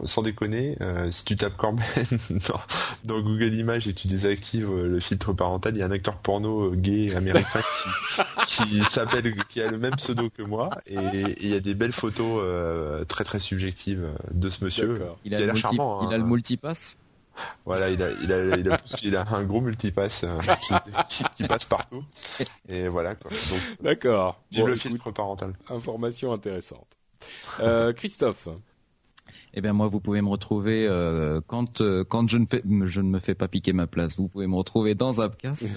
sans déconner, si tu tapes Corben dans, Google Images et tu désactives le filtre parental, il y a un acteur porno gay américain qui, s'appelle, qui a le même pseudo que moi, et il y a des belles photos très très subjectives de ce monsieur. Il a, il a, le, charmant, il a le hein. multipass? Voilà, il a, il a, il a, il a un gros multipass euh, qui, qui, passe partout. Et voilà quoi. D'accord. Bon, le filtre parental. Information intéressante. Euh, Christophe. Eh bien moi, vous pouvez me retrouver euh, quand euh, quand je ne fais je ne me fais pas piquer ma place. Vous pouvez me retrouver dans Upcast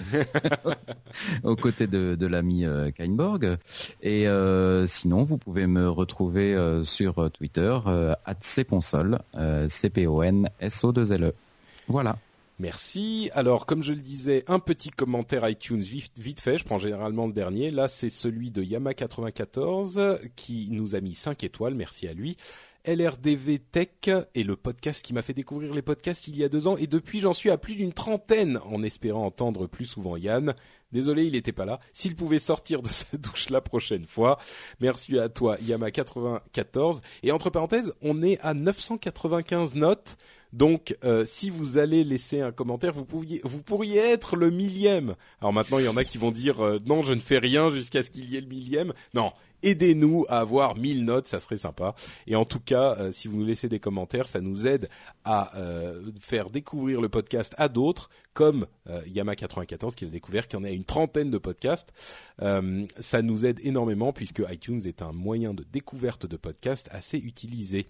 aux côtés de, de l'ami euh, Kainborg. Et euh, sinon, vous pouvez me retrouver sur Twitter euh, @cponsol, c p o n s o 2 l e. Voilà. Merci. Alors, comme je le disais, un petit commentaire iTunes vite, fait. Je prends généralement le dernier. Là, c'est celui de Yama94 qui nous a mis 5 étoiles. Merci à lui. LRDV Tech est le podcast qui m'a fait découvrir les podcasts il y a deux ans et depuis j'en suis à plus d'une trentaine en espérant entendre plus souvent Yann. Désolé, il n'était pas là. S'il pouvait sortir de sa douche la prochaine fois. Merci à toi, Yama94. Et entre parenthèses, on est à 995 notes. Donc, euh, si vous allez laisser un commentaire, vous pourriez, être le millième. Alors maintenant, il y en a qui vont dire euh, non, je ne fais rien jusqu'à ce qu'il y ait le millième. Non, aidez-nous à avoir 1000 notes, ça serait sympa. Et en tout cas, euh, si vous nous laissez des commentaires, ça nous aide à faire découvrir le podcast à d'autres, comme euh, Yama94 qui a découvert qu'il y en a une trentaine de podcasts. ça nous aide énormément puisque iTunes est un moyen de découverte de podcasts assez utilisé.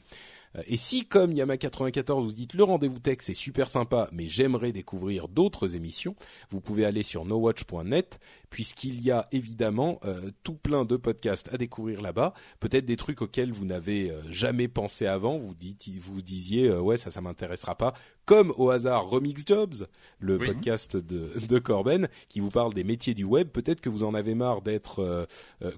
Et si, comme Yama94, vous dites le rendez-vous tech, c'est super sympa, mais j'aimerais découvrir d'autres émissions, vous pouvez aller sur nowatch.net, puisqu'il y a évidemment euh, tout plein de podcasts à découvrir là-bas. Peut-être des trucs auxquels vous n'avez euh, jamais pensé avant. Vous dites, vous disiez, ouais, ça, ça m'intéressera pas. Comme au hasard Remix Jobs, le podcast de, de Corben, qui vous parle des métiers du web. Peut-être que vous en avez marre d'être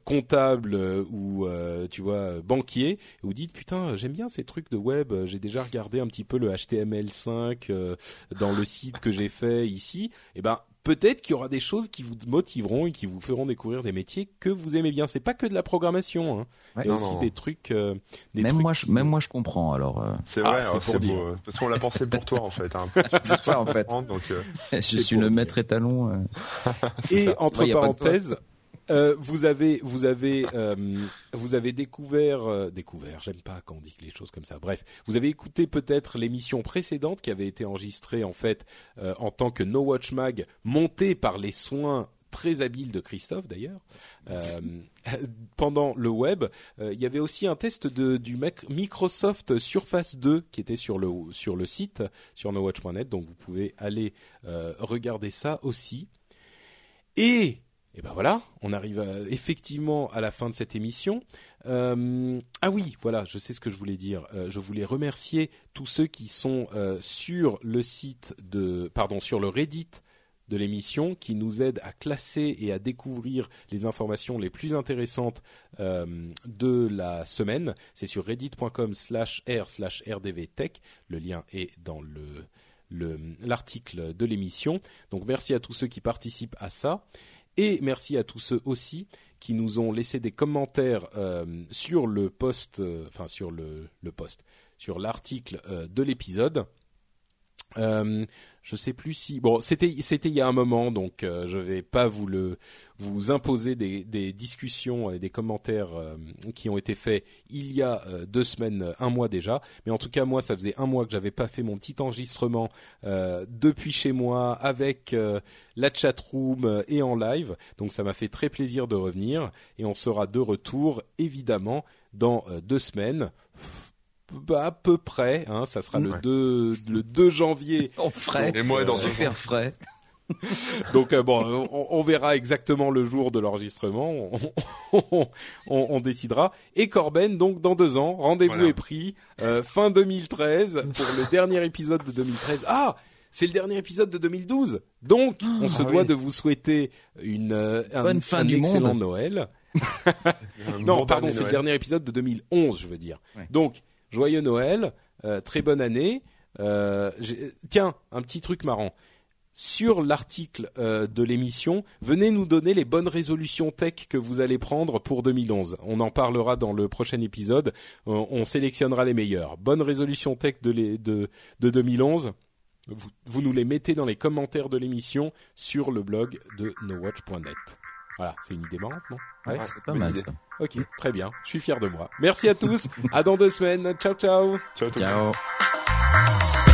comptable ou tu vois banquier. Et vous dites, putain, j'aime bien ces trucs de web. J'ai déjà regardé un petit peu le HTML5 dans le site que j'ai fait ici. Et eh ben peut-être qu'il y aura des choses qui vous motiveront et qui vous feront découvrir des métiers que vous aimez bien. C'est pas que de la programmation. Hein. Il y a aussi des trucs. Euh, des même trucs moi, je, même moi, je comprends. Alors. Euh. C'est vrai. Ah, c'est beau, euh, parce qu'on l'a pensé pour toi en fait. Hein. c'est ça en fait. Donc, je suis le maître étalon. Et entre parenthèses. Euh, vous avez, vous avez, euh, vous avez découvert, euh, découvert. J'aime pas quand on dit les choses comme ça. Bref, vous avez écouté peut-être l'émission précédente qui avait été enregistrée en fait en tant que No Watch Mag, montée par les soins très habiles de Christophe d'ailleurs. pendant le web, il y avait aussi un test de, du Microsoft Surface 2 qui était sur le sur le site sur nowatch.net, donc vous pouvez aller regarder ça aussi. Et et ben voilà, on arrive effectivement à la fin de cette émission. Euh, ah oui, voilà, je sais ce que je voulais dire. Euh, je voulais remercier tous ceux qui sont euh, sur le site de, pardon, sur le Reddit de l'émission, qui nous aident à classer et à découvrir les informations les plus intéressantes de la semaine. C'est sur reddit.com/r/rdvtech. Le lien est dans le l'article de l'émission. Donc merci à tous ceux qui participent à ça. Et merci à tous ceux aussi qui nous ont laissé des commentaires euh, sur le post, euh, enfin sur le, post, sur l'article euh, de l'épisode. Euh, je sais plus si bon c'était c'était il y a un moment donc euh, je vais pas vous le vous imposer des, des discussions et des commentaires euh, qui ont été faits il y a euh, deux semaines un mois déjà. Mais en tout cas moi ça faisait un mois que j'avais pas fait mon petit enregistrement depuis chez moi avec la chat room et en live. Donc ça m'a fait très plaisir de revenir. Et on sera de retour évidemment dans deux semaines à peu près. Hein, ça sera le 2 le 2 janvier. En frais. Et moi dans super frais. Donc euh, bon, on, verra exactement le jour de l'enregistrement, on, on, décidera. Et Corben, donc dans deux ans, rendez-vous est pris, euh, fin 2013 pour le dernier épisode de 2013. Ah, c'est le dernier épisode de 2012, donc on se ah doit de vous souhaiter une euh, Bonne fin du excellent Noël. non, pardon, c'est le dernier épisode de 2011, je veux dire. Donc joyeux Noël, euh, très bonne année. Euh, tiens, un petit truc marrant. Sur l'article euh, de l'émission, venez nous donner les bonnes résolutions tech que vous allez prendre pour 2011. On en parlera dans le prochain épisode. on sélectionnera les meilleures. Bonnes résolutions tech de, de, de 2011. Vous, vous, nous les mettez dans les commentaires de l'émission sur le blog de nowatch.net. Voilà, c'est une idée marrante, non Ouais, c'est pas mal ça. Ok, très bien. Je suis fier de moi. Merci à tous. à dans deux semaines. Ciao, ciao. Ciao. ciao. ciao.